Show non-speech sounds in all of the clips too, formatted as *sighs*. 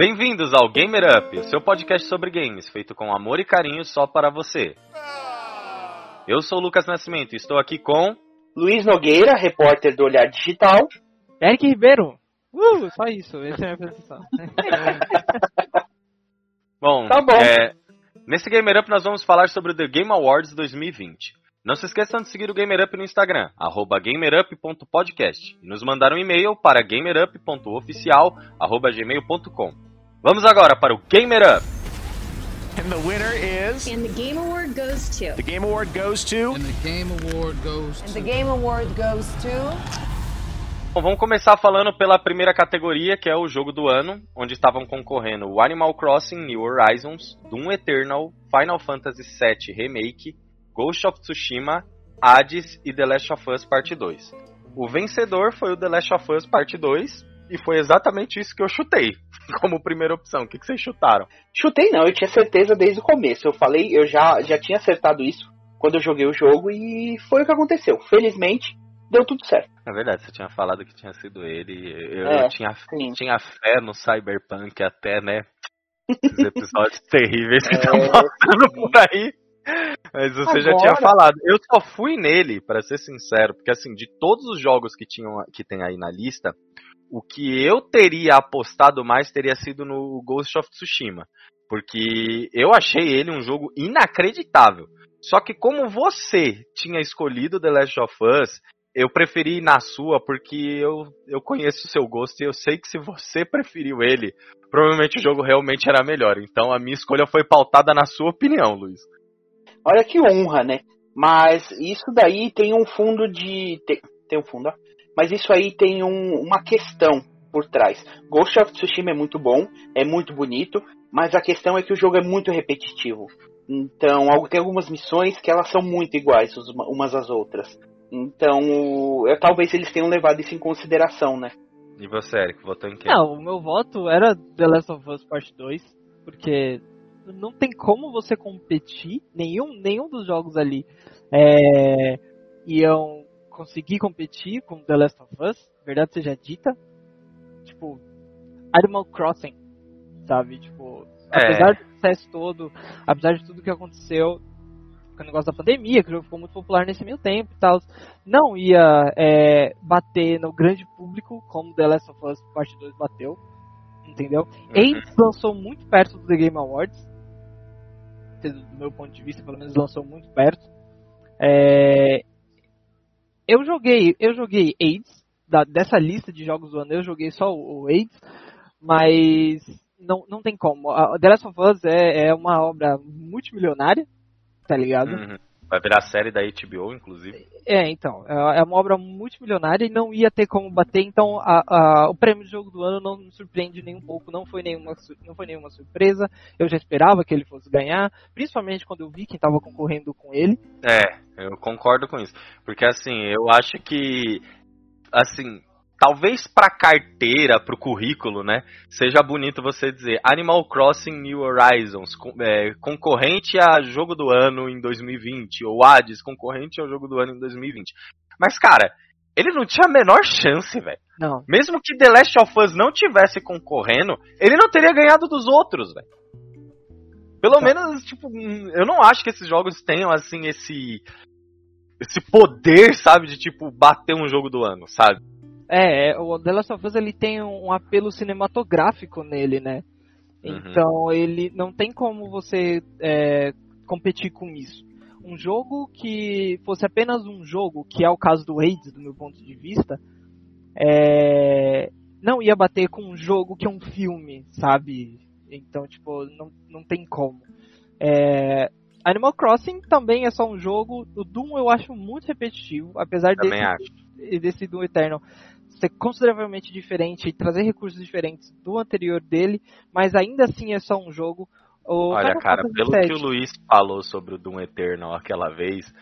Bem-vindos ao Gamer Up, o seu podcast sobre games, feito com amor e carinho só para você. Eu sou o Lucas Nascimento e estou aqui com. Luiz Nogueira, repórter do Olhar Digital. Eric Ribeiro. Uh, só isso, essa é a minha apresentação. *laughs* Bom, Tá bom. é, nesse Gamer Up nós vamos falar sobre o The Game Awards 2020. Não se esqueçam de seguir o Gamer Up no Instagram, arroba gamerup.podcast, e nos mandar um e-mail para gamerup.oficial.gmail.com. Vamos agora para o Gamer Up! And the winner is. And the Game Award goes to. The Game Award goes to. And the Game Award goes And to the Game Award goes to. Bom, vamos começar falando pela primeira categoria, que é o jogo do ano, onde estavam concorrendo o Animal Crossing New Horizons, Doom Eternal, Final Fantasy VII Remake, Ghost of Tsushima, Hades e The Last of Us Part 2. O vencedor foi o The Last of Us Part 2, e foi exatamente isso que eu chutei, *laughs* como primeira opção. O que, que vocês chutaram? Chutei não, eu tinha certeza desde o começo. Eu falei, eu já, já tinha acertado isso quando eu joguei o jogo e foi o que aconteceu. Felizmente, deu tudo certo. É verdade, você tinha falado que tinha sido ele. Eu, É, eu tinha, sim. tinha fé no Cyberpunk até, né? Esses episódios *laughs* terríveis que É, estão passando por aí. Mas você já tinha Agora- falado. Eu só fui nele, pra ser sincero, porque assim, de todos os jogos que, tinham, que tem aí na lista, o que eu teria apostado mais teria sido no Ghost of Tsushima. Porque eu achei ele um jogo inacreditável. Só que como você tinha escolhido The Last of Us, eu preferi ir na sua porque eu, eu conheço o seu gosto e eu sei que se você *laughs* preferiu ele, provavelmente o jogo realmente era melhor. Então a minha escolha foi pautada na sua opinião, Luiz. Olha que honra, né? Mas isso daí tem um fundo de. Tem, tem um fundo, ó. Mas isso aí tem um- uma questão por trás. Ghost of Tsushima é muito bom, é muito bonito, mas a questão é que o jogo é muito repetitivo. Então, tem algumas missões que elas são muito iguais umas às outras. Então, eu- talvez eles tenham levado isso em consideração, né? E você, Eric, votou em quem? Não, o meu voto era The Last of Us Part 2, porque não tem como você competir, nenhum, nenhum dos jogos ali é, iam conseguir competir com The Last of Us, verdade seja dita. Tipo, Animal Crossing, sabe? Tipo, É. apesar do sucesso todo, apesar de tudo que aconteceu com o negócio da pandemia, que o jogo ficou muito popular nesse meio tempo e tal, não ia é, bater no grande público como The Last of Us Part 2 bateu, entendeu? Uhum. Aids lançou muito perto do The Game Awards, do meu ponto de vista, pelo menos lançou muito perto. É, eu joguei, eu joguei AIDS da- dessa lista de jogos do ano, eu joguei só o, o AIDS, mas não, não tem como. A The Last of Us é, é uma obra multimilionária, tá ligado? Uhum. Vai virar série da HBO, inclusive. É, então, é é uma obra multimilionária e não ia ter como bater, então a- a- o prêmio de jogo do ano não me surpreende nem um pouco, não foi nenhuma, não foi nenhuma surpresa, eu já esperava que ele fosse ganhar, principalmente quando eu vi quem estava concorrendo com ele. É, eu concordo com isso. Porque assim, eu acho que. Assim, talvez pra carteira, pro currículo, né? Seja bonito você dizer Animal Crossing New Horizons, é, concorrente a jogo do ano em 2020, ou Hades, concorrente ao jogo do ano em 2020. Mas, cara, ele não tinha a menor chance, velho. Não, Mesmo que The Last of Us não tivesse concorrendo, ele não teria ganhado dos outros, velho. Pelo Tá. menos, tipo, hum, eu não acho que esses jogos tenham, assim, esse. Esse poder, sabe, de, tipo, bater um jogo do ano, sabe? É, é, o The Last of Us ele tem um, um apelo cinematográfico nele, né? Uhum. Então ele não tem como você é, competir com isso. Um jogo que fosse apenas um jogo, que é o caso do AIDS, do meu ponto de vista, é, não ia bater com um jogo que é um filme, sabe? Então, tipo, não, não tem como. É, Animal Crossing também é só um jogo. O Doom eu acho muito repetitivo, apesar Também desse, acho. desse Doom Eternal ser consideravelmente diferente e trazer recursos diferentes do anterior dele, mas ainda assim é só um jogo. O Olha, Final cara, pelo VII que o Luiz falou sobre o Doom Eternal aquela vez,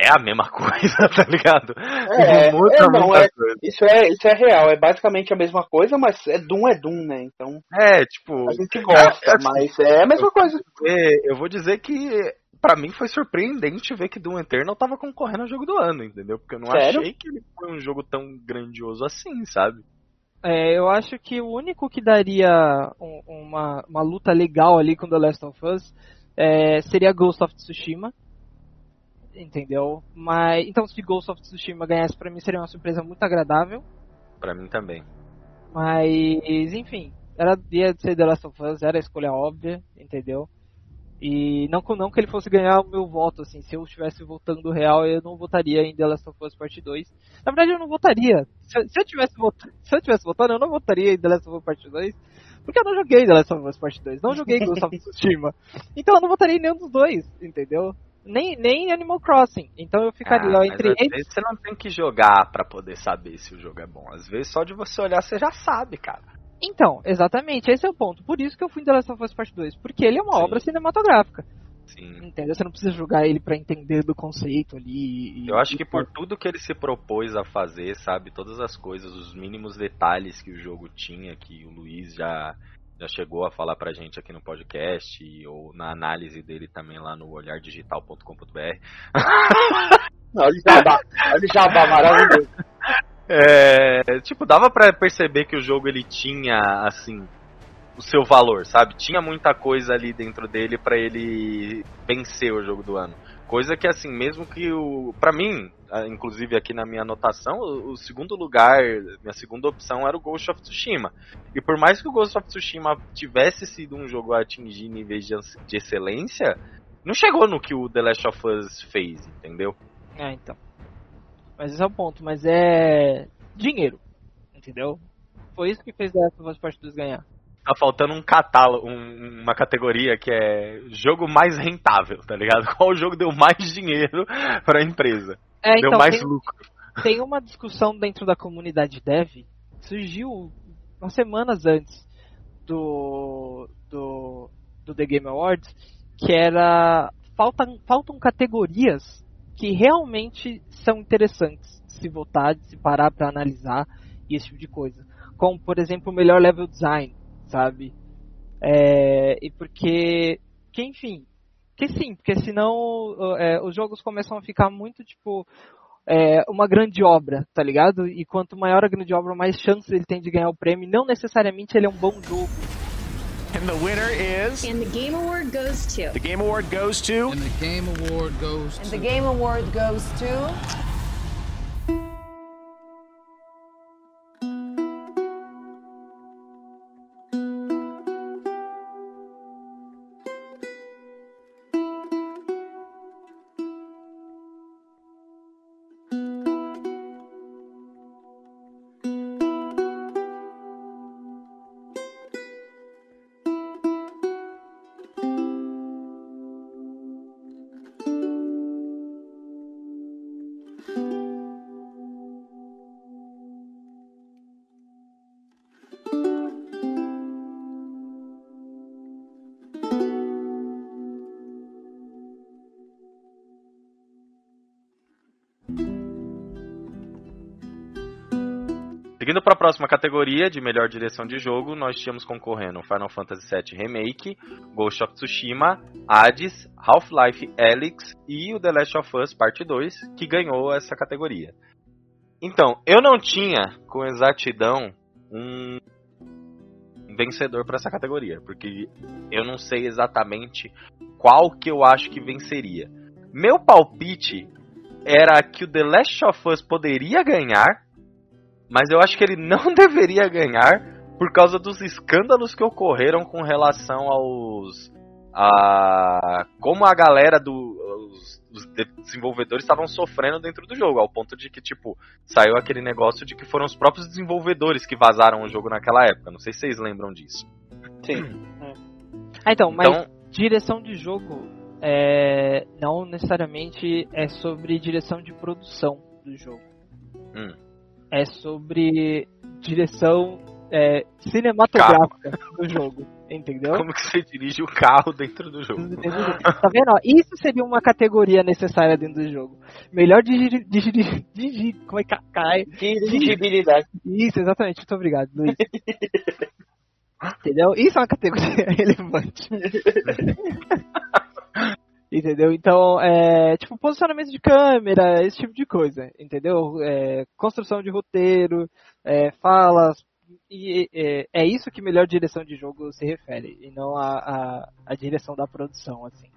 é a mesma *laughs* coisa, tá ligado? É, é, não, muita é- coisa. Isso é, isso é real, é basicamente a mesma coisa, mas é Doom é Doom, né? Então É, tipo, a gente gosta, É, mas é a mesma coisa. é, eu vou dizer que pra mim foi surpreendente ver que Doom Eternal tava concorrendo ao jogo do ano, entendeu? Porque eu não Sério? achei que ele foi um jogo tão grandioso assim, sabe? É, eu acho que o único que daria um- uma, uma luta legal ali com The Last of Us é, seria Ghost of Tsushima. Entendeu? Mas então se Ghost of Tsushima ganhasse pra mim seria uma surpresa muito agradável. Pra mim também. Mas enfim, era ia ser The Last of Us, era a escolha óbvia, entendeu? E não, que- não que ele fosse ganhar o meu voto, assim, se eu estivesse votando real, eu não votaria em The Last of Us Part 2. Na verdade, eu não votaria. Se, eu- se eu tivesse votado, se eu tivesse votado, eu não votaria em The Last of Us Part 2, porque eu não joguei The Last of Us Part 2, não joguei Ghost of *laughs* Tsushima. Então eu não votaria em nenhum dos dois, entendeu? Nem, nem Animal Crossing. Então eu ficaria Ah, mas entre às vezes você não tem que jogar pra poder saber se o jogo é bom. Às vezes só de você olhar você já sabe, cara. Então, exatamente, esse é o ponto. Por isso que eu fui em The Last of Us Part 2, porque ele é uma Sim. obra cinematográfica. Sim. Entendeu? Você não precisa jogar ele pra entender do conceito ali. e- Eu acho e- que por tudo que ele se propôs a fazer, sabe, todas as coisas, os mínimos detalhes que o jogo tinha, que o Luiz já, já chegou a falar pra gente aqui no podcast, e- ou na análise dele também lá no olhardigital.com.br. *laughs* Olha o jabá, olha o jabá maravilhoso. *laughs* É, tipo, dava pra perceber que o jogo ele tinha, assim, o seu valor, sabe? Tinha muita coisa ali dentro dele pra ele vencer o jogo do ano. Coisa que, assim, mesmo que o. Pra mim, inclusive aqui na minha anotação, o, o segundo lugar, minha segunda opção era o Ghost of Tsushima. E por mais que o Ghost of Tsushima tivesse sido um jogo a atingir níveis de, de excelência, não chegou no que o The Last of Us fez, entendeu? É, então. Mas esse é o ponto, mas é dinheiro. Entendeu? Foi isso que fez The Last Part 2 ganhar. Tá faltando um catálogo, um- uma categoria que é jogo mais rentável, tá ligado? *laughs* Qual jogo deu mais dinheiro pra empresa? É, deu então, mais tem, lucro. tem uma discussão dentro da comunidade dev, surgiu umas semanas antes do, do, do The Game Awards, que era faltam, faltam categorias que realmente são interessantes se votar, de se parar para analisar e esse tipo de coisa. Como, por exemplo, o melhor level design, sabe? É, e porque, que enfim, que sim, porque senão é, os jogos começam a ficar muito tipo é, uma grande obra, tá ligado? E quanto maior a grande obra, mais chances ele tem de ganhar o prêmio. Não necessariamente ele é um bom jogo. And the winner is. And the Game Award goes to. The Game Award goes to. And the Game Award goes And to. the Game Award goes to. Para a próxima categoria de melhor direção de jogo, nós tínhamos concorrendo Final Fantasy VII Remake, Ghost of Tsushima, Hades, Half-Life Alyx e o The Last of Us Parte 2, que ganhou essa categoria. Então, eu não tinha com exatidão um vencedor para essa categoria, porque eu não sei exatamente qual que eu acho que venceria. Meu palpite era que o The Last of Us poderia ganhar, mas eu acho que ele não *laughs* deveria ganhar por causa dos escândalos que ocorreram com relação aos a como a galera do os, os desenvolvedores estavam sofrendo dentro do jogo, ao ponto de que tipo saiu aquele negócio de que foram os próprios desenvolvedores que vazaram o jogo naquela época. Não sei se vocês lembram disso. Sim. Ah, então, mas Então, direção de jogo é, não necessariamente é sobre direção de produção do jogo. Hum. É sobre direção é, cinematográfica do jogo, entendeu? Como que você dirige o carro dentro do jogo? Tá vendo? Isso seria uma categoria necessária dentro do jogo. Melhor dirigir. dirigir, dirigir como é que cai? Dirigibilidade. Isso, exatamente. Muito obrigado, Luiz. Entendeu? Isso é uma categoria *laughs* relevante. *laughs* entendeu? Então, é, tipo, posicionamento de câmera, esse tipo de coisa, entendeu? É, construção de roteiro, é, falas, e é, é isso que melhor direção de jogo se refere, e não a, a, a direção da produção, assim.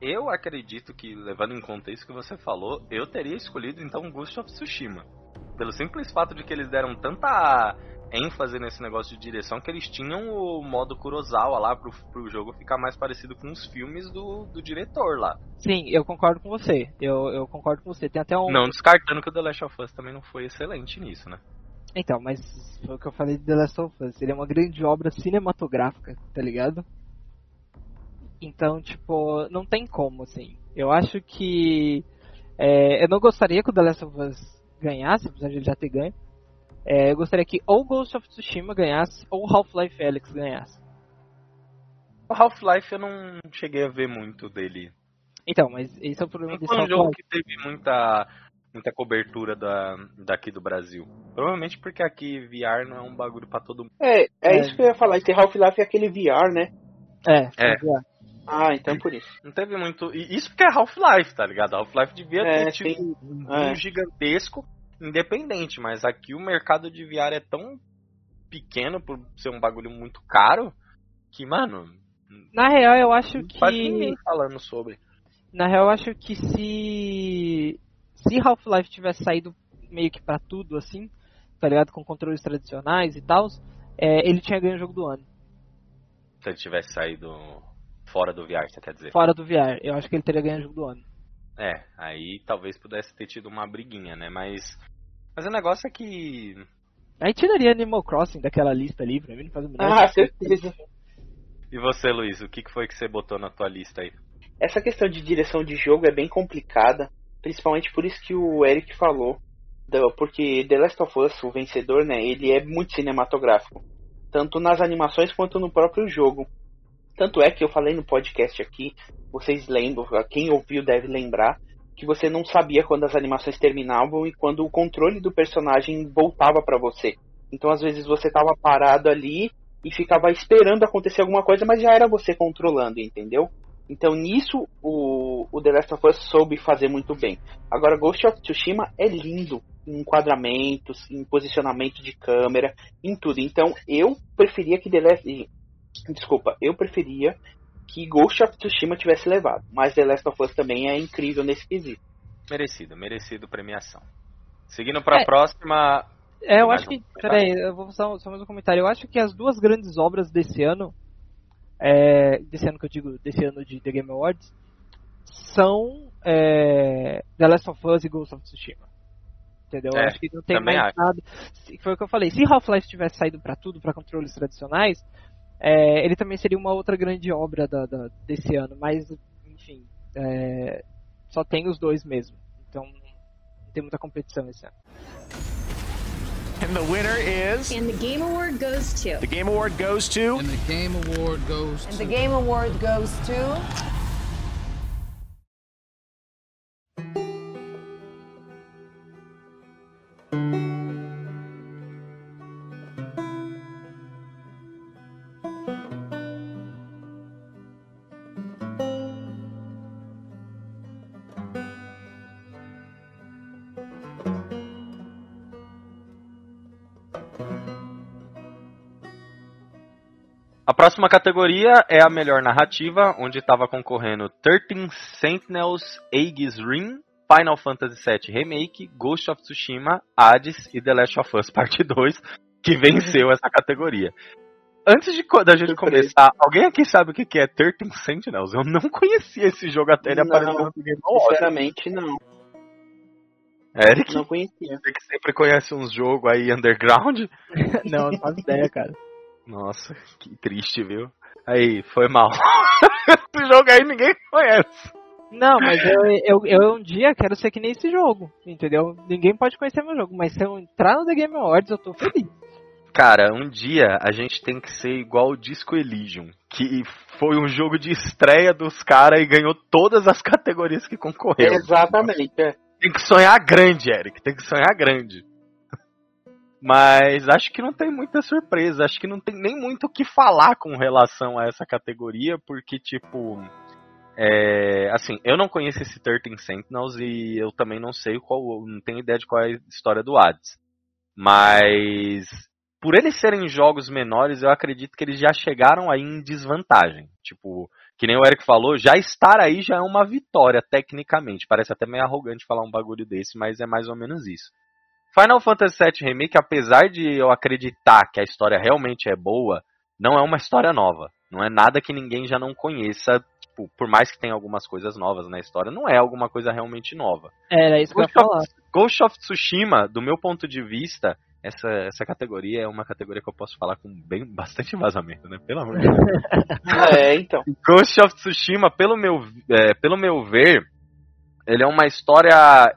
Eu acredito que, levando em conta isso que você falou, eu teria escolhido então Ghost of Tsushima. Pelo simples fato de que eles deram tanta ênfase nesse negócio de direção que eles tinham o modo Kurosawa lá pro, pro jogo ficar mais parecido com os filmes do, do diretor lá. Sim, eu concordo com você. Eu, eu concordo com você. Tem até um. Não descartando que o The Last of Us também não foi excelente nisso, né? Então, mas foi o que eu falei de The Last of Us. Ele é uma grande obra cinematográfica, tá ligado? Então, tipo, não tem como, assim. Eu acho que. é, eu não gostaria que o The Last of Us ganhasse, apesar de ele já ter ganho. É, eu gostaria que ou Ghost of Tsushima ganhasse ou Half-Life Alyx ganhasse. O Half-Life eu não cheguei a ver muito dele. Então, mas esse é o problema desse foi um jogo Half-Life. que teve muita, muita cobertura da, daqui do Brasil. Provavelmente porque aqui VR não é um bagulho pra todo mundo. É, é, É. isso que eu ia falar. Esse Half-Life é aquele VR, né? É, É. Ah, então é por isso. Não teve muito. Isso porque é Half-Life, tá ligado? Half-Life devia É, ter tido sim. um É. gigantesco, independente, mas aqui o mercado de VR é tão pequeno por ser um bagulho muito caro que, mano, Na real, eu acho quase que. ninguém falando sobre. Na real, eu acho que se. Se Half-Life tivesse saído meio que pra tudo, assim, tá ligado? Com controles tradicionais e tal, ele tinha ganho o jogo do ano. Se ele tivesse saído fora do VR, você quer dizer? Fora do VR. Eu acho que ele teria ganho o jogo do ano. É, aí talvez pudesse ter tido uma briguinha, né? Mas. Mas o negócio é que. Aí tiraria Animal Crossing daquela lista ali, pra mim não faz o menor Ah, certeza. E você, Luiz, o que foi que você botou na tua lista aí? Essa questão de direção de jogo é bem complicada, principalmente por isso que o Eric falou, porque The Last of Us, o vencedor, né, ele é muito cinematográfico, tanto nas animações quanto no próprio jogo. Tanto é que eu falei no podcast aqui, vocês lembram, quem ouviu deve lembrar, que você não sabia quando as animações terminavam e quando o controle do personagem voltava pra você. Então às vezes você tava parado ali e ficava esperando acontecer alguma coisa, mas já era você controlando, entendeu? Então nisso o, o The Last of Us soube fazer muito bem. Agora Ghost of Tsushima é lindo em enquadramentos, em posicionamento de câmera, em tudo. Então eu preferia que The Last Desculpa, eu preferia que Ghost of Tsushima tivesse levado, mas The Last of Us também é incrível nesse quesito. Merecido, merecido premiação. Seguindo pra É. próxima. É, eu acho um que. Peraí, eu vou só, só mais um comentário. Eu acho que as duas grandes obras desse ano. é, desse ano que eu digo, desse ano de The Game Awards, são é, The Last of Us e Ghost of Tsushima. Entendeu? Eu É, acho que não tem mais acho. nada. Foi o que eu falei. Se Half-Life tivesse saído pra tudo, pra controles tradicionais, é, ele também seria uma outra grande obra da- da- desse ano. Mas, enfim, é, só tem os dois mesmo. Então, não tem muita competição esse ano. And the winner is. And the Game Award goes to. The Game Award goes to. And the Game Award goes And to. the Game Award goes to. A próxima categoria é a melhor narrativa, onde estava concorrendo 13 Sentinels, Aegis Ring, Final Fantasy VII Remake, Ghost of Tsushima, Hades e The Last of Us Parte 2, que venceu essa categoria. Antes de da gente começar, alguém aqui sabe o que que é 13 Sentinels? Eu não conhecia esse jogo até ele Não, aparecer no Game. Sinceramente, não. Eric, Não conhecia. você que sempre conhece uns jogos aí underground. *laughs* não, não faço ideia, cara. Nossa, que triste, viu? Aí, foi mal. *laughs* Esse jogo aí ninguém conhece. Não, mas eu, eu, eu um dia quero ser que nem esse jogo, entendeu? Ninguém pode conhecer meu jogo, mas se eu entrar no The Game Awards, eu tô feliz. Cara, um dia a gente tem que ser igual o Disco Elysium, que foi um jogo de estreia dos caras e ganhou todas as categorias que concorreu. Exatamente. é. Tem que sonhar grande, Eric, tem que sonhar grande. Mas acho que não tem muita surpresa, acho que não tem nem muito o que falar com relação a essa categoria, porque, tipo, é, assim, eu não conheço esse 13 Sentinels e eu também não sei qual, não tenho ideia de qual é a história do Hades. Mas por eles serem jogos menores, eu acredito que eles já chegaram aí em desvantagem. Tipo, que nem o Eric falou, já estar aí já é uma vitória, tecnicamente. Parece até meio arrogante falar um bagulho desse, mas é mais ou menos isso. Final Fantasy VII Remake, apesar de eu acreditar que a história realmente é boa, não é uma história nova. Não é nada que ninguém já não conheça. Tipo, por mais que tenha algumas coisas novas na história, não é alguma coisa realmente nova. Era isso que eu ia Ghost falar. of, Ghost of Tsushima, do meu ponto de vista, essa, essa categoria é uma categoria que eu posso falar com bem, *laughs* bastante vazamento, né? Pelo amor de Deus. *laughs* É, então. Ghost of Tsushima, pelo meu, é, pelo meu ver, ele é uma história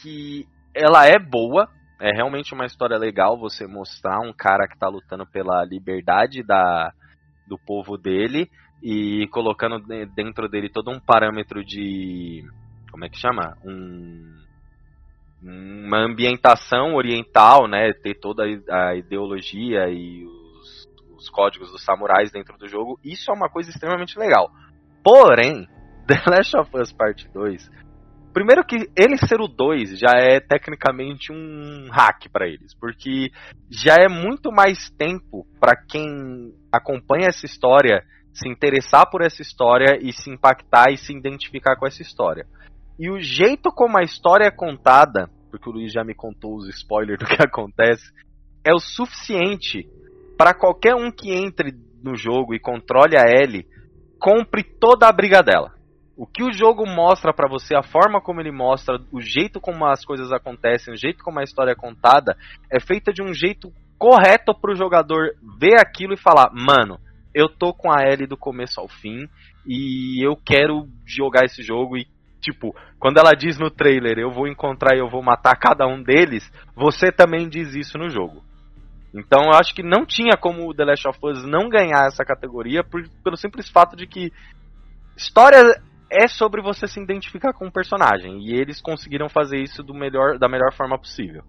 que ela é boa, é realmente uma história legal você mostrar um cara que tá lutando pela liberdade da, do povo dele e colocando de- dentro dele todo um parâmetro de. Como é que chama? Um, uma ambientação oriental, né? Ter toda a ideologia e os, os códigos dos samurais dentro do jogo. Isso é uma coisa extremamente legal. Porém, *laughs* The Last of Us Part 2. Primeiro que ele ser o 2 já é tecnicamente um hack pra eles, porque já é muito mais tempo pra quem acompanha essa história se interessar por essa história e se impactar e se identificar com essa história. E o jeito como a história é contada, porque o Luiz já me contou os spoilers do que *laughs* acontece, é o suficiente para qualquer um que entre no jogo e controle a Ellie, compre toda a briga dela. O que o jogo mostra pra você, a forma como ele mostra, o jeito como as coisas acontecem, o jeito como a história é contada, é feita de um jeito correto pro jogador ver aquilo e falar: "Mano, eu tô com a Ellie do começo ao fim e eu quero jogar esse jogo e tipo, quando ela diz no trailer, eu vou encontrar e eu vou matar cada um deles, você também diz isso no jogo. Então eu acho que não tinha como o The Last of Us não ganhar essa categoria por- pelo simples fato de que história é sobre você se identificar com o personagem e eles conseguiram fazer isso do melhor, da melhor forma possível.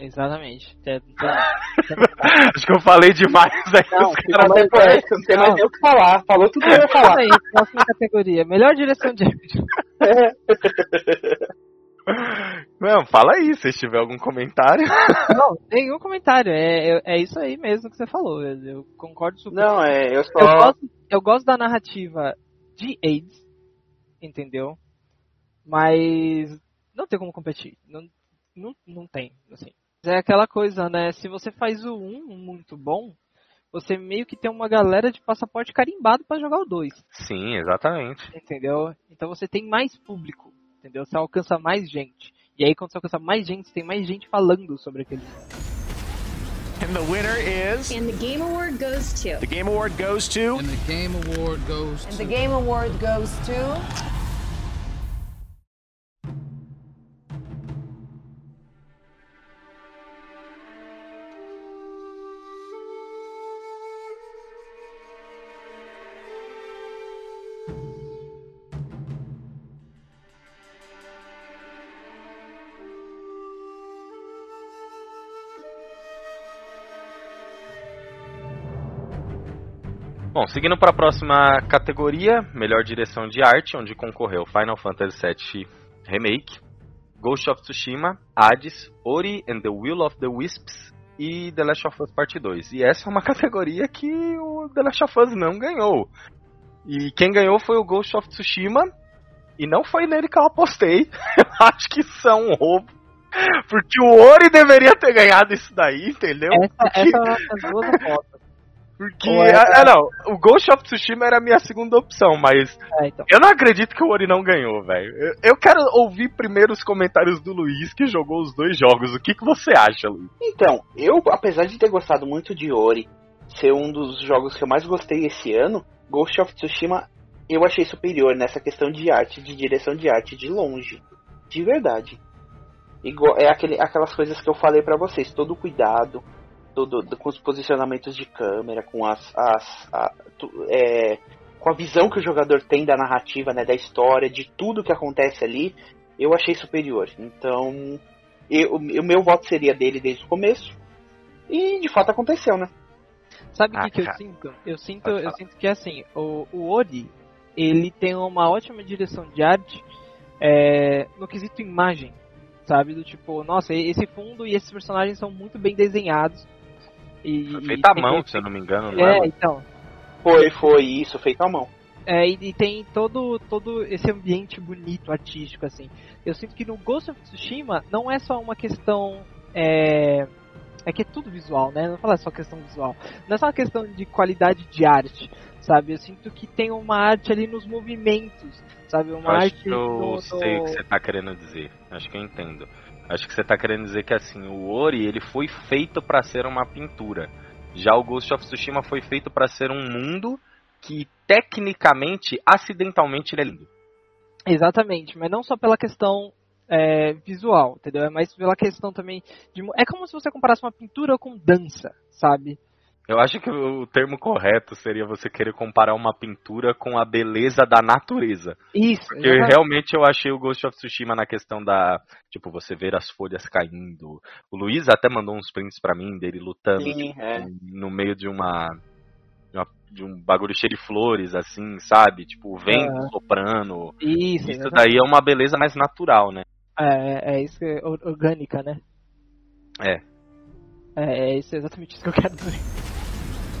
Exatamente. É, tem- *laughs* acho que eu falei demais aí. Não, caras- mais poético, não tem mais nem o que falar. Falou tudo que eu ia falar. Isso aí, próxima categoria. Melhor direção de áudio. *laughs* Não, fala aí, se tiver algum comentário. *laughs* Não, nenhum comentário. É, é, é isso aí mesmo que você falou. Eu, eu concordo super. Não, é, eu eu, só. gosto, eu gosto da narrativa de AIDS, entendeu? Mas não tem como competir. Não, não, não tem, assim. É aquela coisa, né? Se você faz o 1 muito bom, você meio que tem uma galera de passaporte carimbado pra jogar o 2. Sim, exatamente. entendeu? Então você tem mais público, entendeu? Você alcança mais gente. E aí quando você alcança mais gente, você tem mais gente falando sobre aquele And the winner is. And the Game Award goes to. The Game Award goes to. And the Game Award goes to. And the Game Award goes to. Bom, seguindo para a próxima categoria, melhor direção de arte, onde concorreu Final Fantasy VII Remake, Ghost of Tsushima, Hades, Ori and the Will of the Wisps e The Last of Us Part 2. E essa é uma *laughs* categoria que o The Last of Us não ganhou. E quem ganhou foi o Ghost of Tsushima, e não foi nele que eu apostei. *laughs* Eu acho que isso é um roubo. Porque o Ori deveria ter ganhado isso daí, entendeu? Essa, essa é as duas apostas. Porque, é- ah, não, o Ghost of Tsushima era a minha segunda opção, mas É, então. eu não acredito que o Ori não ganhou, velho. Eu, eu quero ouvir primeiro os comentários do Luiz, que jogou os dois jogos. O que, que você acha, Luiz? Então, eu, apesar de ter gostado muito de Ori, ser um dos jogos que eu mais gostei esse ano, Ghost of Tsushima eu achei superior nessa questão de arte, de direção de arte, de longe. De verdade. Igual, é aquele, aquelas coisas que eu falei para vocês, todo o cuidado, todo, com os posicionamentos de câmera, com as. as a, tu, é, com a visão que o jogador tem da narrativa, né, da história, de tudo que acontece ali, eu achei superior. Então, eu, o meu voto seria dele desde o começo. E de fato aconteceu, né? Sabe o ah, que, que eu sinto? Eu sinto, eu sinto que assim, o, o Ori, ele tem uma ótima direção de arte é, no quesito imagem, sabe? Do tipo, nossa, esse fundo e esses personagens são muito bem desenhados. E, foi feito à mão, se eu não me engano, não é? É, então. Foi, foi isso, feito à mão. É, e, e, tem todo, todo esse ambiente bonito, artístico, assim. Eu sinto que no Ghost of Tsushima não é só uma questão. É, é que é tudo visual, né? Não fala só questão visual. Não é só uma questão de qualidade de arte, sabe? Eu sinto que tem uma arte ali nos movimentos, sabe? Uma eu arte. Acho que eu sei o que você tá querendo dizer. Acho que eu entendo. Acho que você tá querendo dizer que assim, o Ori ele foi feito para ser uma pintura. Já o Ghost of Tsushima foi feito para ser um mundo que tecnicamente, acidentalmente, ele é lindo. Exatamente, mas não só pela questão é, visual, entendeu? É mais pela questão também de. É como se você comparasse uma pintura com dança, sabe? Eu acho que o termo correto seria você querer comparar uma pintura com a beleza da natureza. Isso. Porque exatamente. realmente eu achei o Ghost of Tsushima na questão da, tipo, você ver as folhas caindo. O Luiz até mandou uns prints para mim dele lutando Sim, tipo, é. no meio de uma, de uma, de um bagulho cheio de flores, assim, sabe? Tipo, o vento é. soprando. Isso. Isso daí é uma beleza mais natural, né? É, é isso que é orgânica, né? É. É, é isso, é exatamente isso que eu quero dizer.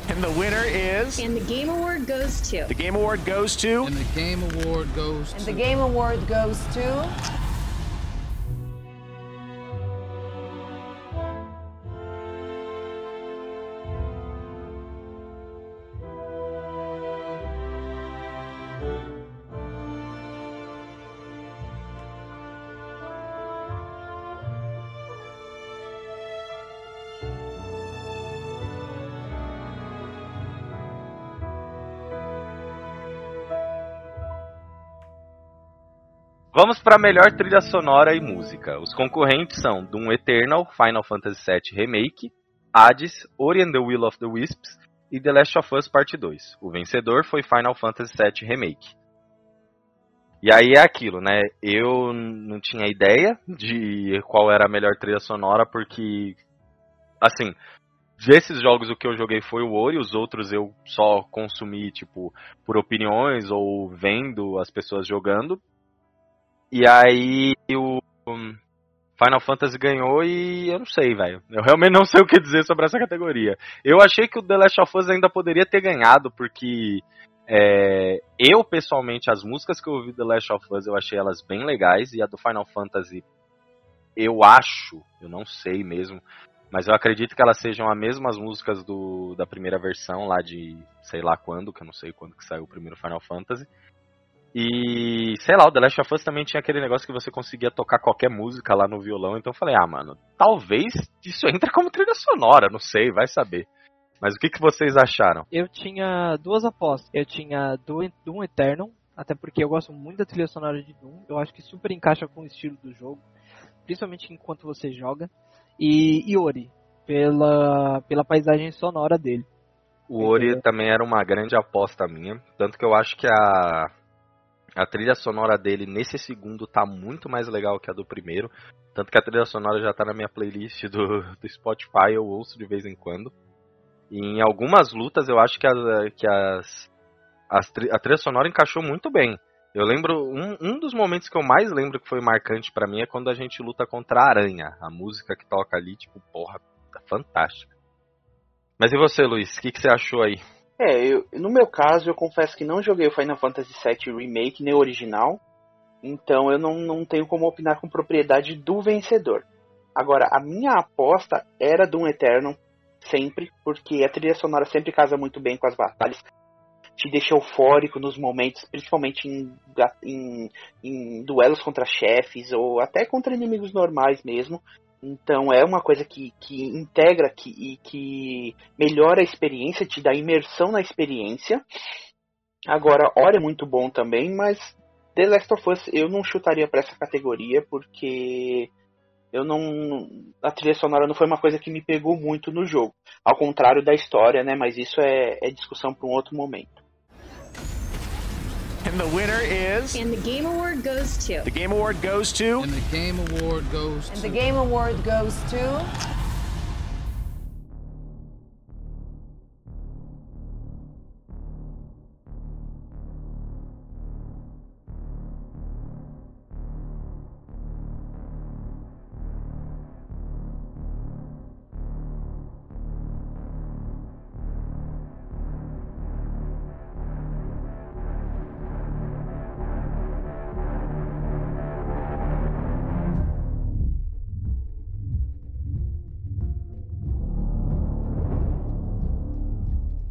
And the winner is. And the Game Award goes to. The Game Award goes to. And the Game Award goes to. And the Game Award goes to. Vamos para melhor trilha sonora e música. Os concorrentes são Doom Eternal, Final Fantasy VII Remake, Hades, Ori and the Will of the Wisps e The Last of Us Part 2. O vencedor foi Final Fantasy VII Remake. E aí é aquilo, né? Eu não tinha ideia de qual era a melhor trilha sonora, porque, assim, desses jogos o que eu joguei foi o Ori, os outros eu só consumi, tipo, por opiniões ou vendo as pessoas jogando. E aí o Final Fantasy ganhou e eu não sei, velho. Eu realmente não sei o que dizer sobre essa categoria. Eu achei que o The Last of Us ainda poderia ter ganhado, porque é, eu, pessoalmente, as músicas que eu ouvi do The Last of Us, eu achei elas bem legais, e a do Final Fantasy, eu acho, eu não sei mesmo, mas eu acredito que elas sejam as mesmas músicas do, da primeira versão, lá de sei lá quando, que eu não sei quando que saiu o primeiro Final Fantasy. E, sei lá, o The Last of Us também tinha aquele negócio que você conseguia tocar qualquer música lá no violão, então eu falei, ah, mano, talvez isso entre como trilha sonora, não sei, vai saber. Mas o que, que vocês acharam? Eu tinha duas apostas. Eu tinha Doom, Doom Eternal, até porque eu gosto muito da trilha sonora de Doom. Eu acho que super encaixa com o estilo do jogo, principalmente enquanto você joga. E Ori, pela, pela paisagem sonora dele. O Ori também era uma grande aposta minha, tanto que eu acho que a a trilha sonora dele nesse segundo tá muito mais legal que a do primeiro. Tanto que a trilha sonora já tá na minha playlist do, do Spotify, eu ouço de vez em quando. E em algumas lutas eu acho que, a, que as, as, a trilha sonora encaixou muito bem. Eu lembro, um, um dos momentos que eu mais lembro que foi marcante para mim é quando a gente luta contra a aranha. A música que toca ali, tipo, porra, tá fantástica. Mas e você, Luiz? O que, que você achou aí? É, eu, no meu caso, eu confesso que não joguei o Final Fantasy VII Remake nem o original, então eu não, não tenho como opinar com propriedade do vencedor. Agora, a minha aposta era Doom Eternal, sempre, porque a trilha sonora sempre casa muito bem com as batalhas, te deixa eufórico nos momentos, principalmente em, em, em duelos contra chefes ou até contra inimigos normais mesmo. Então é uma coisa que, que integra que, e que melhora a experiência, te dá imersão na experiência. Agora, Ori é muito bom também, mas The Last of Us eu não chutaria para essa categoria porque eu não a trilha sonora não foi uma coisa que me pegou muito no jogo, ao contrário da história, né? Mas isso é, é discussão para um outro momento. And the winner is. And the Game Award goes to. The Game Award goes to. And the Game Award goes to. And the Game Award goes to.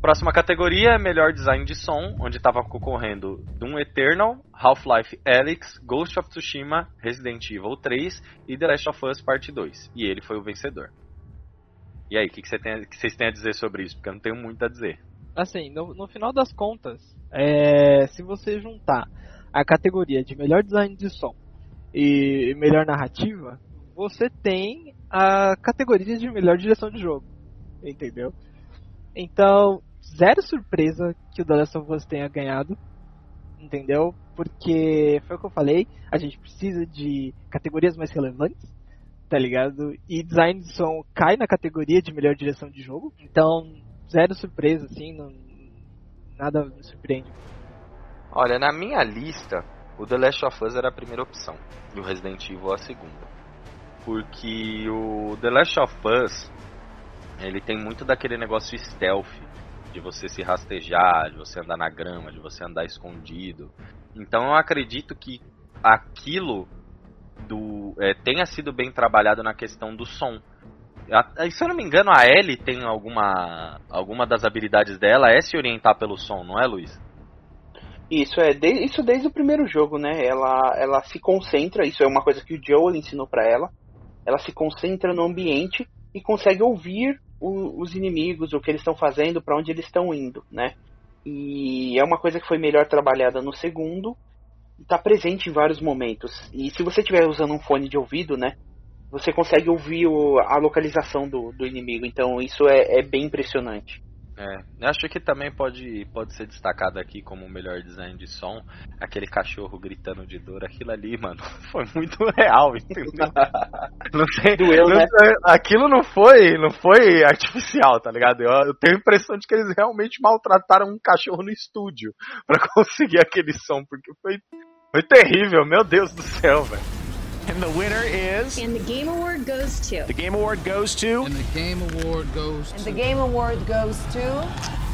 Próxima categoria é melhor design de som, onde estava concorrendo Doom Eternal, Half-Life Alyx, Ghost of Tsushima, Resident Evil 3 e The Last of Us Part 2. E ele foi o vencedor. E aí, o que, que, vocês têm a dizer sobre isso? Porque eu não tenho muito a dizer. Assim, no, no final das contas, é, se você juntar a categoria de melhor design de som e melhor narrativa, você tem a categoria de melhor direção de jogo. Entendeu? Então, zero surpresa que o The Last of Us tenha ganhado. Entendeu? Porque foi o que eu falei, a gente precisa de categorias mais relevantes, tá ligado? E design de som cai na categoria de melhor direção de jogo. Então, zero surpresa, assim, não, nada me surpreende. Olha, na minha lista, o The Last of Us era a primeira opção e o Resident Evil a segunda. Porque o The Last of Us, ele tem muito daquele negócio stealth, de você se rastejar, de você andar na grama, de você andar escondido. Então eu acredito que aquilo do é, tenha sido bem trabalhado na questão do som. A- Se eu não me engano, a Ellie tem alguma alguma das habilidades dela é se orientar pelo som, não é, Luiz? Isso é de- isso desde o primeiro jogo, né? Ela, ela se concentra, isso é uma coisa que o Joel ensinou pra ela. Ela se concentra no ambiente e consegue ouvir o- os inimigos, o que eles estão fazendo, pra onde eles estão indo, né? E é uma coisa que foi melhor trabalhada no segundo, e tá presente em vários momentos. E se você estiver usando um fone de ouvido, né? Você consegue ouvir o- a localização do, do inimigo. Então isso é, é bem impressionante. É, eu acho que também pode, pode ser destacado aqui como o melhor design de som, aquele cachorro gritando de dor, aquilo ali, *laughs* mano, foi muito real, entendeu? *laughs* Não sei, Doeu, não né? aquilo não foi, não foi artificial, tá ligado? Eu, eu tenho a impressão de que eles realmente maltrataram um cachorro no estúdio pra *laughs* conseguir aquele som, porque foi, foi terrível, meu Deus do céu, velho. And the winner is. And the Game Award goes to. The Game Award goes to. And the Game Award goes to. And the Game Award goes to.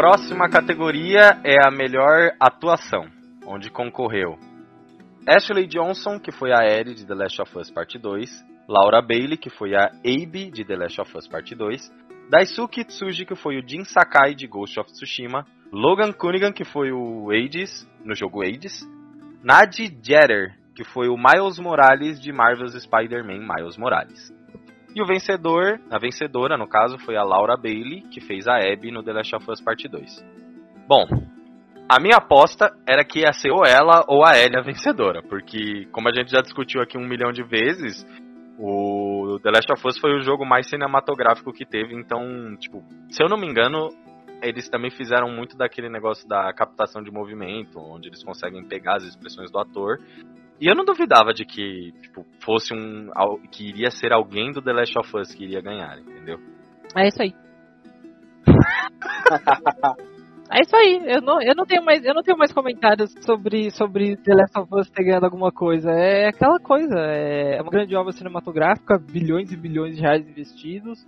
Próxima categoria é a melhor atuação, onde concorreu Ashley Johnson, que foi a Ellie de The Last of Us Part 2, Laura Bailey, que foi a Abe de The Last of Us Part 2, Daisuke Tsuji, que foi o Jin Sakai de Ghost of Tsushima, Logan Cunningham, que foi o Hades, no jogo Hades, Nadie Jeter, que foi o Miles Morales de Marvel's Spider-Man Miles Morales. E o vencedor, a vencedora no caso, foi a Laura Bailey, que fez a Abby no The Last of Us Part 2. Bom, a minha aposta era que ia ser ou ela ou a Ellie a vencedora, porque como a gente já discutiu aqui um milhão de vezes, o The Last of Us foi o jogo mais cinematográfico que teve, então, tipo, se eu não me engano, eles também fizeram muito daquele negócio da captação de movimento, onde eles conseguem pegar as expressões do ator. E eu não duvidava de que, tipo, fosse um. que iria ser alguém do The Last of Us que iria ganhar, entendeu? É isso aí. *laughs* É isso aí. Eu não, eu não tenho mais, eu não tenho mais comentários sobre sobre The Last of Us ter ganhado alguma coisa. É aquela coisa, é uma grande obra cinematográfica, bilhões e bilhões de reais investidos.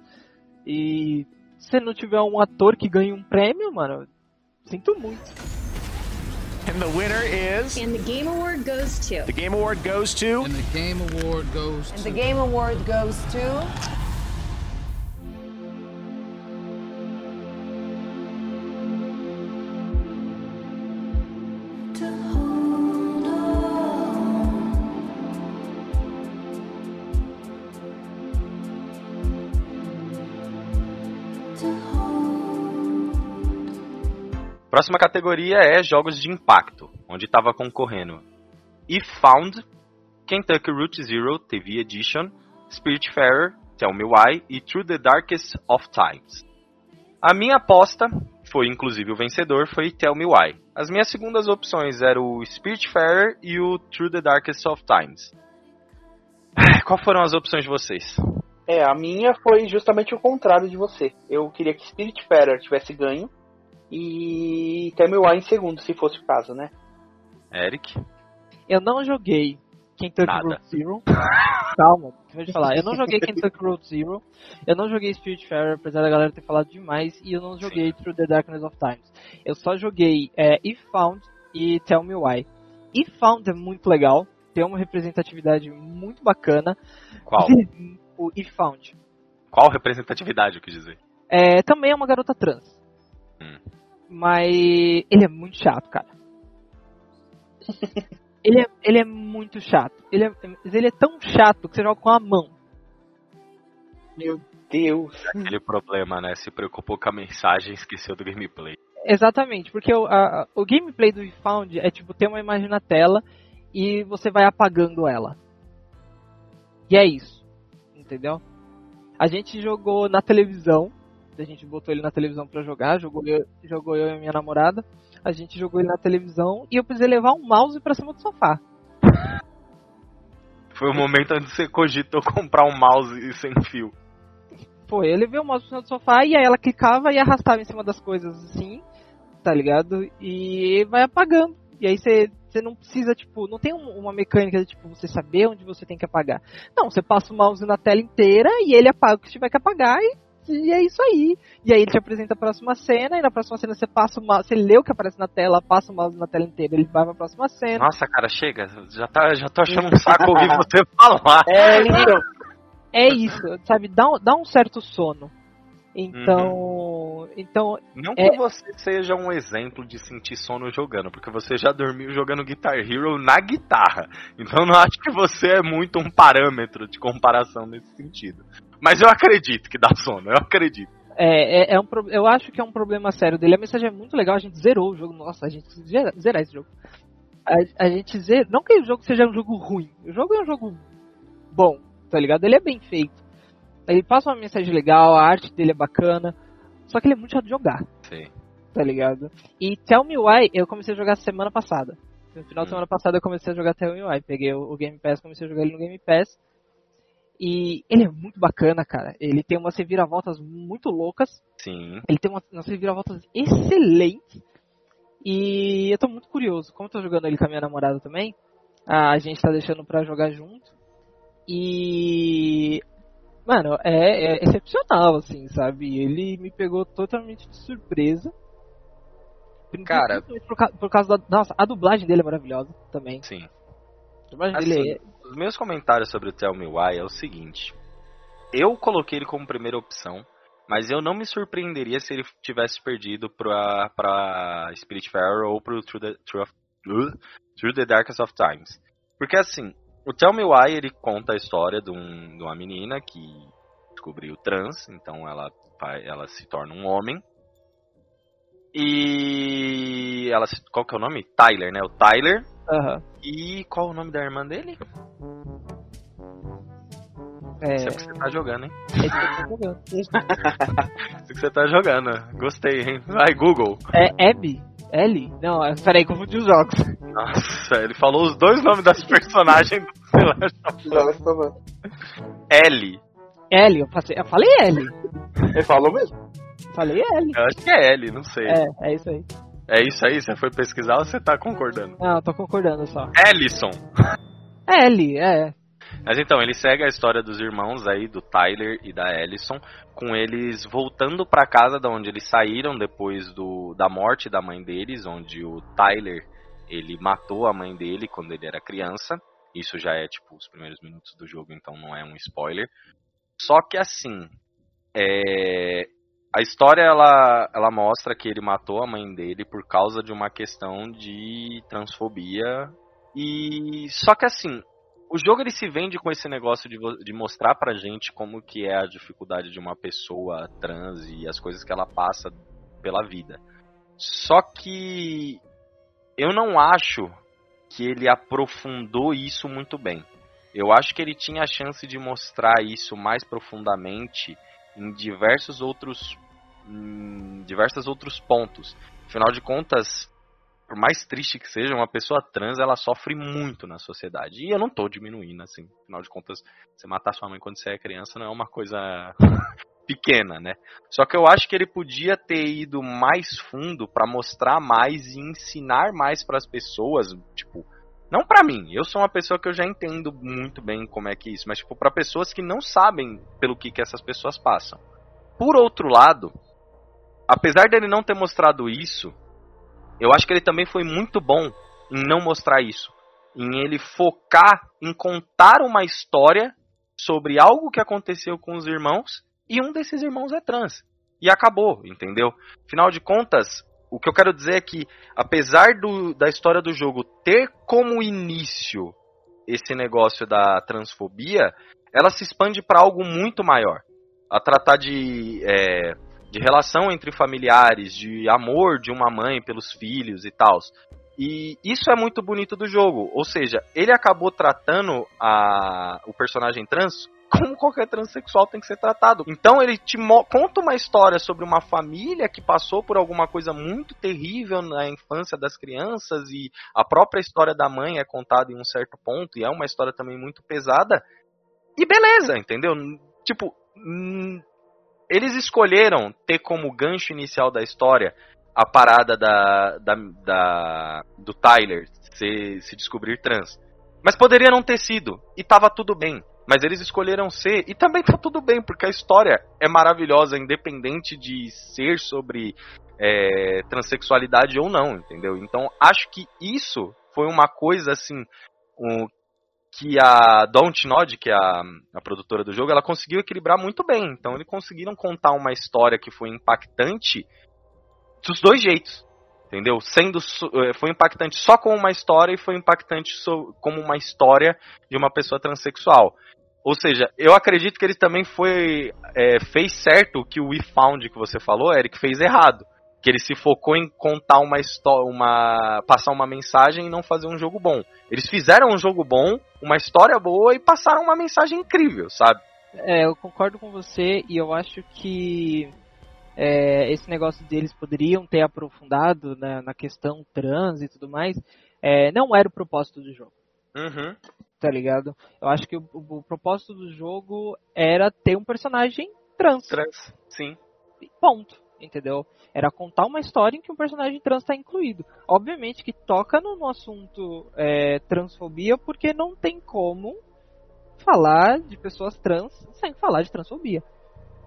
E se não tiver um ator que ganhe um prêmio, mano, sinto muito. And the winner is. And the Game Award goes to. The Game Award goes to. And the Game Award goes to. And the Game Award goes to. Próxima categoria é jogos de impacto, onde estava concorrendo If Found, Kentucky Route Zero TV Edition, Spiritfarer, Tell Me Why e Through the Darkest of Times. A minha aposta, foi inclusive o vencedor, foi Tell Me Why. As minhas segundas opções eram o Spiritfarer e o Through the Darkest of Times. *sighs* Qual foram as opções de vocês? É, a minha foi justamente o contrário de você. Eu queria que Spiritfarer tivesse ganho e Tell Me Why em segundo, se fosse o caso, né? Eric? Eu não joguei Kentucky Nada. Road Zero. *laughs* Calma, deixa eu falar. Eu não joguei *laughs* Kentucky Road Zero. Eu não joguei Spiritfarer, apesar da galera ter falado demais. E eu não joguei Through the Darkness of Times. Eu só joguei é, If Found e Tell Me Why. If Found é muito legal. Tem uma representatividade muito bacana. Qual? O If Found. Qual representatividade eu quis dizer? É, também é uma garota trans. Hum. Mas ele é muito chato, cara. *laughs* ele, é, ele é muito chato. Ele é, mas ele é tão chato que você joga com a mão. Meu Deus. Aquele problema, né? Se preocupou com a mensagem e esqueceu do gameplay. Exatamente, porque o, a- o gameplay do Found é tipo ter uma imagem na tela e você vai apagando ela. E é isso. Entendeu? A gente jogou na televisão. A gente botou ele na televisão pra jogar, jogou eu, jogou eu e a minha namorada. A gente jogou ele na televisão e eu precisei levar um mouse pra cima do sofá. *laughs* Foi o momento onde você cogitou comprar um mouse sem fio. Foi, eu levei o mouse pra cima do sofá e aí ela clicava e arrastava em cima das coisas assim, tá ligado? E vai apagando. E aí você, você não precisa, tipo, não tem um- uma mecânica de tipo, você saber onde você tem que apagar. Não, você passa o mouse na tela inteira e ele apaga o que tiver que apagar e, e é isso aí. E aí ele te apresenta a próxima cena e na próxima cena você passa mouse, você lê o que aparece na tela, passa o mouse na tela inteira, ele vai pra próxima cena. Nossa, cara, chega. Já, tá, já tô achando um saco ouvir *laughs* você falar. É, então. É isso, sabe? Dá, um- dá um certo sono. Então, então Não É. que você seja um exemplo de sentir sono jogando, porque você já dormiu jogando Guitar Hero na guitarra. Então não acho que você é muito um parâmetro de comparação nesse sentido. Mas eu acredito que dá sono, eu acredito. É, é, é um, pro- eu acho que é um problema sério dele. A mensagem é muito legal, a gente zerou o jogo. Nossa, a gente precisa zera- zerar esse jogo. A, a gente zerou. Não que o jogo seja um jogo ruim, o jogo é um jogo bom, tá ligado? Ele é bem feito. Ele passa uma mensagem legal, a arte dele é bacana. Só que ele é muito chato de jogar, Sim. tá ligado? E Tell Me Why eu comecei a jogar semana passada. No final Hum. da semana passada eu comecei a jogar Tell Me Why. Peguei o, o Game Pass, comecei a jogar ele no Game Pass. E ele é muito bacana, cara. Ele tem umas reviravoltas muito loucas. Sim. Ele tem umas, reviravoltas excelentes. E eu tô muito curioso. Como eu tô jogando ele com a minha namorada também, a gente tá deixando pra jogar junto. E. Mano, é, é excepcional, assim, sabe? Ele me pegou totalmente de surpresa. Cara- Por, por causa da. Nossa, a dublagem dele é maravilhosa também. Sim. A dublagem Assim, dele é. Os meus comentários sobre o Tell Me Why é o seguinte. Eu coloquei ele como primeira opção, mas eu não me surpreenderia se ele tivesse perdido pra, pra Spiritfarer ou pro Through the, Through, uh, Through the Darkest of Times. Porque assim, o Tell Me Why ele conta a história de, um- de uma menina que descobriu trans, então ela, ela se torna um homem. E ela qual que é o nome? Tyler, né? O Tyler Aham. e qual o nome da irmã dele? É, Isso é porque você tá jogando, hein? é isso que eu tô jogando. *laughs* Isso que você tá jogando. Gostei, hein? Vai, Google. É Abby? Ellie? Não, peraí, confundi os jogos. Nossa, ele falou os dois nomes das personagens do The Last of Us. Joga por favor. Ellie. Ellie, eu, passei, eu falei Ellie. Ele falou mesmo? Falei Ellie. Eu acho que é Ellie, não sei. É, é isso aí. É isso aí? Você foi pesquisar ou você tá concordando? Não, eu tô concordando só. Ellison. Ellie, é. Mas então, ele segue a história dos irmãos aí, do Tyler e da Ellison, com eles voltando pra casa da onde eles saíram depois do, da morte da mãe deles, onde o Tyler, Ele matou a mãe dele quando ele era criança. Isso já é tipo os primeiros minutos do jogo, então não é um spoiler. Só que assim, é, a história ela, ela mostra que ele matou a mãe dele por causa de uma questão de transfobia. E só que assim, o jogo ele se vende com esse negócio de, de mostrar pra gente como que é a dificuldade de uma pessoa trans e as coisas que ela passa pela vida. Só que eu não acho que ele aprofundou isso muito bem. Eu acho que ele tinha a chance de mostrar isso mais profundamente em diversos outros em diversos outros pontos. Afinal de contas, por mais triste que seja, uma pessoa trans, ela sofre muito na sociedade. E eu não tô diminuindo, assim. Afinal de contas, você matar sua mãe quando você é criança não é uma coisa *laughs* pequena, né? Só que eu acho que ele podia ter ido mais fundo para mostrar mais e ensinar mais para as pessoas, tipo, não para mim. Eu sou uma pessoa que eu já entendo muito bem como é que é isso, mas tipo para pessoas que não sabem pelo que que essas pessoas passam. Por outro lado, apesar dele não ter mostrado isso, eu acho que ele também foi muito bom em não mostrar isso. Em ele focar em contar uma história sobre algo que aconteceu com os irmãos e um desses irmãos é trans. E acabou, entendeu? Afinal de contas, o que eu quero dizer é que, apesar do, da história do jogo ter como início esse negócio da transfobia, ela se expande para algo muito maior. A tratar de é, de relação entre familiares, de amor de uma mãe pelos filhos e tal. E isso é muito bonito do jogo. Ou seja, ele acabou tratando a, o personagem trans como qualquer transexual tem que ser tratado. Então ele te conta uma história sobre uma família que passou por alguma coisa muito terrível na infância das crianças e a própria história da mãe é contada em um certo ponto e é uma história também muito pesada. E beleza, entendeu? Tipo, eles escolheram ter como gancho inicial da história a parada da, da, da do Tyler se, se descobrir trans. Mas poderia não ter sido, e tava tudo bem. Mas eles escolheram ser, e também tá tudo bem, porque a história é maravilhosa, independente de ser sobre é, transexualidade ou não, entendeu? Então acho que isso foi uma coisa assim um, que a Dontnod, que é a, a, produtora do jogo, ela conseguiu equilibrar muito bem. Então eles conseguiram contar uma história que foi impactante dos dois jeitos. Entendeu? Sendo eh, foi impactante só como uma história e foi impactante so, como uma história de uma pessoa transexual. Ou seja, eu acredito que ele também foi é, fez certo o que o We Found que você falou, Eric, fez errado que ele se focou em contar uma história, uma passar uma mensagem e não fazer um jogo bom. Eles fizeram um jogo bom, uma história boa e passaram uma mensagem incrível, sabe? É, eu concordo com você e eu acho que é, esse negócio deles poderiam ter aprofundado né, na questão trans e tudo mais, é, não era o propósito do jogo. Uhum. Tá ligado? Eu acho que o, o, o propósito do jogo era ter um personagem trans. Trans, sim. Ponto entendeu? Era contar uma história em que um personagem trans está incluído. Obviamente que toca no, no assunto é, transfobia, porque não tem como falar de pessoas trans sem falar de transfobia.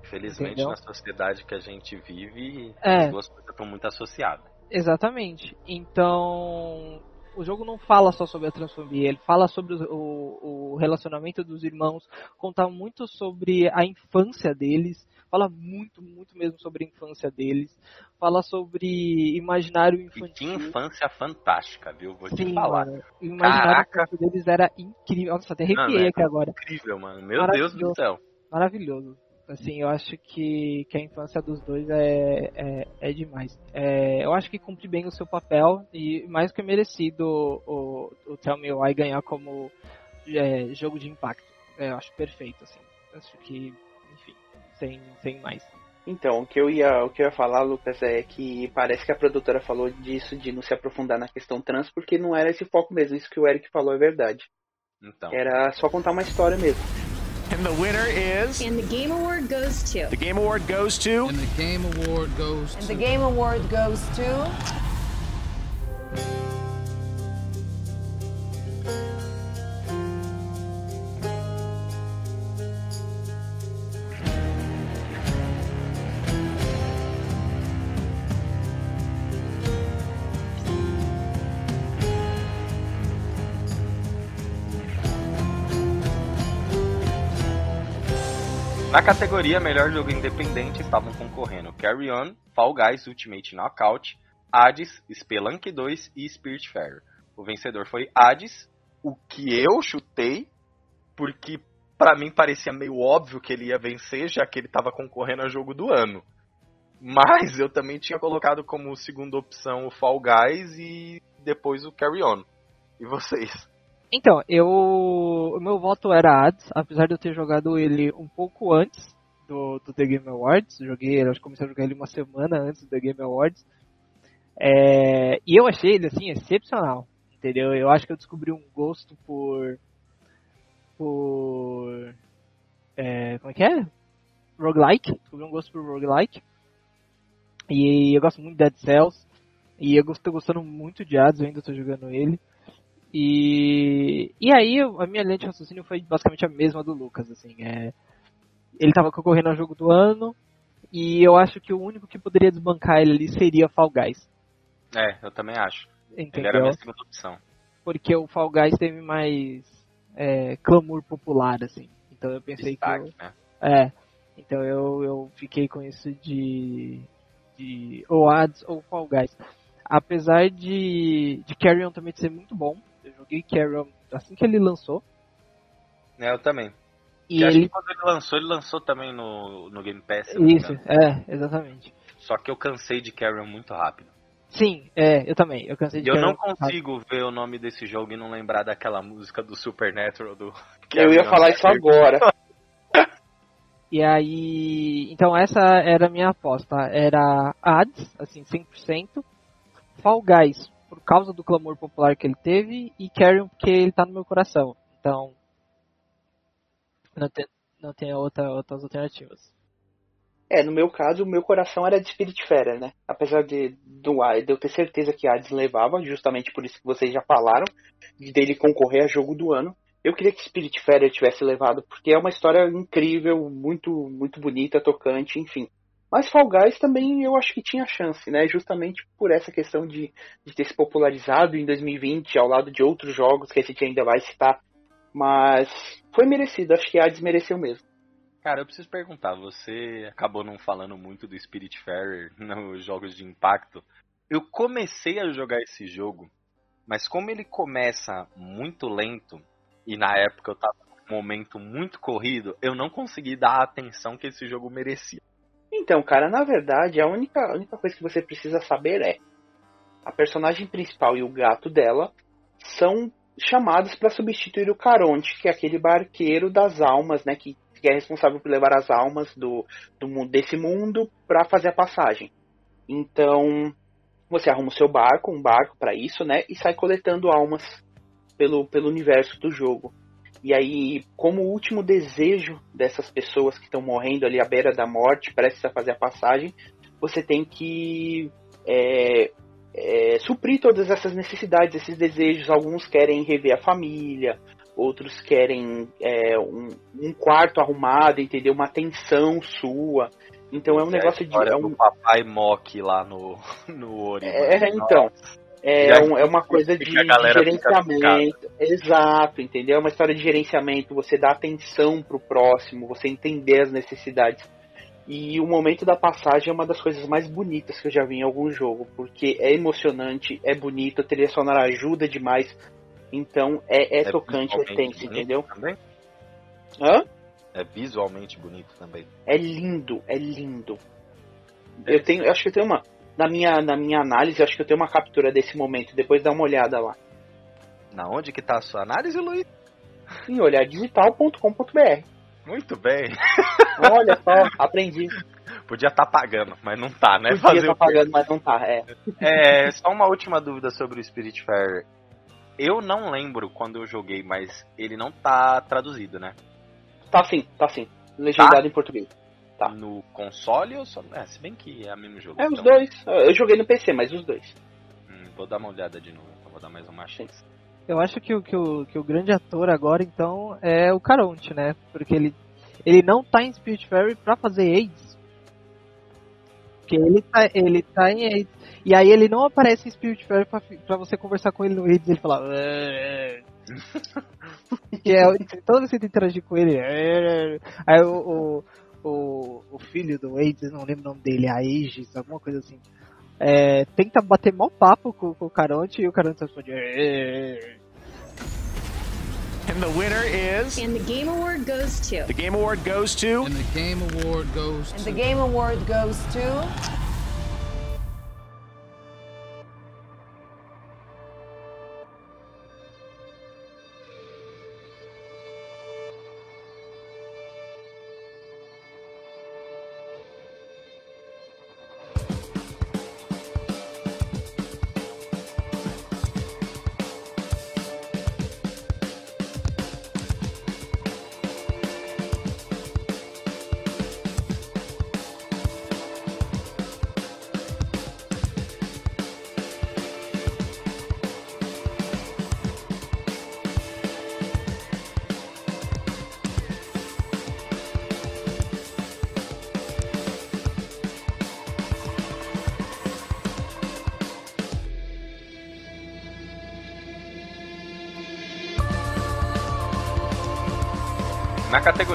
Infelizmente, entendeu? na sociedade que a gente vive, é. as duas coisas estão muito associadas. Exatamente. Então, o jogo não fala só sobre a transfobia, ele fala sobre o, o, relacionamento dos irmãos, conta muito sobre a infância deles, fala muito, muito mesmo sobre a infância deles, fala sobre imaginário infantil. E que infância fantástica, viu? Vou Sim, te falar. Mano, o imaginário Caraca. deles era incrível. Nossa, até arrepiei Não, é aqui agora. Incrível, mano. Meu Deus do céu. Maravilhoso. Assim, eu acho que, que a infância dos dois é, é, é demais. É, eu acho que cumpre bem o seu papel e mais que merecido o, o Tell Me Why ganhar como é, jogo de impacto. É, eu acho perfeito, assim. Acho que, enfim, sem, sem mais. Então, o que eu ia, o que eu ia falar, Lucas, é que parece que a produtora falou disso de não se aprofundar na questão trans, porque não era esse foco mesmo. Isso que o Eric falou é verdade. Então. Era só contar uma história mesmo. And the winner is. And the Game Award goes to. The Game Award goes to. And the Game Award goes to? and the Game Award goes to. Na categoria Melhor Jogo Independente estavam concorrendo Carry On, Fall Guys Ultimate Knockout, Hades, Spelunk 2 e Spiritfarer. O vencedor foi Hades, o que eu chutei, porque pra mim parecia meio óbvio que ele ia vencer, já que ele tava concorrendo a jogo do ano. Mas eu também tinha colocado como segunda opção o Fall Guys e depois o Carry On. E vocês? Então, eu. O meu voto era Hades, apesar de eu ter jogado ele um pouco antes do, do The Game Awards. Joguei, acho que comecei a jogar ele uma semana antes do The Game Awards. É, e eu achei ele assim excepcional. Entendeu? Eu acho que eu descobri um gosto por. por. É, como é que é? Roguelike. Descobri um gosto por roguelike. E eu gosto muito de Dead Cells. E eu estou gostando muito de Hades, eu ainda estou jogando ele. E, e aí a minha lente de raciocínio foi basicamente a mesma do Lucas, assim, é, ele estava concorrendo ao jogo do ano e eu acho que o único que poderia desbancar ele ali seria Fall Guys. É, eu também acho. Entendeu? Ele era a minha segunda opção. Porque o Fall Guys teve mais é, clamor popular, assim. Então eu pensei Destaque, que. Eu, né? é. Então eu, eu fiquei com isso de. de ou Hades ou Fall Guys. Apesar de, de Carrion também ser muito bom. Eu joguei Carrion assim que ele lançou. É, eu também. E E acho ele. que quando ele lançou, ele lançou também no, no Game Pass. Isso, é, exatamente. Só que eu cansei de Carrion muito rápido. Sim, é, eu também. Eu cansei E de eu não consigo ver o nome desse jogo e não lembrar daquela música do Supernatural do *laughs* Eu ia falar isso agora. *laughs* E aí, então essa era a minha aposta. Era Hades, assim, 100%. Fall Guys, por causa do clamor popular que ele teve. E Carrion, porque ele tá no meu coração. Então, não tem, não tem outra, outras alternativas. É, no meu caso, o meu coração era de Spiritfarer, né? Apesar de, do, de eu ter certeza que Hades levava, justamente por isso que vocês já falaram, de dele concorrer a jogo do ano. Eu queria que Spiritfarer tivesse levado, porque é uma história incrível, muito muito bonita, tocante, enfim. Mas Fall Guys também eu acho que tinha chance, né? Justamente por essa questão de, de ter se popularizado em 2020, ao lado de outros jogos que a gente ainda vai citar. Mas foi merecido, acho que Hades mereceu mesmo. Cara, eu preciso perguntar, você acabou não falando muito do Spiritfarer *laughs* nos jogos de impacto. Eu comecei a jogar esse jogo, mas como ele começa muito lento, e na época eu tava num momento muito corrido, eu não consegui dar a atenção que esse jogo merecia. Então, cara, na verdade, a única, a única coisa que você precisa saber é: a personagem principal e o gato dela são chamados para substituir o Caronte, que é aquele barqueiro das almas, né, que, que é responsável por levar as almas do, do desse mundo para fazer a passagem. Então, você arruma o seu barco, um barco para isso, né, e sai coletando almas pelo, pelo universo do jogo. E aí, como último desejo dessas pessoas que estão morrendo ali à beira da morte, prestes a fazer a passagem, você tem que é, é, suprir todas essas necessidades, esses desejos. Alguns querem rever a família, outros querem é, um, um quarto arrumado, entendeu? Uma atenção sua. Então é um Essa negócio de. É, um, papai Mock lá no, *laughs* no Ori. é, então. É, Já um- é uma coisa de, de gerenciamento. Exato, entendeu? É uma história de gerenciamento. Você dá atenção pro próximo, você entender as necessidades. E o momento da passagem é uma das coisas mais bonitas que eu já vi em algum jogo, porque é emocionante, é bonito, a trilha sonora ajuda demais. Então é, é, tocante, é tenso, entendeu? Também? Hã? É visualmente bonito também. É lindo, é lindo. Eu tenho, eu acho que eu tenho uma na minha na minha análise, acho que eu tenho uma captura desse momento, depois dá uma olhada lá. Na onde que tá a sua análise, Luiz? Em olhardigital.com.br. Muito bem. Olha só, aprendi. Podia estar pagando, mas não tá, né? Podia Fazer estar quê? pagando, mas não tá. É. É, só uma última dúvida sobre o Spiritfarer. Eu não lembro quando eu joguei, mas ele não tá traduzido, né? Tá sim, tá sim. Legendado em português. Tá. No console ou só. É, se bem que é o mesmo jogo. É, os então, dois. Eu joguei no PC, mas os dois. hum, vou dar uma olhada de novo, então vou dar mais uma chance. Eu acho que, o- que, o, que o grande ator agora, então, é o Caronte, né? Porque ele, ele não tá em Spiritfarer pra fazer AIDS. Porque ele tá, ele tá em AIDS. E aí ele não aparece em Spiritfarer pra, fi- pra você conversar com ele no AIDS e ele fala... "É". *laughs* que é, toda vez que você interagir com ele... "É". Aí o, o, o, o filho do Wade, eu não lembro o nome dele, Aegis, alguma coisa assim. É, tenta bater mal papo com, com o Caronte e o Caronte responde. "É, And the winner is. And the Game Award goes to. The Game Award goes to. And the Game Award goes And to. the Game Award goes to.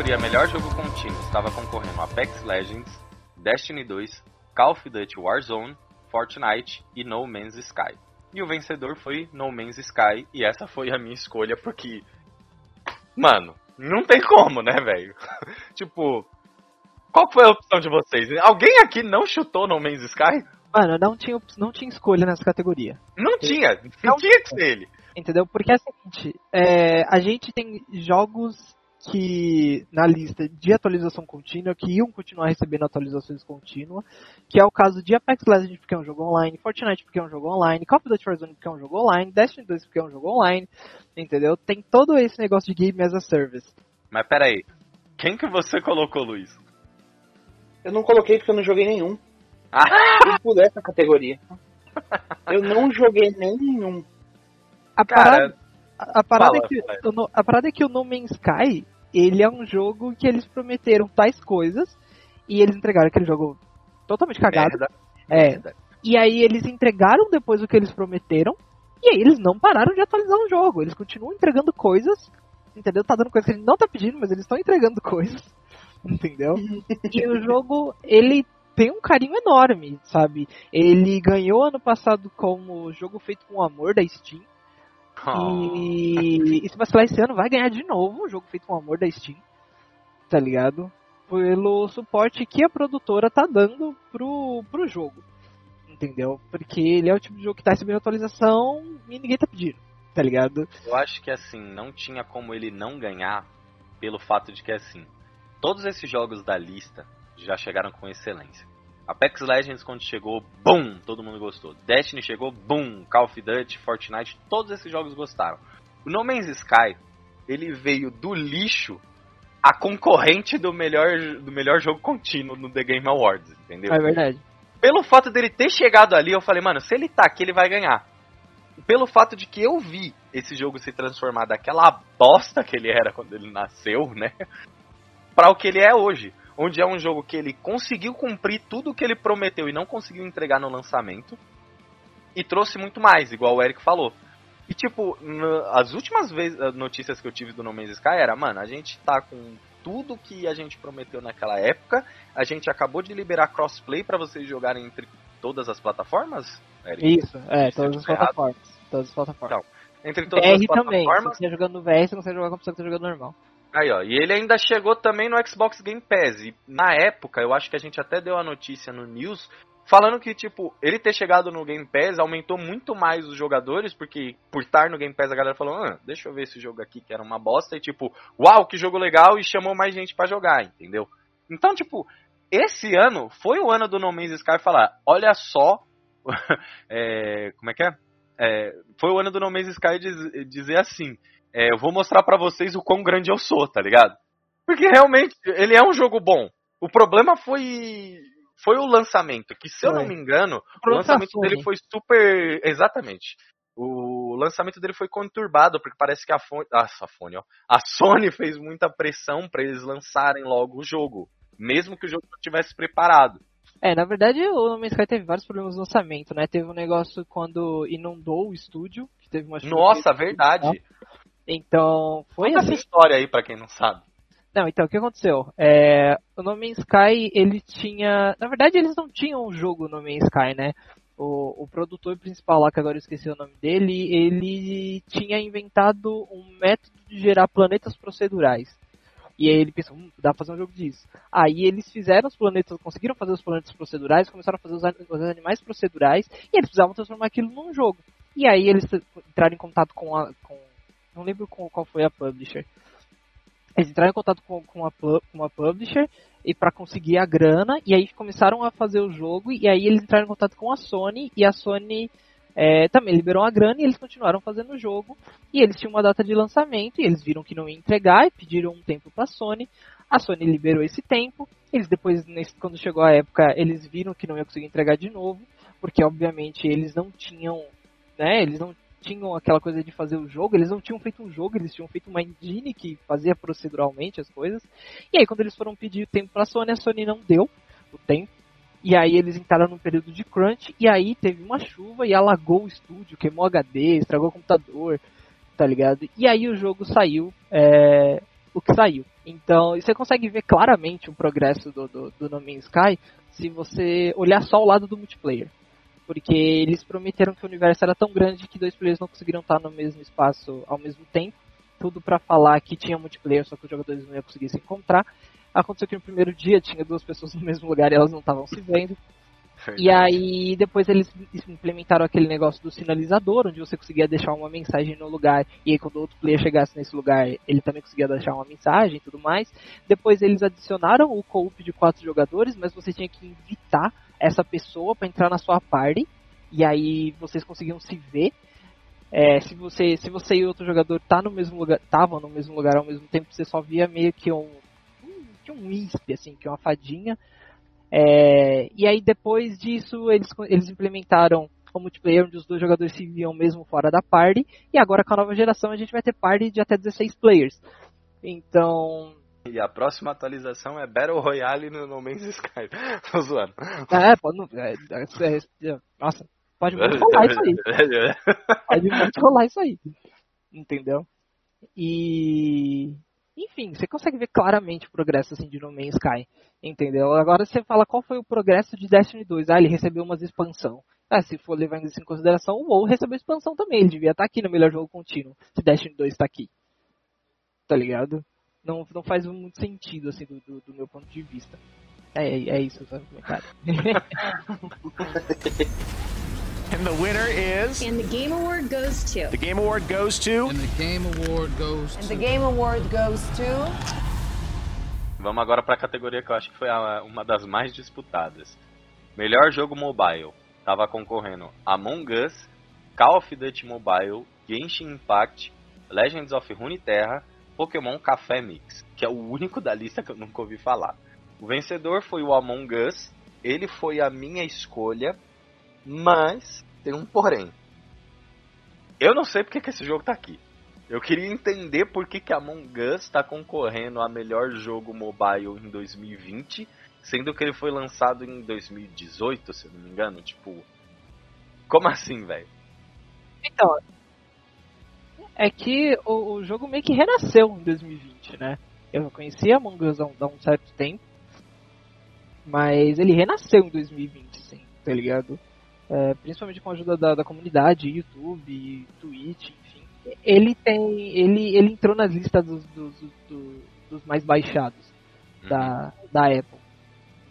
Categoria Melhor Jogo Contínuo estava concorrendo Apex Legends, Destiny 2, Call of Duty Warzone, Fortnite e No Man's Sky. E o vencedor foi No Man's Sky, e essa foi a minha escolha porque. Mano, não tem como, né, velho? *laughs* tipo, qual foi a opção de vocês? Alguém aqui não chutou No Man's Sky? Mano, não tinha, não tinha escolha nessa categoria. Não tinha, não tinha que ser ele. Entendeu? Porque é o seguinte, é, a gente tem jogos que na lista de atualização contínua, que iam continuar recebendo atualizações contínuas, que é o caso de Apex Legends porque é um jogo online, Fortnite porque é um jogo online, Call of Duty Warzone porque é um jogo online, Destiny 2 porque é um jogo online, entendeu? Tem todo esse negócio de Game as a Service. Mas pera aí, quem que você colocou, Luiz? Eu não coloquei porque eu não joguei nenhum. Ah, Eu pulei essa categoria. Eu não joguei nenhum. A Cara, parada, a, a parada fala, é que, fala. o no- a parada é que o No Man's Sky, ele é um jogo que eles prometeram tais coisas, e eles entregaram aquele jogo totalmente cagado. merda. É. merda. E aí eles entregaram depois o que eles prometeram. E aí eles não pararam de atualizar o jogo. Eles continuam entregando coisas. Entendeu? Tá dando coisa que ele não tá pedindo, mas eles estão entregando *laughs* coisas. Entendeu? *laughs* e o jogo, ele tem um carinho enorme, sabe? Ele ganhou ano passado como jogo feito com amor da Steam. *laughs* Oh. E, e se vacilar esse ano, vai ganhar de novo um jogo feito com amor da Steam. Tá ligado? Pelo suporte que a produtora tá dando pro, pro jogo. Entendeu? Porque ele é o tipo de jogo que tá recebendo atualização e ninguém tá pedindo. Tá ligado? Eu acho que assim, não tinha como ele não ganhar pelo fato de que assim, todos esses jogos da lista já chegaram com excelência. Apex Legends quando chegou, boom, todo mundo gostou. Destiny chegou, boom, Call of Duty, Fortnite, todos esses jogos gostaram. O No Man's Sky, ele veio do lixo a concorrente do melhor, do melhor jogo contínuo no The Game Awards, entendeu? É verdade. pelo fato dele ter chegado ali, eu falei, mano, se ele tá aqui, ele vai ganhar. Pelo fato de que eu vi esse jogo se transformar daquela bosta que ele era quando ele nasceu, né? *laughs* Pra o que ele é hoje. Onde é um jogo que ele conseguiu cumprir tudo o que ele prometeu e não conseguiu entregar no lançamento. E trouxe muito mais, igual o Eric falou. E tipo, as últimas vezes, eh, notícias que eu tive do No Man's Sky era, mano, a gente tá com tudo que a gente prometeu naquela época. A gente acabou de liberar crossplay pra vocês jogarem entre todas as plataformas, Eric? Isso, é, Isso, todas as plataformas. Todas as plataformas. Entre todas as VR também. Se plataformas. você tá jogando no VR, você consegue jogar com a pessoa que tá jogando normal. Aí, ó, e ele ainda chegou também no Xbox Game Pass. E na época, eu acho que a gente até deu a notícia no News, falando que, tipo, ele ter chegado no Game Pass aumentou muito mais os jogadores, porque por estar no Game Pass a galera falou, ah, deixa eu ver esse jogo aqui que era uma bosta, e tipo, uau, que jogo legal, e chamou mais gente pra jogar, entendeu? Então, tipo, esse ano foi o ano do No Man's Sky falar, olha só, *laughs* é, como é que é? É, foi o ano do No Man's Sky diz- dizer assim, é, eu vou mostrar pra vocês o quão grande eu sou, tá ligado? Porque realmente ele é um jogo bom. O problema foi foi o lançamento, que se eu não me engano, o lançamento dele foi super exatamente. O lançamento dele foi conturbado porque parece que a Fone, ah, a Fone, ó, a Sony *laughs* fez muita pressão pra eles lançarem logo o jogo, mesmo que o jogo não tivesse preparado. É, na verdade o No Man's Sky teve vários problemas no lançamento, né? Teve um negócio quando inundou o estúdio, que teve uma Nossa, verdade. Então, foi Conta essa assim. história aí pra quem não sabe. Não, então, o que aconteceu? É, o No Man's Sky, ele tinha... Na verdade, eles não tinham um jogo No Man's Sky, né? O, o produtor principal lá, que agora eu esqueci o nome dele, ele tinha inventado um método de gerar planetas procedurais. E aí ele pensou, hum, dá pra fazer um jogo disso. Aí eles fizeram os planetas, conseguiram fazer os planetas procedurais, começaram a fazer os, os animais procedurais, e eles precisavam transformar aquilo num jogo. E aí eles entraram em contato com a. Com, não lembro qual foi a publisher. Eles entraram em contato com, com, a, com publisher e para conseguir a grana, e aí começaram a fazer o jogo, e aí eles entraram em contato com a Sony, e a Sony é, também liberou a grana e eles continuaram fazendo o jogo. E eles tinham uma data de lançamento e eles viram que não ia entregar e pediram um tempo para a Sony. A Sony liberou esse tempo. Eles depois, nesse, quando chegou a época, eles viram que não ia conseguir entregar de novo, porque obviamente eles não tinham, né? Eles não tinham aquela coisa de fazer o jogo, eles não tinham feito um jogo, eles tinham feito uma engine que fazia proceduralmente as coisas. E aí quando eles foram pedir tempo para a Sony, a Sony não deu o tempo. E aí eles entraram num período de crunch e aí teve uma chuva e alagou o estúdio, queimou HD, estragou o computador, tá ligado? E aí o jogo saiu é, o que saiu. Então você consegue ver claramente o progresso do, do, do No Man's Sky se você olhar só o lado do multiplayer. Porque eles prometeram que o universo era tão grande que dois players não conseguiriam estar no mesmo espaço ao mesmo tempo. Tudo para falar que tinha multiplayer, só que os jogadores não iam conseguir se encontrar. Aconteceu que no primeiro dia tinha duas pessoas *laughs* no mesmo lugar e elas não estavam se vendo. E aí depois eles implementaram aquele negócio do sinalizador, onde você conseguia deixar uma mensagem no lugar, e aí quando outro player chegasse nesse lugar, ele também conseguia deixar uma mensagem e tudo mais. Depois eles adicionaram o co-op de quatro jogadores, mas você tinha que invitar essa pessoa para entrar na sua party, e aí vocês conseguiam se ver. É, se você se você e outro jogador tá no mesmo lugar, estavam no mesmo lugar ao mesmo tempo, você só via meio que um que um ISP, assim, que uma fadinha. É, e aí depois disso eles, eles implementaram o multiplayer onde os dois jogadores se viam mesmo fora da party. E agora com a nova geração a gente vai ter party de até 16 players. Então. E a próxima atualização é Battle Royale no No Man's Sky. *laughs* Tô zoando. É, pode. É, é, é, nossa, pode *laughs* muito rolar isso aí. Pode *laughs* muito rolar isso aí. Entendeu? E. Enfim, você consegue ver claramente o progresso assim, de No Man's Sky, entendeu? Agora você fala qual foi o progresso de Destiny 2. Ah, ele recebeu umas expansão. Ah, se for levando isso em consideração, o WoW recebeu expansão também. Ele devia estar aqui no melhor jogo contínuo, se Destiny 2 está aqui. Tá ligado? Não, não faz muito sentido, assim, do, do, do meu ponto de vista. É, é isso, sabe, cara? *laughs* And the winner is. And the Game Award goes to. The Game Award goes to. And the Game Award goes And to. the Game Award goes to. Vamos agora para a categoria que eu acho que foi a, uma das mais disputadas. Melhor jogo mobile. Tava concorrendo Among Us, Call of Duty Mobile, Genshin Impact, Legends of Runeterra, Pokémon Café Mix, que é o único da lista que eu nunca ouvi falar. O vencedor foi o Among Us, ele foi a minha escolha mas tem um porém. Eu não sei porque que esse jogo tá aqui. Eu queria entender por que, que Among Us está concorrendo a melhor jogo mobile em 2020, sendo que ele foi lançado em 2018, se eu não me engano. Tipo, como assim, velho? Então, é que o, o, jogo meio que renasceu em 2020, né? Eu conhecia Among Us há um, há um certo tempo, mas ele renasceu em 2020, sim, tá ligado? é, principalmente com a ajuda da, da comunidade, YouTube, Twitch, enfim. Ele tem. Ele, ele entrou nas listas dos, dos, dos, dos mais baixados uhum. da, da Apple.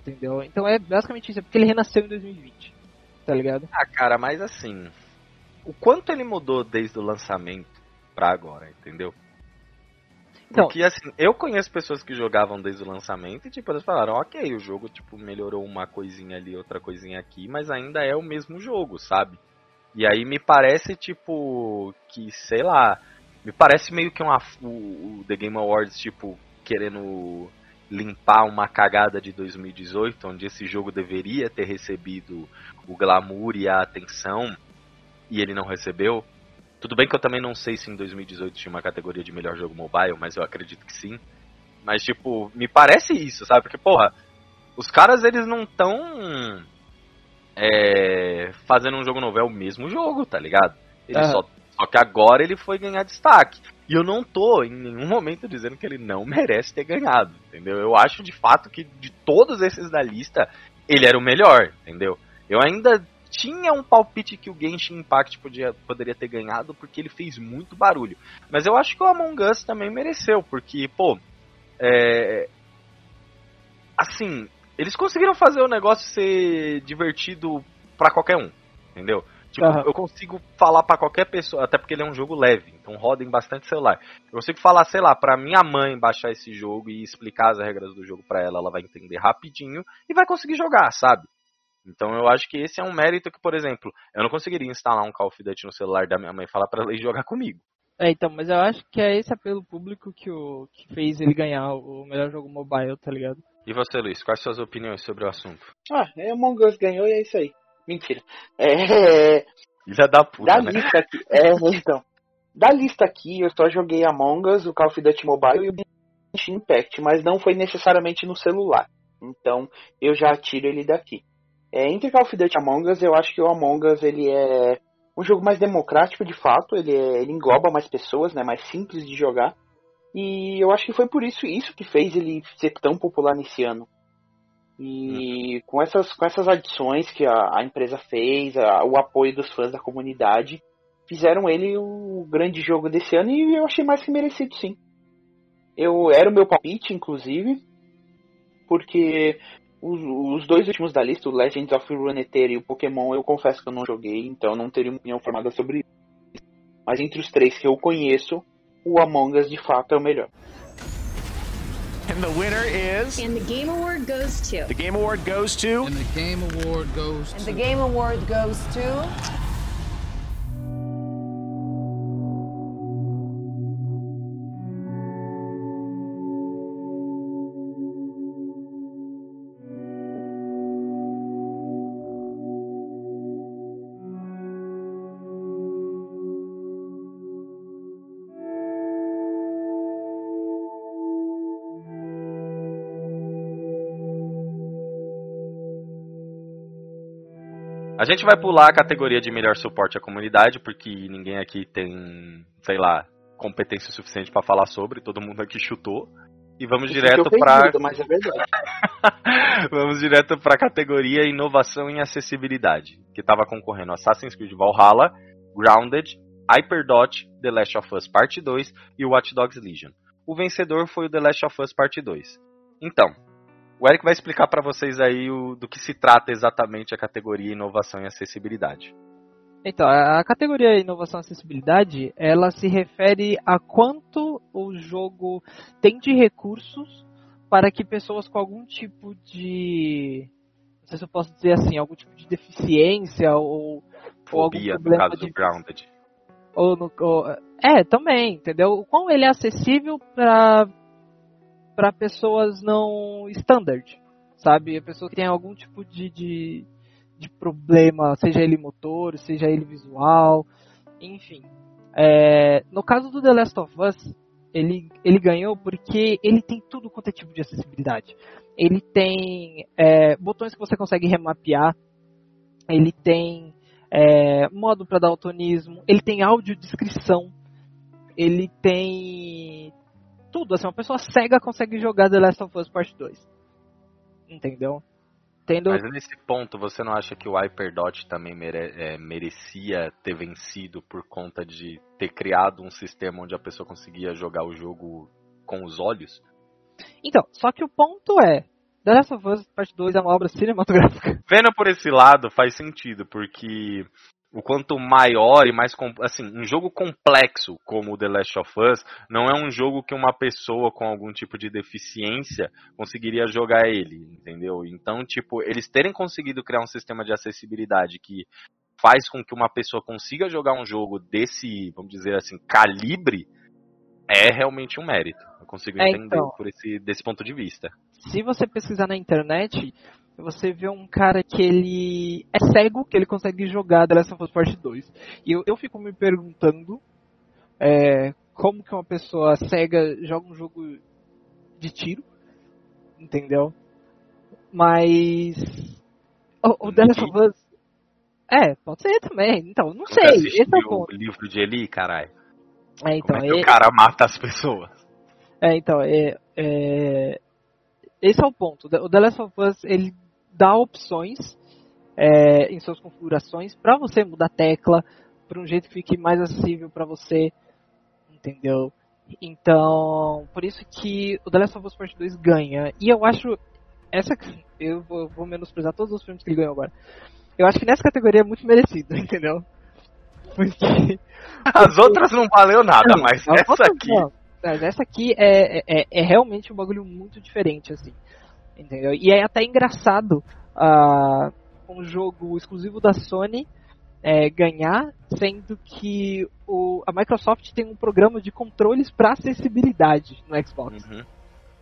Entendeu? Então é basicamente isso, é porque ele renasceu em 2020. Tá ligado? Ah, cara, mas assim. O quanto ele mudou desde o lançamento agora, entendeu? Então, Porque assim, eu conheço pessoas que jogavam desde o lançamento e tipo, elas falaram, ok, o jogo tipo melhorou uma coisinha ali, outra coisinha aqui, mas ainda é o mesmo jogo, sabe? E aí me parece tipo que, sei lá, me parece meio que uma, o, o The Game Awards tipo querendo limpar uma cagada de 2018, onde esse jogo deveria ter recebido o glamour e a atenção e ele não recebeu. Tudo bem que eu também não sei se em 2018 tinha uma categoria de melhor jogo mobile, mas eu acredito que sim. Mas, tipo, me parece isso, sabe? Porque, porra, os caras, eles não estão é, fazendo um jogo novo, é o mesmo jogo, tá ligado? Ele só, só que agora ele foi ganhar destaque. E eu não tô em nenhum momento dizendo que ele não merece ter ganhado, entendeu? Eu acho de fato que de todos esses da lista, ele era o melhor, entendeu? Eu ainda tinha um palpite que o Genshin Impact podia, poderia ter ganhado porque ele fez muito barulho. Mas eu acho que o Among Us também mereceu, porque, pô, é. Assim, eles conseguiram fazer o negócio ser divertido para qualquer um, entendeu? Tipo, Aham. eu consigo falar pra qualquer pessoa, até porque ele é um jogo leve, então roda em bastante celular. Eu consigo falar, sei lá, pra minha mãe baixar esse jogo e explicar as regras do jogo pra ela, ela vai entender rapidinho e vai conseguir jogar, sabe? Então eu acho que esse é um mérito que, por exemplo, eu não conseguiria instalar um Call of Duty no celular da minha mãe e falar pra ela ir jogar comigo. É, então, mas eu acho que é esse apelo público que, o, que fez ele ganhar o melhor jogo mobile, tá ligado? E você, Luiz, quais suas opiniões sobre o assunto? Ah, é, Among Us ganhou e é isso aí. Mentira. É, *laughs* Ilha da puta, da né? lista aqui. É, então. Da lista aqui, eu só joguei Among Us, o Call of Duty Mobile e o Genshin Impact, mas não foi necessariamente no celular. Então, eu já tiro ele daqui. É, entre Call of Duty e Among Us, eu acho que o Among Us ele é um jogo mais democrático de fato, ele, é- ele engloba mais pessoas, né, mais simples de jogar. E eu acho que foi por isso isso que fez ele ser tão popular nesse ano. E com essas, com essas adições que a, a empresa fez, a- o apoio dos fãs da comunidade, fizeram ele o grande jogo desse ano e eu achei mais que merecido sim. Eu era o meu palpite, inclusive, porque os, os dois últimos da lista, o Legends of Runeterra e o Pokémon, eu confesso que eu não joguei, então eu não teria uma opinião formada sobre isso. Mas entre os três que eu conheço, o Among Us de fato é o melhor. And the winner is. And the Game Award goes to. The Game Award goes to. And the Game Award goes And to. the Game Award goes to. A gente vai pular a categoria de melhor suporte à comunidade, porque ninguém aqui tem, sei lá, competência suficiente pra falar sobre, todo mundo aqui chutou. E vamos Eu direto Mas é *laughs* vamos direto pra categoria inovação em acessibilidade, que tava concorrendo Assassin's Creed Valhalla, Grounded, Hyperdot, The Last of Us Parte 2 e Watch Dogs Legion. O vencedor foi o The Last of Us Parte 2. Então, o Eric vai explicar pra vocês aí o, do que se trata exatamente a categoria inovação em acessibilidade. Então, a categoria Inovação e Acessibilidade, ela se refere a quanto o jogo tem de recursos para que pessoas com algum tipo de, não sei se eu posso dizer assim, algum tipo de deficiência ou, ou algum Fobia, no problema caso de do Grounded. ou no, ou- é, também, entendeu? O quão ele é acessível para para pessoas não standard, sabe? A pessoa que tem algum tipo de, de, de problema, seja ele motor, seja ele visual, enfim. É, no caso do The Last of Us, ele, ele ganhou porque ele tem tudo quanto é tipo de acessibilidade. Ele tem é, botões que você consegue remapear, ele tem é, modo para daltonismo, ele tem audiodescrição, ele tem tudo. Assim, uma pessoa cega consegue jogar The Last of Us Part 2. Entendeu? Tendo, Mas nesse ponto, você não acha que o Hyperdot também mere- é, merecia ter vencido por conta de ter criado um sistema onde a pessoa conseguia jogar o jogo com os olhos? Então, só que o ponto é, The Last of Us Part 2 é uma obra cinematográfica. Vendo por esse lado, faz sentido, porque o quanto maior e mais. Assim, um jogo complexo como o The Last of Us não é um jogo que uma pessoa com algum tipo de deficiência conseguiria jogar ele, entendeu? Então, tipo, eles terem conseguido criar um sistema de acessibilidade que faz com que uma pessoa consiga jogar um jogo desse, vamos dizer assim, calibre, é realmente um mérito. Eu consigo É, entender então. por esse, desse ponto de vista. Se você pesquisar na internet, você vê um cara que ele é cego, que ele consegue jogar The Last of Us Part 2. E eu, eu fico me perguntando é, como que uma pessoa cega joga um jogo de tiro, entendeu? Mas o, o The Last of Us é, pode ser também. Então, não sei. Esse é o ponto. livro de Eli, caralho? É, então, Como é que é- o cara mata as pessoas? É, então, é, é- esse é o ponto. O The Last of Us, ele dá opções é, em suas configurações para você mudar a tecla para um jeito que fique mais acessível para você, entendeu? Então, por isso que o The Last of Us Part 2 ganha. E eu acho essa eu vou, vou menosprezar todos os filmes que ele ganhou agora. Eu acho que nessa categoria é muito merecido, *laughs* entendeu? Porque *laughs* As outras não valeu nada, mas as essa aqui. Mas essa aqui é, é, é realmente um bagulho muito diferente, assim. Entendeu? E é até engraçado ah, um jogo exclusivo da Sony é, ganhar, sendo que o, a Microsoft tem um programa de controles para acessibilidade no Xbox. Uhum.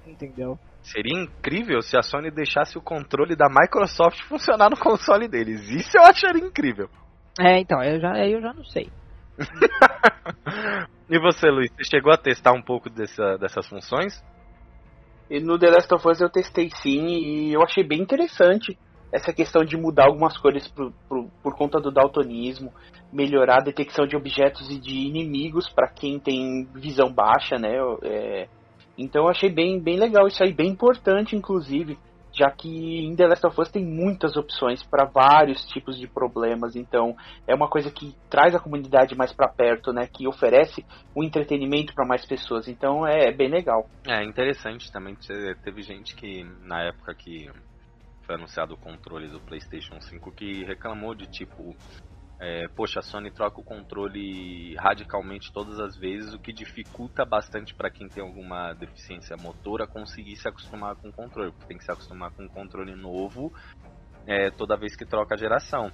Entendeu? Seria incrível se a Sony deixasse o controle da Microsoft funcionar no console deles. Isso eu acharia incrível. É, então, eu já, eu já não sei. *laughs* e você, Luiz, você chegou a testar um pouco dessa, dessas funções? E no The Last of Us eu testei sim e eu achei bem interessante essa questão de mudar algumas cores por conta do daltonismo, melhorar a detecção de objetos e de inimigos para quem tem visão baixa, né? É, então eu achei bem, bem legal isso aí, bem importante inclusive, já que em The Last of Us tem muitas opções para vários tipos de problemas, então é uma coisa que traz a comunidade mais para perto, né? Que oferece um entretenimento para mais pessoas, então é, é bem legal. É interessante também. te- Teve gente que, na época que foi anunciado o controle do PlayStation 5, que reclamou de tipo. É, Poxa, a Sony troca o controle radicalmente todas as vezes, o que dificulta bastante para quem tem alguma deficiência motora conseguir se acostumar com o controle, porque tem que se acostumar com um controle novo é, toda vez que troca a geração.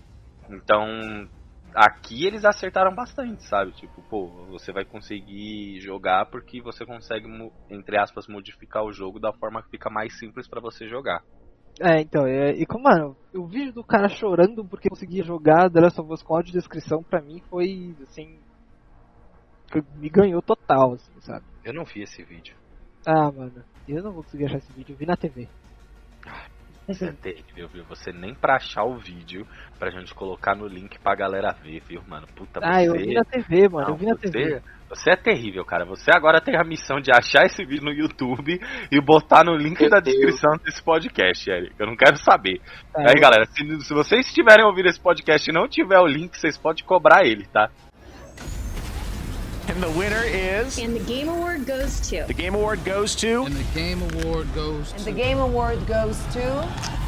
Então, aqui eles acertaram bastante, sabe? Tipo, pô, você vai conseguir jogar porque você consegue, entre aspas, modificar o jogo da forma que fica mais simples pra você jogar. É, então, é, e como, mano, o vídeo do cara chorando porque conseguia jogar The Last of Us com audiodescrição pra mim foi, assim, me ganhou total, assim, sabe? Eu não vi esse vídeo. Ah, mano, eu não vou conseguir achar esse vídeo, eu vi na TV. Isso é terrível, viu? Você nem pra achar o vídeo pra gente colocar no link pra galera ver, viu, mano? Puta, Ah, você... eu vi na TV, mano, Não, eu vi na você, TV. Você é terrível, cara. Você agora tem a missão de achar esse vídeo no YouTube e botar no link Meu da Deus. descrição desse podcast, Eric. Eu não quero saber. É, Aí, galera, se, se vocês estiverem ouvindo esse podcast e não tiver o link, vocês podem cobrar ele, tá? And the winner is. And the Game Award goes to. The Game Award goes to. And the Game Award goes And to. the Game Award goes to.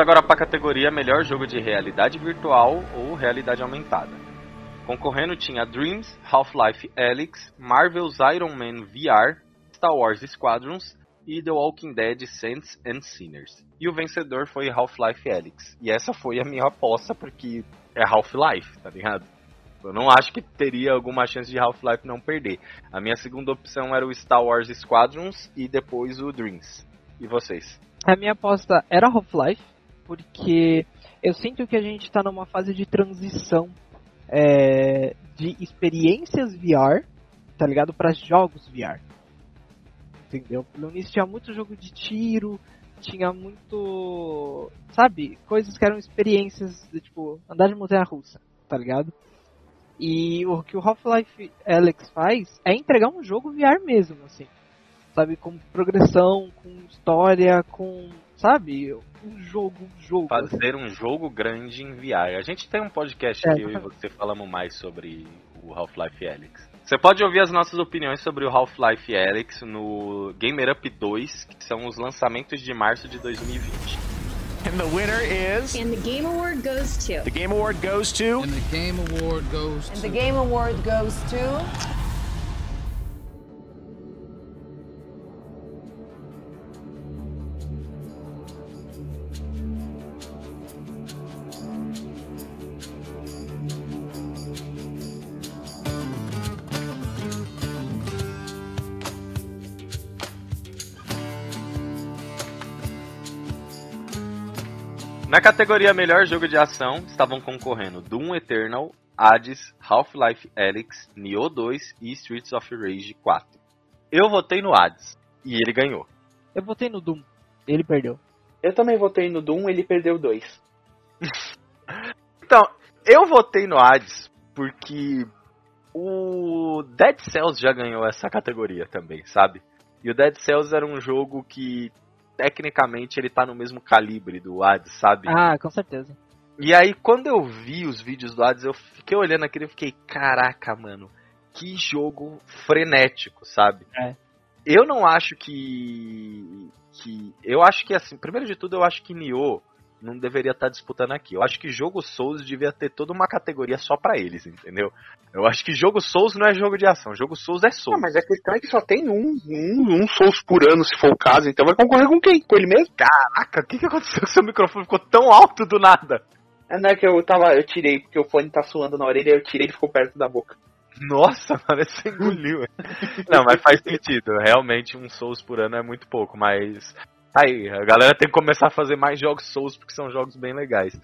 Agora para a categoria Melhor Jogo de Realidade Virtual ou Realidade Aumentada. Concorrendo tinha Dreams, Half-Life Alyx, Marvel's Iron Man VR, Star Wars Squadrons e The Walking Dead Saints and Sinners. E o vencedor foi Half-Life Alyx. E essa foi a minha aposta porque é Half-Life, tá ligado? Eu não acho que teria alguma chance de Half-Life não perder. A minha segunda opção era o Star Wars Squadrons e depois o Dreams. E vocês? A minha aposta era Half-Life, porque eu sinto que a gente tá numa fase de transição é, de experiências VR, tá ligado? Para jogos VR. Entendeu? No início tinha muito jogo de tiro, tinha muito. Sabe? Coisas que eram experiências, de, tipo, andar de montanha russa, tá ligado? E o que o Half-Life Alex faz é entregar um jogo VR mesmo, assim. Sabe? Com progressão, com história, com. Sabe? Um jogo, um jogo. assim. fazer um jogo grande em VR. A gente tem um podcast É, que eu e você falamos mais sobre o Half-Life Alyx. Você pode ouvir as nossas opiniões sobre o Half-Life Alyx no Gamer Up 2, que são os lançamentos de março de 2020. And the winner is. And the Game Award goes to. The Game Award goes to. And the Game Award goes And to. the Game Award goes to. Na categoria Melhor Jogo de Ação, estavam concorrendo Doom Eternal, Hades, Half-Life Alyx, Nioh 2 e Streets of Rage 4. Eu votei no Hades e ele ganhou. Eu votei no Doom. Ele perdeu. Eu também votei no Doom, ele perdeu dois. *laughs* Então, eu votei no Hades porque o Dead Cells já ganhou essa categoria também, sabe? E o Dead Cells era um jogo que tecnicamente ele tá no mesmo calibre do Hades, sabe? Ah, com certeza. E aí quando eu vi os vídeos do Hades, eu fiquei olhando aquilo e fiquei, caraca, mano, que jogo frenético, sabe? É. Eu não acho que que eu acho que assim, primeiro de tudo, eu acho que Nioh não deveria estar disputando aqui. Eu acho que jogo Souls devia ter toda uma categoria só pra eles, entendeu? Eu acho que jogo Souls não é jogo de ação, jogo Souls é Souls. Não, mas a questão é que só tem um, um, um Souls por ano, se for o caso, então vai concorrer com quem? Com ele mesmo? Caraca, o que, que aconteceu com seu microfone? Ficou tão alto do nada. É, não é que eu tava, eu tirei, porque o fone tá suando na orelha, eu tirei e ficou perto da boca. Nossa, parece que você engoliu. *laughs* não, mas faz sentido. Realmente um Souls por ano é muito pouco, mas Tá aí, a galera tem que começar a fazer mais jogos Souls porque são jogos bem legais.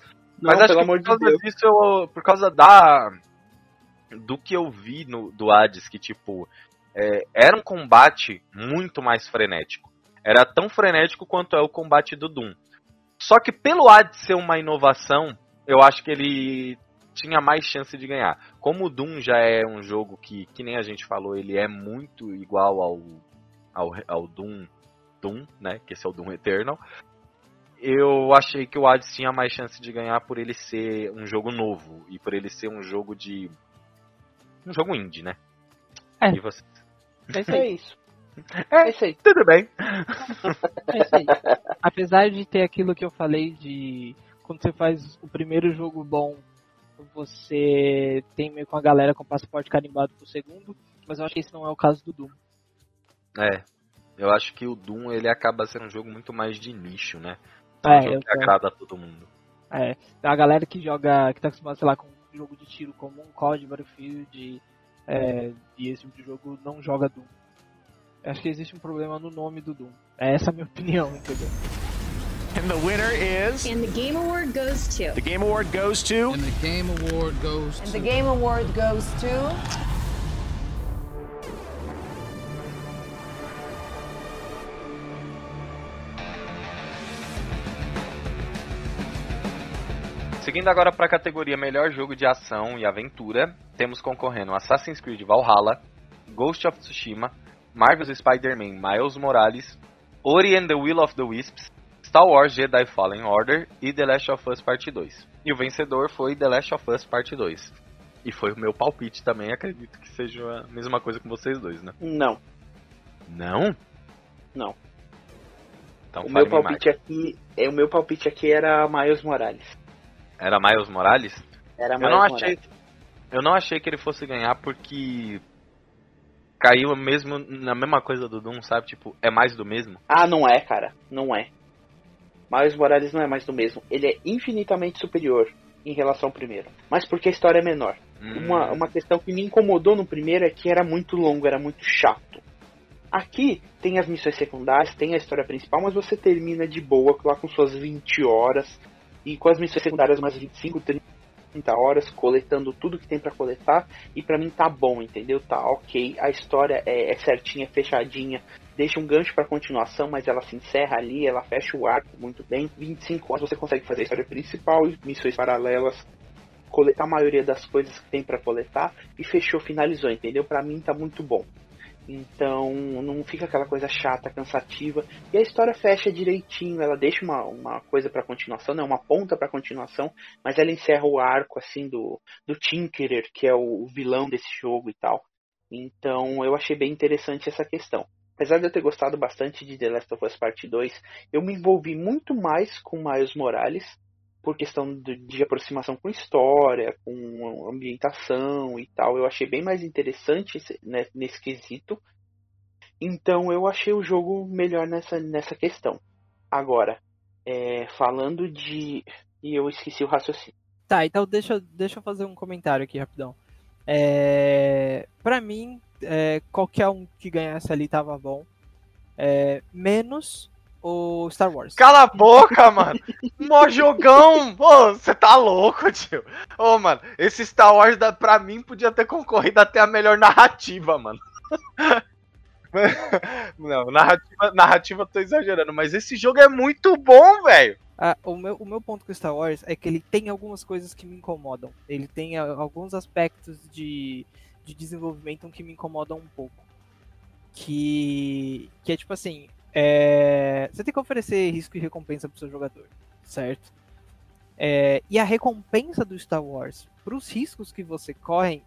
Não, Mas acho que por causa disso, eu, por causa da do que eu vi no, do Hades, que tipo, é, era um combate muito mais frenético. Era tão frenético quanto é o combate do Doom. Só que pelo Hades ser uma inovação, eu acho que ele tinha mais chance de ganhar. Como o Doom já é um jogo que, que nem a gente falou, ele é muito igual ao, ao, ao Doom, Doom, né? Que esse é o Doom Eternal. Eu achei que o Hades tinha mais chance de ganhar por ele ser um jogo novo e por ele ser um jogo de. um jogo indie, né? É. E você? É isso *laughs* É. É isso aí. Tudo bem. É isso aí. Apesar de ter aquilo que eu falei de quando você faz o primeiro jogo bom, você tem meio com a galera com passaporte carimbado pro segundo, mas eu acho que esse não é o caso do Doom. É. Eu acho que o Doom ele acaba sendo um jogo muito mais de nicho, né? É, um jogo eu que agrada a todo mundo. É, a galera que joga, que tá acostumada, sei lá, com um jogo de tiro comum, COD, Battlefield é, e esse tipo de jogo não joga Doom. Eu acho que existe um problema no nome do Doom. É essa a minha *laughs* opinião, entendeu? And the winner is. And the Game Award goes to. The Game Award goes to. And the Game Award goes And to. the Game Award goes to. Seguindo agora para a categoria Melhor Jogo de Ação e Aventura, temos concorrendo Assassin's Creed Valhalla, Ghost of Tsushima, Marvel's Spider-Man Miles Morales, Ori and the Will of the Wisps, Star Wars Jedi Fallen Order e The Last of Us Part 2. E o vencedor foi The Last of Us Part 2. E foi o meu palpite também, acredito que seja a mesma coisa com vocês dois, né? Não, Não? não. Então o meu palpite aqui, é, o meu palpite aqui era Miles Morales. Era Miles Morales? Era Eu Miles não Morales. achei. Eu não achei que ele fosse ganhar porque caiu mesmo na mesma coisa do Doom, sabe? Tipo, é mais do mesmo. Ah, não é, cara. Não é. Miles Morales não é mais do mesmo. Ele é infinitamente superior em relação ao primeiro. Mas porque a história é menor. Hum, Uma, uma questão que me incomodou no primeiro é que era muito longo, era muito chato. Aqui tem as missões secundárias, tem a história principal, mas você termina de boa lá com suas 20 horas. E com as missões secundárias umas 25, 30 horas, coletando tudo que tem pra coletar. E pra mim tá bom, entendeu? Tá ok. A história é, é certinha, fechadinha. Deixa um gancho pra continuação, mas ela se encerra ali, ela fecha o arco muito bem. 25 horas você consegue fazer a história principal e missões paralelas coletar a maioria das coisas que tem pra coletar e fechou, finalizou, entendeu? Pra mim tá muito bom. Então não fica aquela coisa chata, cansativa. E a história fecha direitinho, ela deixa uma, uma coisa pra continuação, né? uma ponta pra continuação, mas ela encerra o arco assim do, do Tinkerer, que é o, o vilão desse jogo e tal. Então eu achei bem interessante essa questão. Apesar de eu ter gostado bastante de The Last of Us Part 2, eu me envolvi muito mais com Miles Morales por questão de, de aproximação com história, com ambientação e tal. Eu achei bem mais interessante né, nesse quesito. Então eu achei o jogo melhor nessa, nessa questão. Agora, é, falando de. E eu esqueci o raciocínio. Tá, então deixa, deixa eu fazer um comentário aqui rapidão. É, pra mim, é, qualquer um que ganhasse ali tava bom. É, menos o Star Wars. Cala a boca, mano. Mó jogão. Pô, você tá louco, tio. Ô, mano, esse Star Wars, da- pra mim, podia ter concorrido até a melhor narrativa, mano. *laughs* Não, narrativa, narrativa eu tô exagerando, mas esse jogo é muito bom, velho. Ah, o, meu, o meu ponto com Star Wars é que ele tem algumas coisas que me incomodam. Ele tem ah, alguns aspectos de, de desenvolvimento que me incomodam um pouco. Que, que é tipo assim: é, você tem que oferecer risco e recompensa pro seu jogador, certo? É, e a recompensa do Star Wars pros riscos que você corre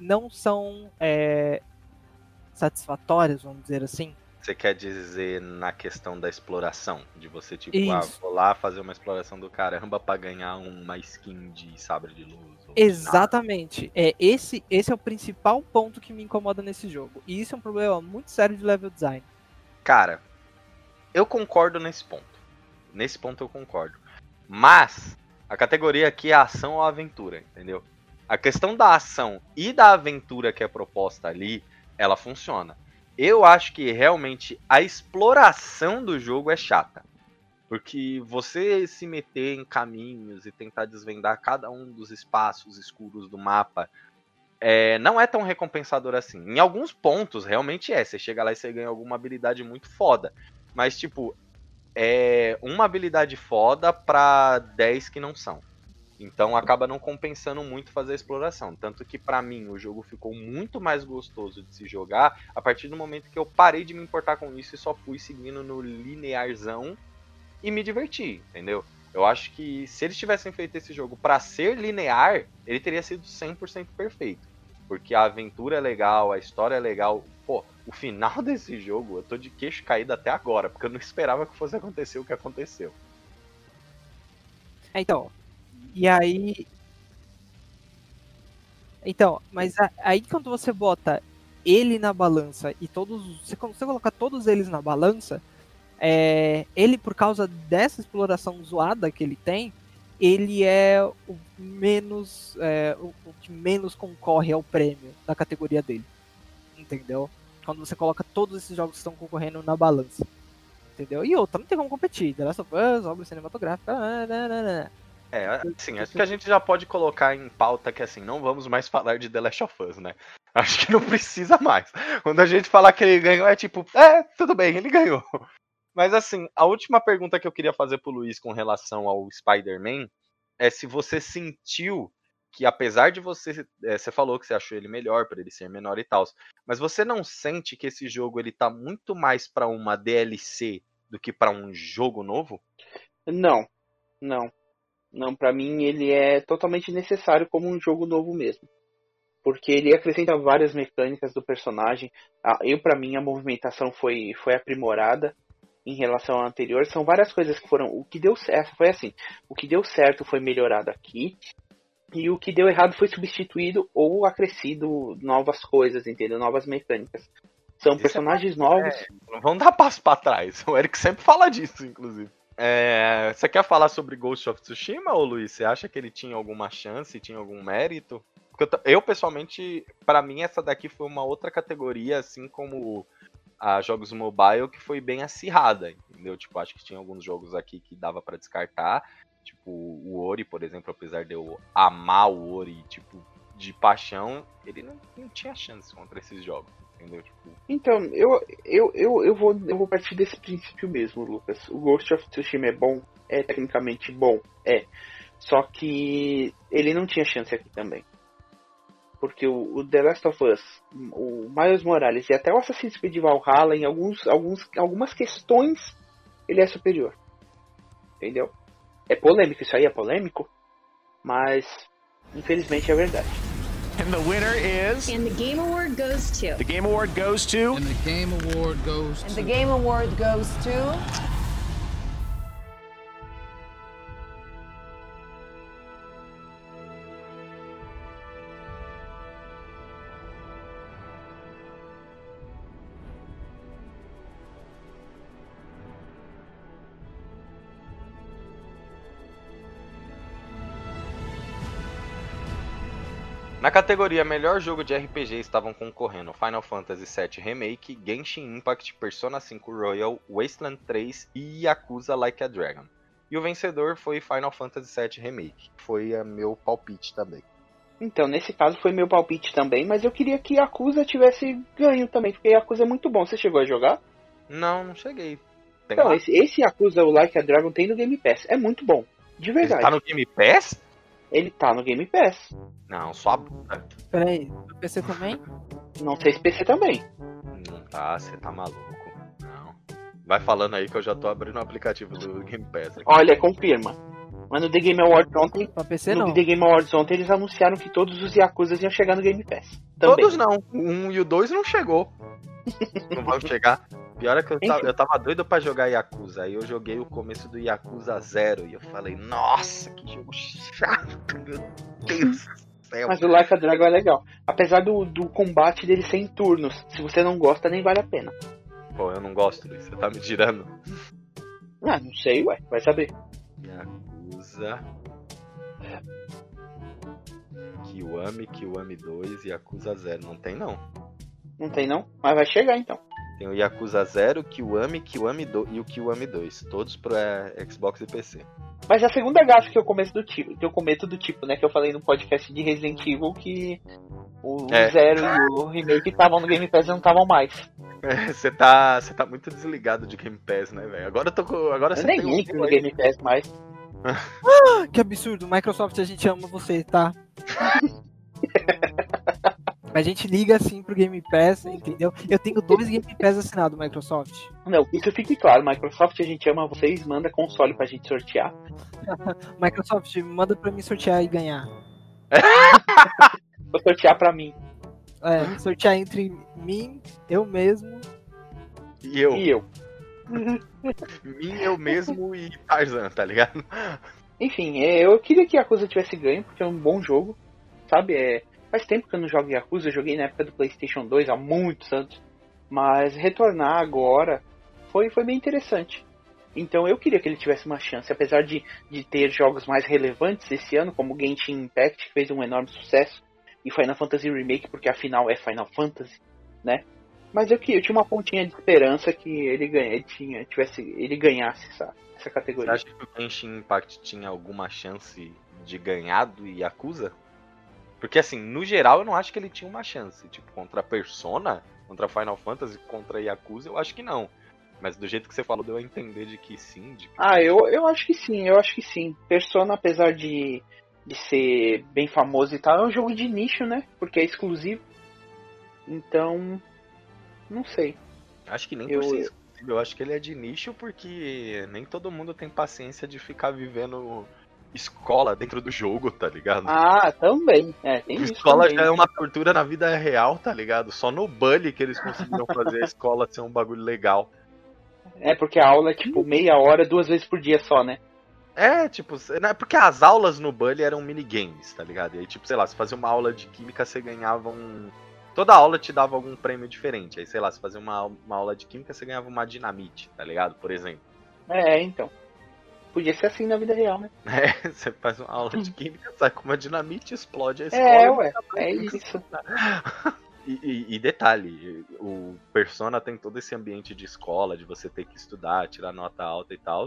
não são é, satisfatórias, vamos dizer assim. Você quer dizer na questão da exploração? De você, tipo, ah, vou lá fazer uma exploração do caramba pra ganhar uma skin de sabre de luz. de Exatamente. É esse, esse é o principal ponto que me incomoda nesse jogo. E isso é um problema muito sério de level design. Cara, eu concordo nesse ponto. Nesse ponto eu concordo. Mas a categoria aqui é ação ou aventura, entendeu? A questão da ação e da aventura que é proposta ali, ela funciona. Eu acho que realmente a exploração do jogo é chata. Porque você se meter em caminhos e tentar desvendar cada um dos espaços escuros do mapa é, não é tão recompensador assim. Em alguns pontos, realmente é. Você chega lá e você ganha alguma habilidade muito foda. Mas, tipo, é uma habilidade foda pra 10 que não são. Então acaba não compensando muito fazer a exploração. Tanto que pra mim o jogo ficou muito mais gostoso de se jogar a partir do momento que eu parei de me importar com isso e só fui seguindo no linearzão e me diverti, entendeu? Eu acho que se eles tivessem feito esse jogo pra ser linear, ele teria sido 100% perfeito. Porque a aventura é legal, a história é legal. Pô, o final *laughs* desse jogo, eu tô de queixo caído até agora, porque eu não esperava que fosse acontecer o que aconteceu. É, Então, e aí. Então, mas aí quando você bota ele na balança e todos. Você, você colocar todos eles na balança, é, ele, por causa dessa exploração zoada que ele tem, ele é o menos. é, o, o que menos concorre ao prêmio da categoria dele. Entendeu? Quando você coloca todos esses jogos que estão concorrendo na balança. Entendeu? E outra, não tem como competir. The Last of Us, obra cinematográfica. nananana. É, assim, acho que a gente já pode colocar em pauta que assim, não vamos mais falar de The Last of Us, né? *laughs* Acho que não precisa mais. Quando a gente falar que ele ganhou, é tipo, é, tudo bem, ele ganhou. *laughs* Mas assim, a última pergunta que eu queria fazer pro Luiz com relação ao Spider-Man é se você sentiu que apesar de você. é, você falou que você achou ele melhor, por ele ser menor e tal. Mas você não sente que esse jogo ele tá muito mais pra uma DLC do que pra um jogo novo? Não, não. Não, pra mim ele é totalmente necessário como um jogo novo mesmo. Porque ele acrescenta várias mecânicas do personagem. Eu, pra mim, a movimentação foi, foi aprimorada em relação ao anterior. São várias coisas que foram. O que deu certo foi assim: o que deu certo foi melhorado aqui. E o que deu errado foi substituído ou acrescido novas coisas, entendeu? Novas mecânicas. São Isso é personagens novos. Não vamos dar *laughs* passo pra trás. O Eric sempre fala disso, inclusive. É, você quer falar sobre Ghost of Tsushima, ô Luiz? Você acha que ele tinha alguma chance, tinha algum mérito? Porque eu, eu, pessoalmente, pra mim, essa daqui foi uma outra categoria, assim como a jogos mobile, que foi bem acirrada, entendeu? Tipo, acho que tinha alguns jogos aqui que dava pra descartar. Tipo, o Ori, por exemplo, apesar de eu amar o Ori, tipo, de paixão, ele não, não tinha chance contra esses jogos, entendeu? Tipo, Então, eu, eu, eu, eu, vou, eu vou partir desse princípio mesmo, Lucas. O Ghost of Tsushima é bom, é tecnicamente bom, é. Só que ele não tinha chance aqui também. Porque o, o The Last of Us, o Miles Morales e até o Assassin's Creed Valhalla, em alguns, alguns, algumas questões, ele é superior. Entendeu? É polêmico, isso aí é polêmico, mas infelizmente é verdade. And the winner is. And the Game Award goes to. The Game Award goes to. And the Game Award goes And to. the Game Award goes to. Na categoria Melhor Jogo de RPG estavam concorrendo Final Fantasy VII Remake, Genshin Impact, Persona 5 Royal, Wasteland 3 e Yakuza Like a Dragon. E o vencedor foi Final Fantasy VII Remake, que foi a meu palpite também. Então, nesse caso foi meu palpite também, mas eu queria que Yakuza tivesse ganho também, porque Yakuza é muito bom. Você chegou a jogar? Não, não cheguei. Tem Então, lá? esse, esse Yakuza o Like a Dragon tem no Game Pass. É muito bom. De Ele verdade. tá no Game Pass? Ele tá no Game Pass. Não, só a bunda. Peraí, no PC também? Não sei se PC também. Não tá, você tá maluco. Não. Vai falando aí que eu já tô abrindo o aplicativo do Game Pass. aqui. Olha, confirma. Mas no The Game Awards ontem, Pra PC no não. The Game Awards ontem eles anunciaram que todos os Yakuzas iam chegar no Game Pass. Também. Todos não. O 1 e o 2 não chegou. *laughs* não vão chegar. Pior é que eu tava, eu tava doido pra jogar Yakuza. Aí eu joguei o começo do Yakuza 0 e eu falei, nossa, que jogo chato, meu Deus do céu. Mas o Like a Dragon é legal. Apesar do, do combate dele ser em turnos. Se você não gosta, nem vale a pena. Pô, eu não gosto disso, você tá me tirando. Ah, não sei, ué. Vai saber. Yakuza. Kiwami, Kiwami 2 e Yakuza 0. Não tem não. Não tem não? Mas vai chegar então. Tem o Yakuza 0, Kiwami, Kiwami 2 e o Kiwami 2. Todos pro é, Xbox e PC. Mas é a segunda gafe que eu começo do tipo, que eu cometo do tipo, né? Que eu falei no podcast de Resident Evil que o É. Zero e o Remake estavam no Game Pass e não estavam mais. *laughs* Você tá, você tá muito desligado de Game Pass, né, velho? Agora eu tô com, agora Eu você nem tem um no. Game Pass mais. Que absurdo, Microsoft, a gente ama você, tá? *laughs* A gente liga assim pro Game Pass, entendeu? Eu tenho dois Game Pass assinados, Microsoft. Não, isso fique claro, Microsoft, a gente ama vocês, manda console pra gente sortear. *laughs* Microsoft, manda pra mim sortear e ganhar. Vou sortear pra mim. É, sortear entre mim, eu mesmo. E eu, E eu. *laughs* mim, eu mesmo e Tarzan, tá ligado? Enfim, é, eu queria que Yakuza tivesse ganho, porque é um bom jogo. Sabe? É, faz tempo que eu não jogo Yakuza, eu joguei na época do PlayStation 2, há muitos anos. Mas retornar agora foi, foi bem interessante. Então eu queria que ele tivesse uma chance, apesar de, de ter jogos mais relevantes esse ano, como Genshin Impact, que fez um enorme sucesso, e Final Fantasy Remake, porque afinal é Final Fantasy, né? Mas eu, eu tinha uma pontinha de esperança que ele, ganha, tinha, tivesse, ele ganhasse essa, essa Você categoria. acha que o Genshin Impact tinha alguma chance de ganhar do Yakuza? Porque assim, no geral eu não acho que ele tinha uma chance. Tipo, contra Persona, contra Final Fantasy, contra Yakuza, eu acho que não. Mas do jeito que você falou, deu a entender de que sim. De que Ah, eu, eu acho que sim, eu acho que sim. Persona, apesar de, de ser bem famoso e tal, é um jogo de nicho, né? Porque é exclusivo. Então, não sei. Acho que nem Eu- por ser exclusivo. Eu acho que ele é de nicho porque nem todo mundo tem paciência de ficar vivendo escola dentro do jogo, tá ligado? Ah, também. É, tem escola também. já é uma tortura na vida real, tá ligado? Só no Bully que eles conseguiram fazer a escola ser um bagulho legal. É, porque a aula é tipo meia hora, duas vezes por dia só, né? É, tipo, né, porque as aulas no Bully eram minigames, tá ligado? E aí, tipo, sei lá, se fazia uma aula de química, você ganhava um. Toda aula te dava algum prêmio diferente. Aí, sei lá, se fazia uma, uma aula de química, você ganhava uma dinamite, tá ligado? Por exemplo. É, então. Podia ser assim na vida real, né? *laughs* É, você faz uma aula de química, sai com uma dinamite, explode a escola. É, e ué. É isso. *laughs* E, e- e detalhe, o Persona tem todo esse ambiente de escola, de você ter que estudar, tirar nota alta e tal.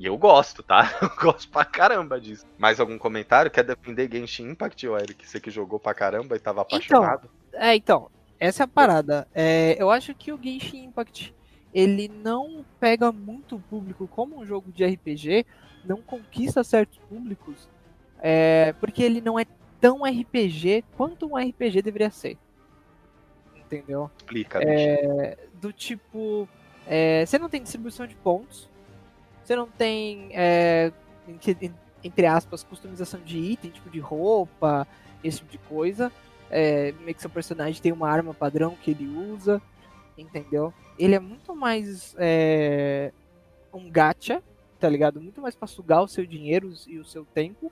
E eu gosto, tá? *laughs* Eu gosto pra caramba disso. Mais algum comentário? Quer defender Genshin Impact, ô Eric? Você que jogou pra caramba e tava apaixonado? É, então, essa é a parada. É, eu acho que o Genshin Impact ele não pega muito público como um jogo de RPG, não conquista certos públicos, é, porque ele não é tão RPG quanto um RPG deveria ser. Entendeu? Explica, bicho. do tipo, é, você não tem distribuição de pontos, você não tem, é, entre, entre aspas, customização de item, tipo de roupa, esse tipo de coisa. É, meio que seu personagem tem uma arma padrão que ele usa, entendeu? Ele é muito mais é, um gacha, tá ligado? Muito mais pra sugar o seu dinheiro e o seu tempo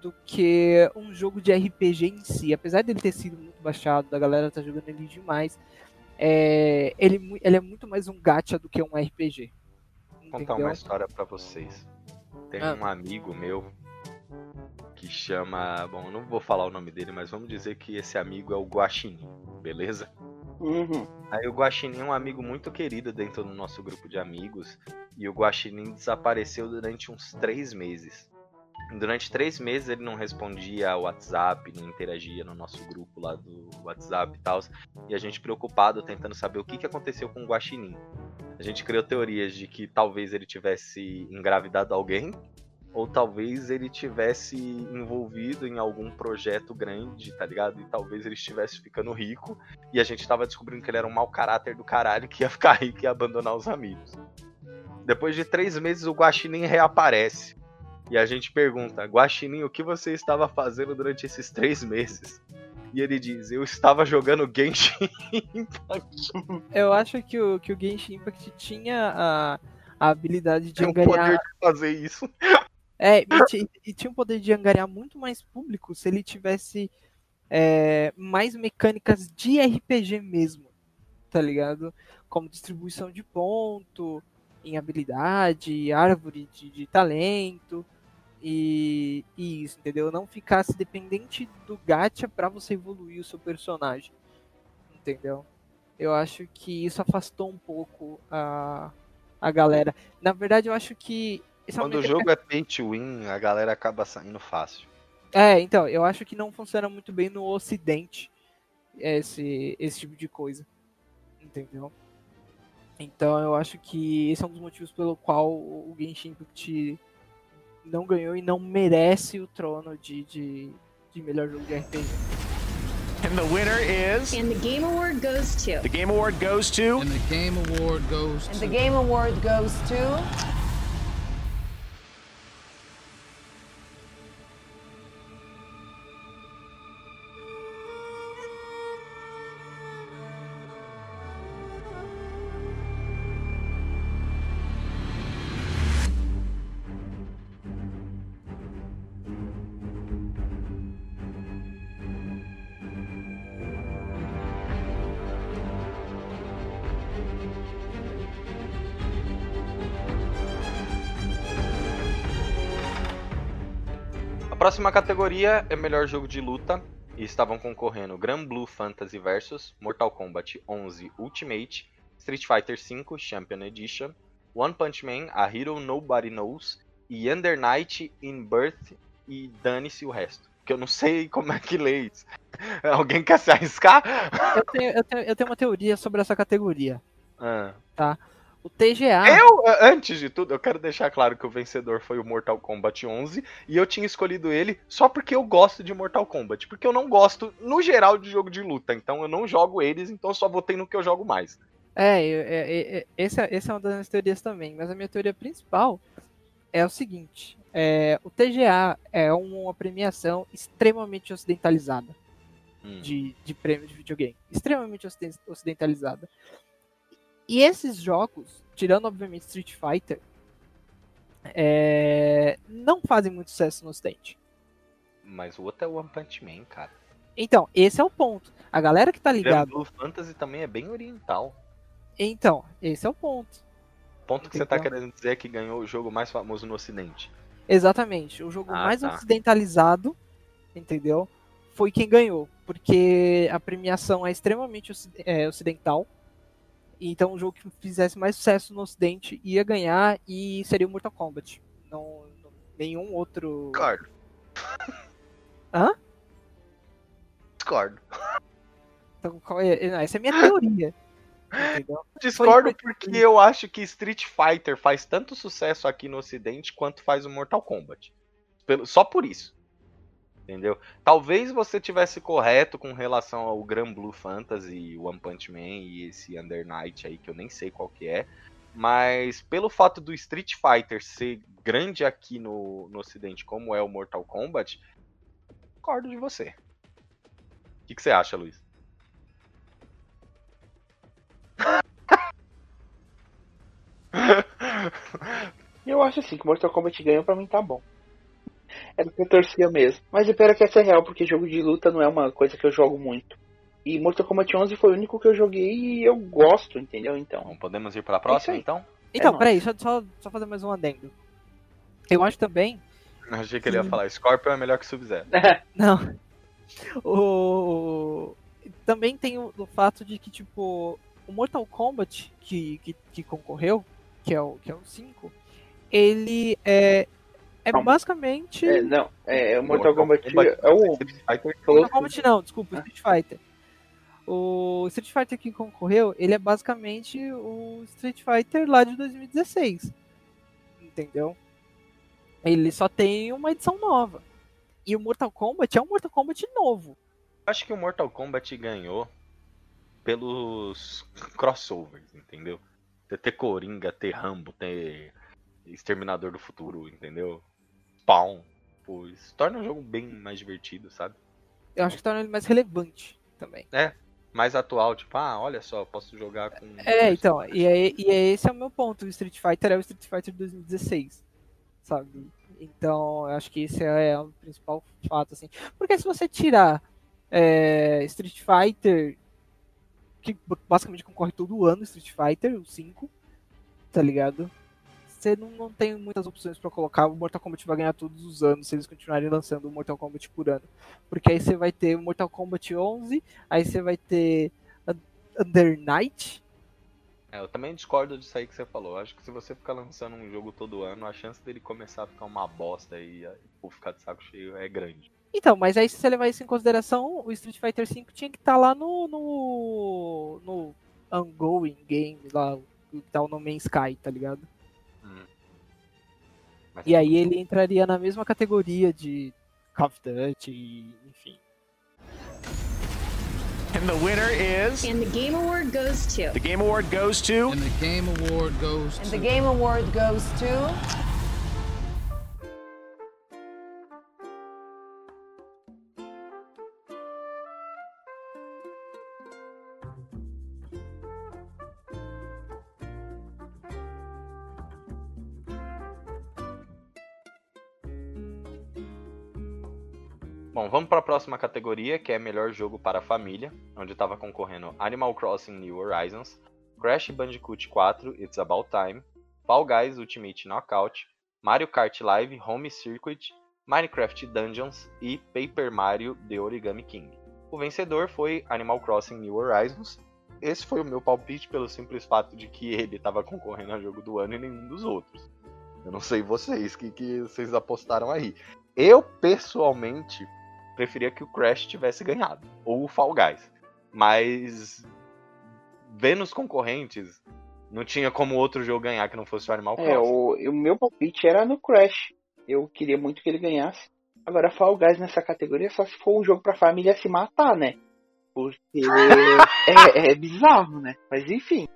do que um jogo de RPG em si. Apesar dele ter sido muito baixado, da galera tá jogando ele demais, é, ele, ele é muito mais um gacha do que um RPG. Vou contar uma história pra vocês. Tem Ah. um amigo meu que chama. Bom, não vou falar o nome dele, mas vamos dizer que esse amigo é o Guaxinim, beleza? Uhum. Aí o Guaxinim é um amigo muito querido dentro do nosso grupo de amigos. E o Guaxinim desapareceu durante uns três meses. Durante três meses ele não respondia ao WhatsApp, não interagia no nosso grupo lá do WhatsApp e tal. E a gente preocupado tentando saber o que, que aconteceu com o Guaxinim. A gente criou teorias de que talvez ele tivesse engravidado alguém, ou talvez ele tivesse envolvido em algum projeto grande, tá ligado? E talvez ele estivesse ficando rico, e a gente tava descobrindo que ele era um mau caráter do caralho que ia ficar rico e ia abandonar os amigos. Depois de três meses, o Guaxinim reaparece. E a gente pergunta, Guaxinim, o que você estava fazendo durante esses três meses? E ele diz, eu estava jogando Genshin *laughs* Impact. Eu acho que o, que o Genshin Impact tinha a, a habilidade de Tem o poder de fazer isso. É, e, e tinha o poder de angariar muito mais público se ele tivesse é, mais mecânicas de RPG mesmo, tá ligado? Como distribuição de ponto, em habilidade, árvore de, de talento e, e isso, entendeu? Não ficasse dependente do gacha pra você evoluir o seu personagem, entendeu? Eu acho que isso afastou um pouco a, a galera. Na verdade, eu acho que Quando o jogo é pay to win, a galera acaba saindo fácil. é, então, eu acho que não funciona muito bem no ocidente esse, esse tipo de coisa. Entendeu? Então eu acho que esse é um dos motivos pelo qual o Genshin Impact não ganhou e não merece o trono de, de, de melhor jogo de RPG. And the winner is. And the Game Award goes to. The Game Award goes to. And the Game Award goes And to. the Game Award goes to. Próxima categoria é melhor jogo de luta. E estavam concorrendo Grand Blue Fantasy vs Mortal Kombat 11 Ultimate, Street Fighter V Champion Edition, One Punch Man, A Hero Nobody Knows e Under Night in Birth e dane-se o resto. Que eu não sei como é que lê isso. *laughs* Alguém quer se arriscar? Eu tenho, eu, tenho, eu tenho uma teoria sobre essa categoria. Ah. O TGA. Eu, antes de tudo, eu quero deixar claro que o vencedor foi o Mortal Kombat 11 e eu tinha escolhido ele só porque eu gosto de Mortal Kombat, porque eu não gosto no geral de jogo de luta, então eu não jogo eles, então eu só votei no que eu jogo mais. É, é, é, esse, é, é uma das minhas teorias também, mas a minha teoria principal é o seguinte: é, o TGA é uma premiação extremamente ocidentalizada Hum. de, de prêmio de videogame. Extremamente ociden- ocidentalizada. E esses jogos, tirando obviamente Street Fighter, é, não fazem muito sucesso no ocidente. Mas o outro é o One Punch Man, cara. Então, esse é o ponto. A galera que tá ligada. Blue Fantasy também é bem oriental. Então, esse é o ponto. O ponto que você tá Então. querendo dizer é que ganhou o jogo mais famoso no ocidente. Exatamente. O jogo Ah, mais tá. ocidentalizado, entendeu? Foi quem ganhou. Porque a premiação é extremamente é, ocidental. Então o jogo que fizesse mais sucesso no ocidente ia ganhar e seria o Mortal Kombat. Não, não- nenhum outro. Discordo. *laughs* Hã? Discordo. Então, qual é- não, essa é a minha teoria. *laughs* entendeu? Discordo Foi- porque eu acho que Street Fighter faz tanto sucesso aqui no ocidente quanto faz o Mortal Kombat. Pelo- só por isso. Entendeu? Talvez você tivesse correto com relação ao Grand Blue Fantasy, One Punch Man e esse Under Night aí que eu nem sei qual que é. Mas pelo fato do Street Fighter ser grande aqui no, no ocidente como é o Mortal Kombat, discordo de você. O que, que você acha, Luiz? *laughs* Eu acho assim que Mortal Kombat ganhou pra mim tá bom. Era o que eu torcia mesmo. Mas o pior é que essa é real, porque jogo de luta não é uma coisa que eu jogo muito. E Mortal Kombat 11 foi o único que eu joguei e eu gosto, entendeu? Então. Bom, podemos ir para a próxima aí. então? Então, nóis. peraí, só, só, só fazer mais um adendo. Eu acho também Eu achei que ele ia falar, Scorpion é melhor que Sub-Zero. *laughs* Não. O... Também tem o, o fato de que, tipo, o Mortal Kombat que, que, que concorreu, que é o, que é o 5, ele é, é Não. basicamente. É, não, é, o Mortal Kombat é o. Street Fighter falou Mortal Kombat não, desculpa, Street Fighter. O Street Fighter que concorreu, ele é basicamente o Street Fighter lá de 2016. Entendeu? Ele só tem uma edição nova. E o Mortal Kombat é um Mortal Kombat novo. Acho que o Mortal Kombat ganhou pelos crossovers, entendeu? Você ter Coringa, ter Rambo, ter Exterminador do Futuro, entendeu? Spawn. Pô, isso torna o jogo bem mais divertido, sabe? Eu acho que torna ele mais relevante também. Mais atual, tipo, ah, olha só, posso jogar com. É, então, e, é, e é esse é o meu ponto. O Street Fighter é o Street Fighter de 2016, sabe? Então, eu acho que esse é o principal fato, assim. Porque se você tirar é, Street Fighter, que basicamente concorre todo ano, Street Fighter, o 5, tá ligado? Você não, não tem muitas opções pra colocar. O Mortal Kombat vai ganhar todos os anos se eles continuarem lançando o Mortal Kombat por ano. Porque aí você vai ter o Mortal Kombat 11, aí você vai ter Un- Under Night, É, eu também discordo disso aí que você falou. Acho que se você ficar lançando um jogo todo ano, a chance dele começar a ficar uma bosta e aí, pô, ficar de saco cheio é grande. Então, mas aí se você levar isso em consideração, o Street Fighter V tinha que estar lá no, no. no Ongoing Game, lá, que tá o No Man's Sky, tá ligado? Mas E aí ele entraria na mesma categoria de Call of Duty, e, enfim. And the winner is. And the Game Award goes to. The Game Award goes to. And the Game Award goes And to. the Game Award goes to. Vamos para a próxima categoria, que é melhor jogo para a família, onde estava concorrendo Animal Crossing New Horizons, Crash Bandicoot 4 It's About Time, Fall Guys Ultimate Knockout, Mario Kart Live Home Circuit, Minecraft Dungeons e Paper Mario The Origami King. O vencedor foi Animal Crossing New Horizons. Esse foi o meu palpite pelo simples fato de que ele estava concorrendo a jogo do ano e nenhum dos outros. Eu não sei vocês, que, que vocês apostaram aí. Eu, pessoalmente, preferia que o Crash tivesse ganhado, ou o Fall Guys. Mas vendo os concorrentes, não tinha como outro jogo ganhar que não fosse o Animal É, Crossing. o, o meu palpite era no Crash. Eu queria muito que ele ganhasse. Agora, Fall Guys nessa categoria só se for um jogo pra família se matar, né? Porque *laughs* é, é bizarro, né? Mas enfim.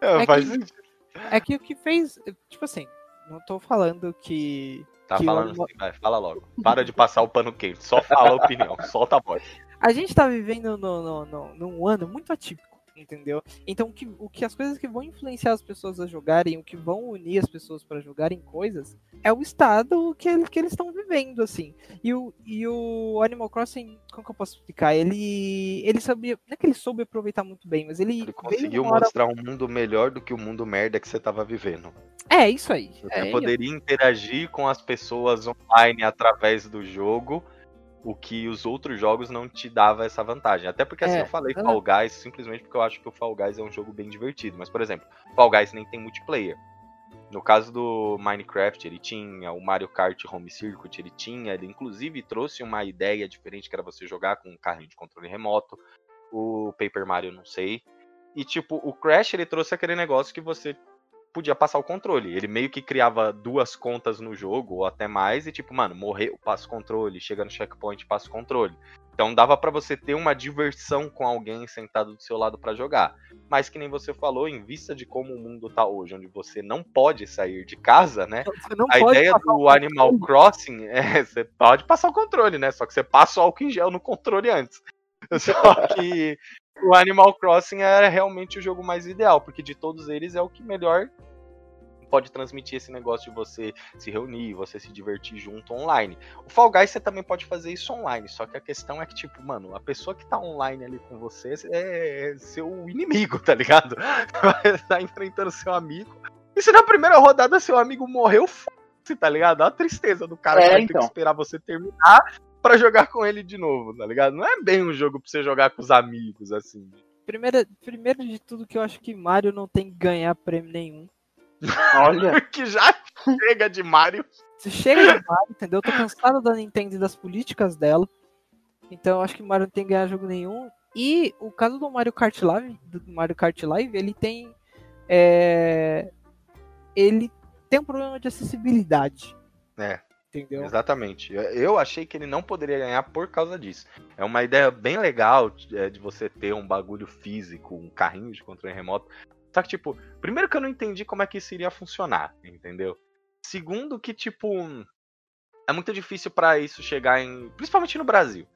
É, É faz que- sentido. É que o que fez. Tipo assim, não tô falando que. Tá que falando o- assim, vai, fala logo. Para de passar o pano quente, só fala a opinião, *laughs* solta a voz. A gente tá vivendo no, no, no- num ano muito atípico, entendeu? Então o que, o que as coisas que vão influenciar as pessoas a jogarem, o que vão unir as pessoas para jogarem coisas, é o estado que, ele- que eles estão vivendo, assim. E o, e o Animal Crossing, como que eu posso explicar? Ele. Ele sabia. Não é que ele soube aproveitar muito bem, mas ele. Ele conseguiu hora- mostrar um mundo melhor do que o mundo merda que você tava vivendo. É, isso aí. Você É, poderia interagir com as pessoas online através do jogo, o que os outros jogos não te dava essa vantagem. Até porque assim, É, eu falei Fall Guys simplesmente porque eu acho que o Fall Guys é um jogo bem divertido. Mas, por exemplo, Fall Guys nem tem multiplayer. No caso do Minecraft, ele tinha, o Mario Kart Home Circuit, ele tinha, ele inclusive trouxe uma ideia diferente que era você jogar com um carrinho de controle remoto. O Paper Mario, não sei. E tipo, o Crash ele trouxe aquele negócio que você podia passar o controle. Ele meio que criava duas contas no jogo, ou até mais, e tipo, mano, morreu, passa o controle, chega no checkpoint, passa o controle. Então dava pra você ter uma diversão com alguém sentado do seu lado pra jogar. Mas que nem você falou, em vista de como o mundo tá hoje, onde você não pode sair de casa, né? Não A ideia do Animal Crossing *laughs* é você pode passar o controle, né? Só que você passa o álcool em gel no controle antes. *laughs* Só que o Animal Crossing era realmente o jogo mais ideal, porque de todos eles é o que melhor pode transmitir esse negócio de você se reunir, você se divertir junto online. O Fall Guys você também pode fazer isso online, só que a questão é que, tipo, mano, a pessoa que tá online ali com você é seu inimigo, tá ligado? *laughs* Vai estar enfrentando seu amigo. E se na primeira rodada seu amigo morreu, f... tá ligado? Uma tristeza do cara É, que vai ter então. que esperar você terminar pra jogar com ele de novo, tá ligado? Não é bem um jogo pra você jogar com os amigos, assim. Primeiro, primeiro de tudo que eu acho que Mario não tem que ganhar prêmio nenhum. Olha, *laughs* que já chega de Mario. Se chega de Mario, entendeu? Eu tô cansado da Nintendo e das políticas dela. Então eu acho que Mario não tem que ganhar jogo nenhum. E o caso do Mario Kart Live, do Mario Kart Live, ele tem. é, Ele tem um problema de acessibilidade. É. Entendeu? Exatamente. Eu achei que ele não poderia ganhar por causa disso. É uma ideia bem legal é, de você ter um bagulho físico, um carrinho de controle remoto. Só que, tipo, primeiro que eu não entendi como é que isso iria funcionar, entendeu? Segundo que, tipo, é muito difícil pra isso chegar em. Principalmente no Brasil.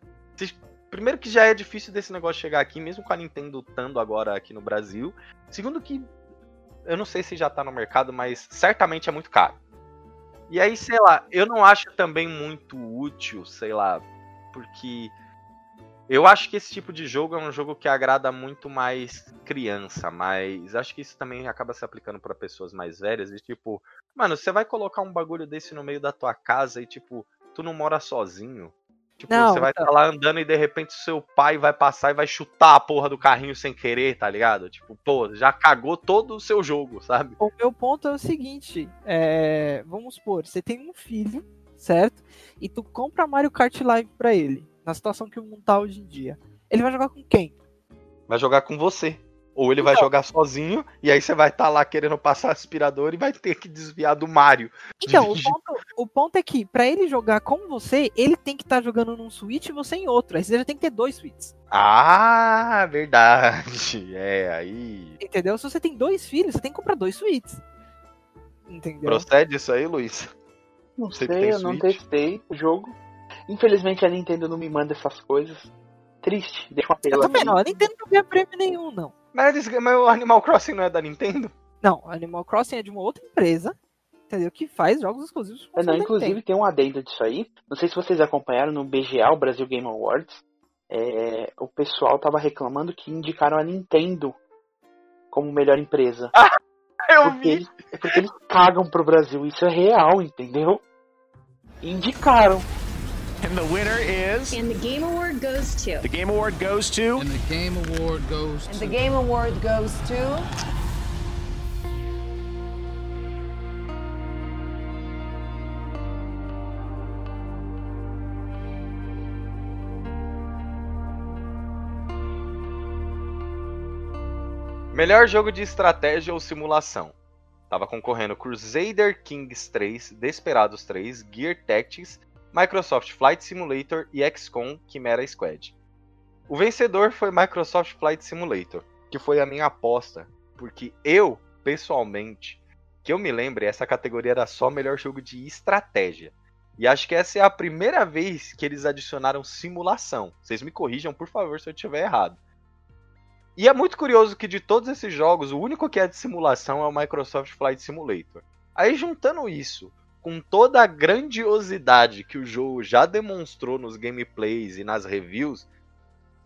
Primeiro que já é difícil desse negócio chegar aqui, mesmo com a Nintendo estando agora aqui no Brasil. Segundo que. Eu não sei se já tá no mercado, mas certamente é muito caro. E aí, sei lá, eu não acho também muito útil, sei lá, porque eu acho que esse tipo de jogo é um jogo que agrada muito mais criança, mas acho que isso também acaba se aplicando pra pessoas mais velhas, e tipo, mano, você vai colocar um bagulho desse no meio da tua casa e tipo, tu não mora sozinho. Tipo, Não, você vai estar lá andando e de repente seu pai vai passar e vai chutar a porra do carrinho sem querer, tá ligado? Tipo, pô, já cagou todo o seu jogo, sabe? O meu ponto é o seguinte: é, vamos supor, você tem um filho, certo? E tu compra Mario Kart Live pra ele, na situação que o mundo tá hoje em dia. Ele vai jogar com quem? vai jogar com você. Ou ele vai Então. jogar sozinho, e aí você vai estar lá querendo passar aspirador e vai ter que desviar do Mario. Então, *laughs* o ponto, o ponto é que, pra ele jogar com você, ele tem que estar jogando num Switch e você em outro. Aí você já tem que ter dois Switches. Ah, verdade. *laughs* É, aí. Entendeu? Se você tem dois filhos, você tem que comprar dois Switches. Entendeu? Procede isso aí, Luiz? não Você que sei, eu não testei o jogo. Infelizmente a Nintendo não me manda essas coisas. Triste, deixa uma Eu apelo tô a mim. vendo, ó, a Nintendo não ganha prêmio nenhum, não. Mas, mas o Animal Crossing não é da Nintendo? Não, Animal Crossing é de uma outra empresa, entendeu? Que faz jogos exclusivos pro É, não, inclusive Nintendo. tem um adendo disso aí. Não sei se vocês acompanharam no BGA, o Brasil Game Awards. é, o pessoal tava reclamando que indicaram a Nintendo como melhor empresa. *laughs* Eu Porque vi. eles, é porque eles cagam pro Brasil. Isso é real, entendeu? Indicaram. And the winner is. And the Game Award goes to. The Game Award goes to. And the Game Award goes And to. the Game Award goes to. Melhor jogo de estratégia ou simulação. Tava concorrendo Crusader Kings 3, Desperados 3, Gear Tactics, Microsoft Flight Simulator e XCOM Chimera Squad. O vencedor foi Microsoft Flight Simulator, que foi a minha aposta, porque eu, pessoalmente, que eu me lembre, essa categoria era só melhor jogo de estratégia. E acho que essa é a primeira vez que eles adicionaram simulação. Vocês me corrijam, por favor, se eu estiver errado. E é muito curioso que de todos esses jogos, o único que é de simulação é o Microsoft Flight Simulator. Aí juntando isso com toda a grandiosidade que o jogo já demonstrou nos gameplays e nas reviews,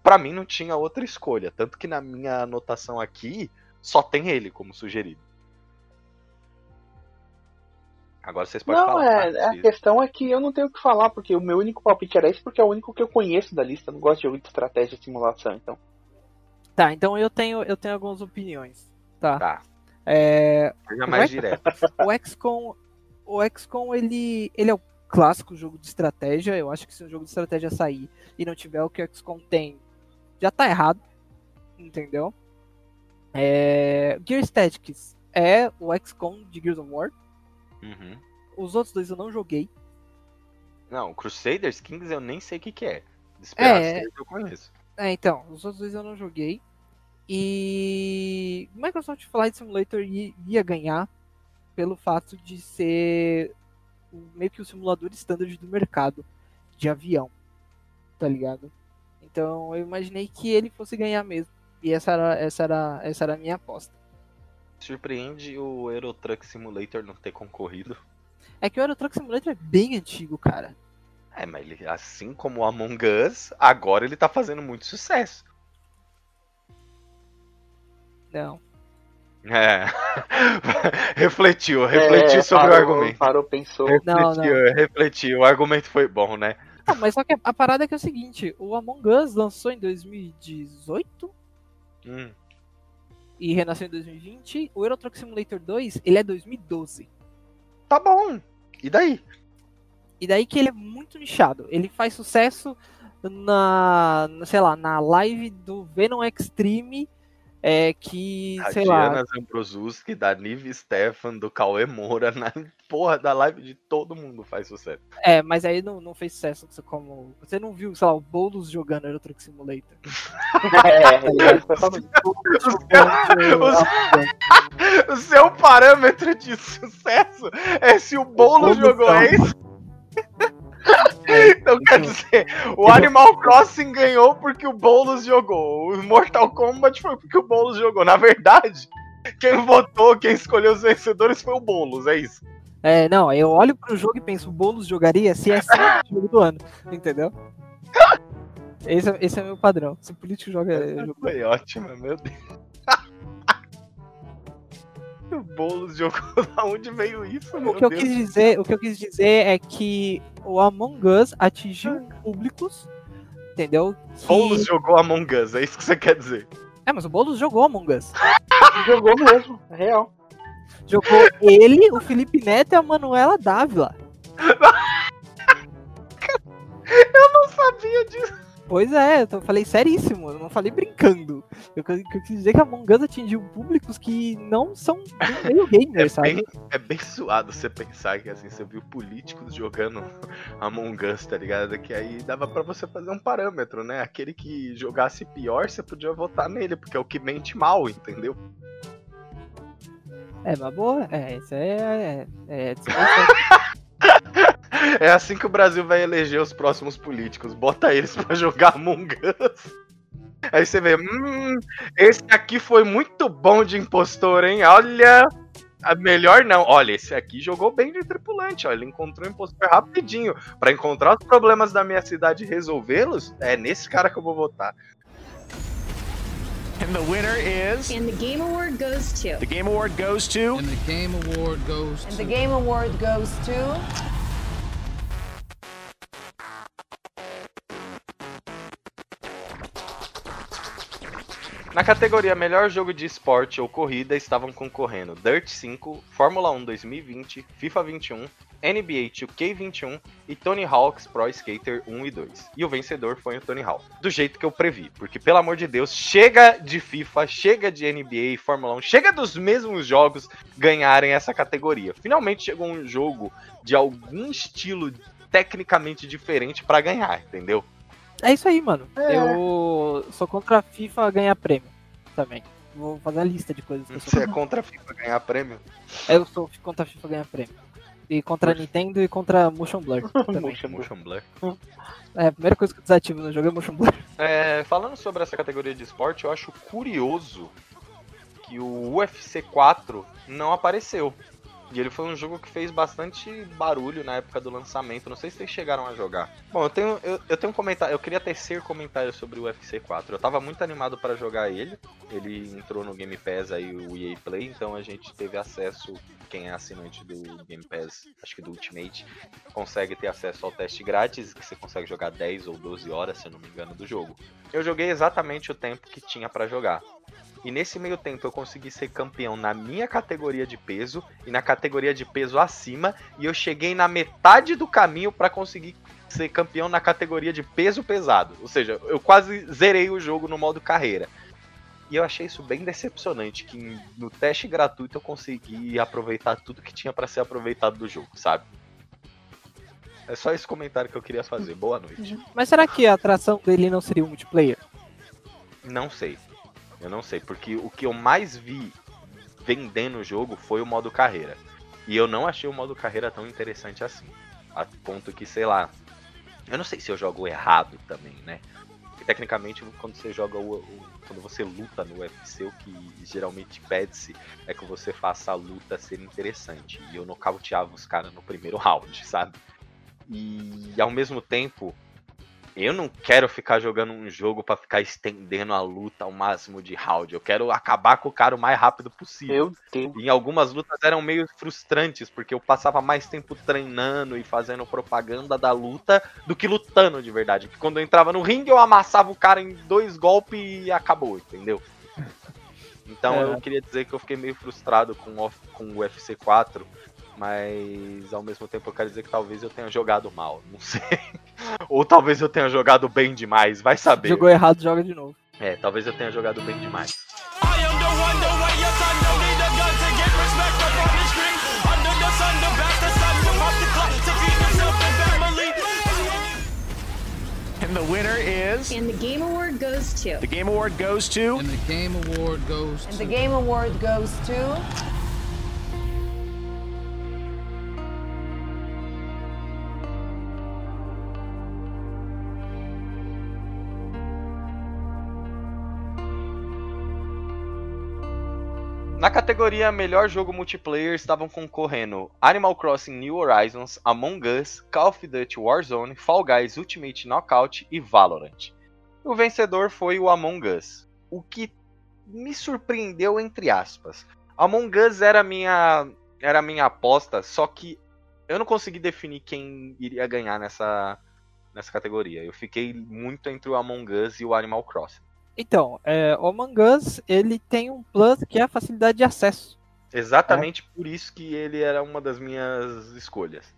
pra mim não tinha outra escolha, tanto que na minha anotação aqui só tem ele como sugerido. Agora vocês podem não, falar. é, tá? a questão é que eu não tenho o que falar, porque o meu único palpite era esse, porque é o único que eu conheço da lista. Eu não gosto de jogo de estratégia e simulação, então. Tá, então eu tenho, eu tenho algumas opiniões. Tá. Tá, É, seja mais direto. o XCOM, o XCOM ele, ele é o clássico jogo de estratégia. Eu acho que se um jogo de estratégia sair e não tiver o que o XCOM tem, já tá errado. Entendeu? É, Gear Tactics é o XCOM de Gears of War. Uhum. Os outros dois eu não joguei. Não, Crusaders Kings eu nem sei o que, que é. Desperados É. 3 eu conheço. É, então, os outros dois eu não joguei. E Microsoft Flight Simulator ia ganhar pelo fato de ser meio que o simulador standard do mercado de avião, tá ligado? Então eu imaginei que ele fosse ganhar mesmo. E essa era, essa era, essa era a minha aposta. Surpreende o Euro Truck Simulator não ter concorrido. É que o Euro Truck Simulator é bem antigo, cara. É, mas ele, assim como o Among Us, agora ele tá fazendo muito sucesso. Não. É. *laughs* refletiu, refletiu É, sobre parou, o argumento. Parou, pensou. Não, Refletiu, refletiu. O argumento foi bom, né? Não, mas só que a parada é que é o seguinte, o Among Us lançou em 2018 Hum. e renasceu em 2020. O Euro Truck Simulator 2, ele é 2012. Tá bom. E daí? E daí que ele é muito nichado. Ele faz sucesso na, na, sei lá, na live do Venom Extreme, é, que, A sei lá, Diana Zambrosuski, da Nive Stefan, do Cauê Moura, *laughs* na porra da live de todo mundo faz sucesso. é, mas aí não, não fez sucesso como, você não viu, sei lá, o Boulos jogando Euro Truck Simulator. *laughs* É, exatamente. *laughs* O seu parâmetro de sucesso é se o Boulos jogou, é isso? *laughs* Então quer dizer, o Animal Crossing ganhou porque o Boulos jogou. O Mortal Kombat foi porque o Boulos jogou. Na verdade, quem votou, quem escolheu os vencedores foi o Boulos, é isso. É, não, eu olho pro jogo e penso, o Boulos jogaria se é sempre o *laughs* jogo do ano, entendeu? *laughs* Esse é, esse é meu padrão. Se o político joga ano. Foi ótima, meu Deus. O Boulos jogou da onde veio isso, meu O que eu quis dizer, o que eu quis dizer é que o Among Us atingiu públicos, entendeu? Que... Boulos jogou Among Us, é isso que você quer dizer. É, mas o Boulos jogou Among Us. *laughs* Jogou mesmo, é real. Jogou ele, o Felipe Neto e a Manuela Dávila. *laughs* Pois é, eu falei seríssimo, eu não falei brincando. Eu, eu quis dizer que a Among Us atingiu públicos que não são meio gamer, É sabe? bem, é bem suado você pensar que assim, você viu políticos jogando Among Us, tá ligado? Que aí dava pra você fazer um parâmetro, né? Aquele que jogasse pior, você podia votar nele, porque é o que mente mal, entendeu? É, mas boa, é, isso é. é, é, É assim que o Brasil vai eleger os próximos políticos. Bota eles pra jogar Among Us. Aí você vê, hum, esse aqui foi muito bom de impostor, hein? Olha, a melhor não. Olha, esse aqui jogou bem de tripulante, ó. Ele encontrou o impostor rapidinho. Pra encontrar os problemas da minha cidade e resolvê-los, é nesse cara que eu vou votar. And the winner is. And the Game Award goes to. The Game Award goes to. And the Game Award goes And to. the Game Award goes to. Na categoria Melhor Jogo de Esporte ou Corrida estavam concorrendo Dirt 5, Fórmula 1 2020, FIFA 21, NBA 2K21 e Tony Hawk's Pro Skater 1 e 2. E o vencedor foi o Tony Hawk. Do jeito que eu previ, porque pelo amor de Deus, chega de FIFA, chega de NBA, Fórmula 1, chega dos mesmos jogos ganharem essa categoria. Finalmente chegou um jogo de algum estilo tecnicamente diferente pra ganhar, entendeu? É isso aí, mano. É. Eu sou contra a FIFA ganhar prêmio também. Vou fazer a lista de coisas que eu sou Você é contra. a FIFA ganhar prêmio? Eu sou contra a FIFA ganhar prêmio. E contra a Nintendo e contra a Motion Blur *laughs* também. Motion Blur. Motion Blur. *laughs* É, a primeira coisa que eu desativo no jogo é Motion Blur. É, falando sobre essa categoria de esporte, eu acho curioso que o UFC 4 não apareceu. E ele foi um jogo que fez bastante barulho na época do lançamento. Não sei se vocês chegaram a jogar. Bom, eu tenho, eu, eu tenho um comentário. Eu queria tecer comentário sobre o UFC 4. Eu tava muito animado para jogar ele. Ele entrou no Game Pass aí, o EA Play, então a gente teve acesso. Quem é assinante do Game Pass, acho que do Ultimate, consegue ter acesso ao teste grátis, que você consegue jogar 10 ou 12 horas, se eu não me engano, do jogo. Eu joguei exatamente o tempo que tinha pra jogar. E nesse meio tempo eu consegui ser campeão na minha categoria de peso e na categoria de peso acima, e eu cheguei na metade do caminho pra conseguir ser campeão na categoria de peso pesado. Ou seja, eu quase zerei o jogo no modo carreira. E eu achei isso bem decepcionante, que no teste gratuito eu consegui aproveitar tudo que tinha pra ser aproveitado do jogo, sabe? É só esse comentário que eu queria fazer. Boa noite. Mas será que a atração dele não seria o multiplayer? Não sei. Eu não sei, porque o que eu mais vi vendendo o jogo foi o modo carreira. E eu não achei o modo carreira tão interessante assim. A ponto que, sei lá. Eu não sei se eu jogo errado também, né? Porque tecnicamente quando você joga o, o- quando você luta no UFC, o que geralmente pede-se é que você faça a luta ser interessante. E eu nocauteava os caras no primeiro *laughs* round, sabe? E ao mesmo tempo, eu não quero ficar jogando um jogo pra ficar estendendo a luta ao máximo de round. Eu quero acabar com o cara o mais rápido possível. Em algumas lutas eram meio frustrantes, porque eu passava mais tempo treinando e fazendo propaganda da luta do que lutando de verdade. Porque quando eu entrava no ringue, eu amassava o cara em dois golpes e acabou, entendeu? Então É. eu queria dizer que eu fiquei meio frustrado com o, com o UFC 4, mas ao mesmo tempo eu quero dizer que talvez eu tenha jogado mal, não sei. *laughs* Ou talvez eu tenha jogado bem demais, vai saber. Jogou errado, joga de novo. É, talvez eu tenha jogado bem demais. And. And the winner is. And the Game Award goes to. The Game Award goes to. And the Game Award goes And to. the Game Award goes to. Na categoria Melhor Jogo Multiplayer estavam concorrendo Animal Crossing New Horizons, Among Us, Call of Duty Warzone, Fall Guys Ultimate Knockout e Valorant. O vencedor foi o Among Us, o que me surpreendeu entre aspas. Among Us era minha era minha aposta, só que eu não consegui definir quem iria ganhar nessa nessa categoria. Eu fiquei muito entre o Among Us e o Animal Crossing. Então, é, o Among Us, ele tem um plus que é a facilidade de acesso. Exatamente por isso que ele era uma das minhas escolhas.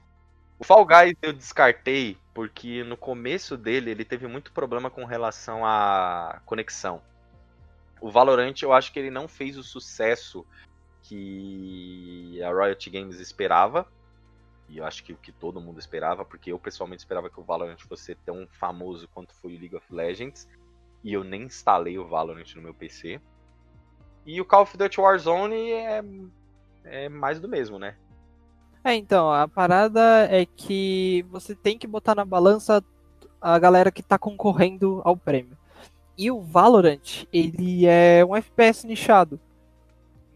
O Fall Guys eu descartei porque no começo dele ele teve muito problema com relação à conexão. O Valorant eu acho que ele não fez o sucesso que a Riot Games esperava. E eu acho que o que todo mundo esperava, porque eu pessoalmente esperava que o Valorant fosse tão famoso quanto foi o League of Legends. E eu nem instalei o Valorant no meu PC. E o Call of Duty Warzone é, é mais do mesmo, né? É, então, a parada é que você tem que botar na balança a galera que tá concorrendo ao prêmio. E o Valorant, ele é um FPS nichado.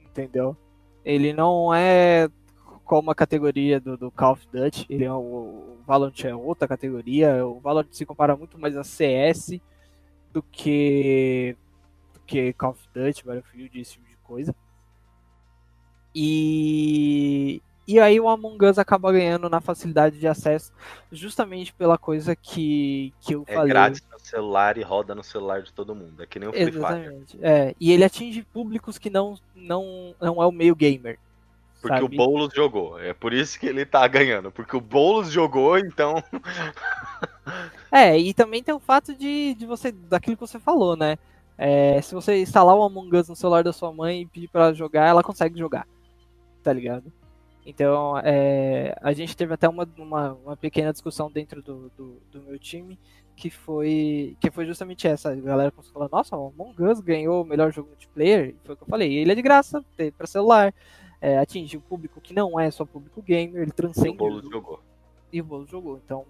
Entendeu? Ele não é como a categoria do, do Call of Duty. Ele é o, o Valorant é outra categoria. O Valorant se compara muito mais a CS do que do que Call of Duty, Battlefield, esse tipo de coisa. E e aí o Among Us acaba ganhando na facilidade de acesso, justamente pela coisa que, que eu É falei. grátis no celular e roda no celular de todo mundo. É que nem o Free Fire. Exatamente. É, e ele atinge públicos que não, não, não é o meio gamer. Porque sabe? o Boulos jogou. É por isso que ele tá ganhando. Porque o Boulos jogou, então. *laughs* É, e também tem o fato de, de você, daquilo que você falou, né? É, se você instalar o Among Us no celular da sua mãe e pedir pra ela jogar, ela consegue jogar. Tá ligado? Então, é, a gente teve até uma, uma, uma pequena discussão dentro do, do, do meu time, que foi, que foi justamente essa. A galera começou a falar, nossa, o Among Us ganhou o melhor jogo multiplayer. Foi o que eu falei. Ele é de graça, tem pra celular, é, atinge o público que não é só público gamer, ele O transcende Boulos o- jogou. e o Boulos jogou. Então,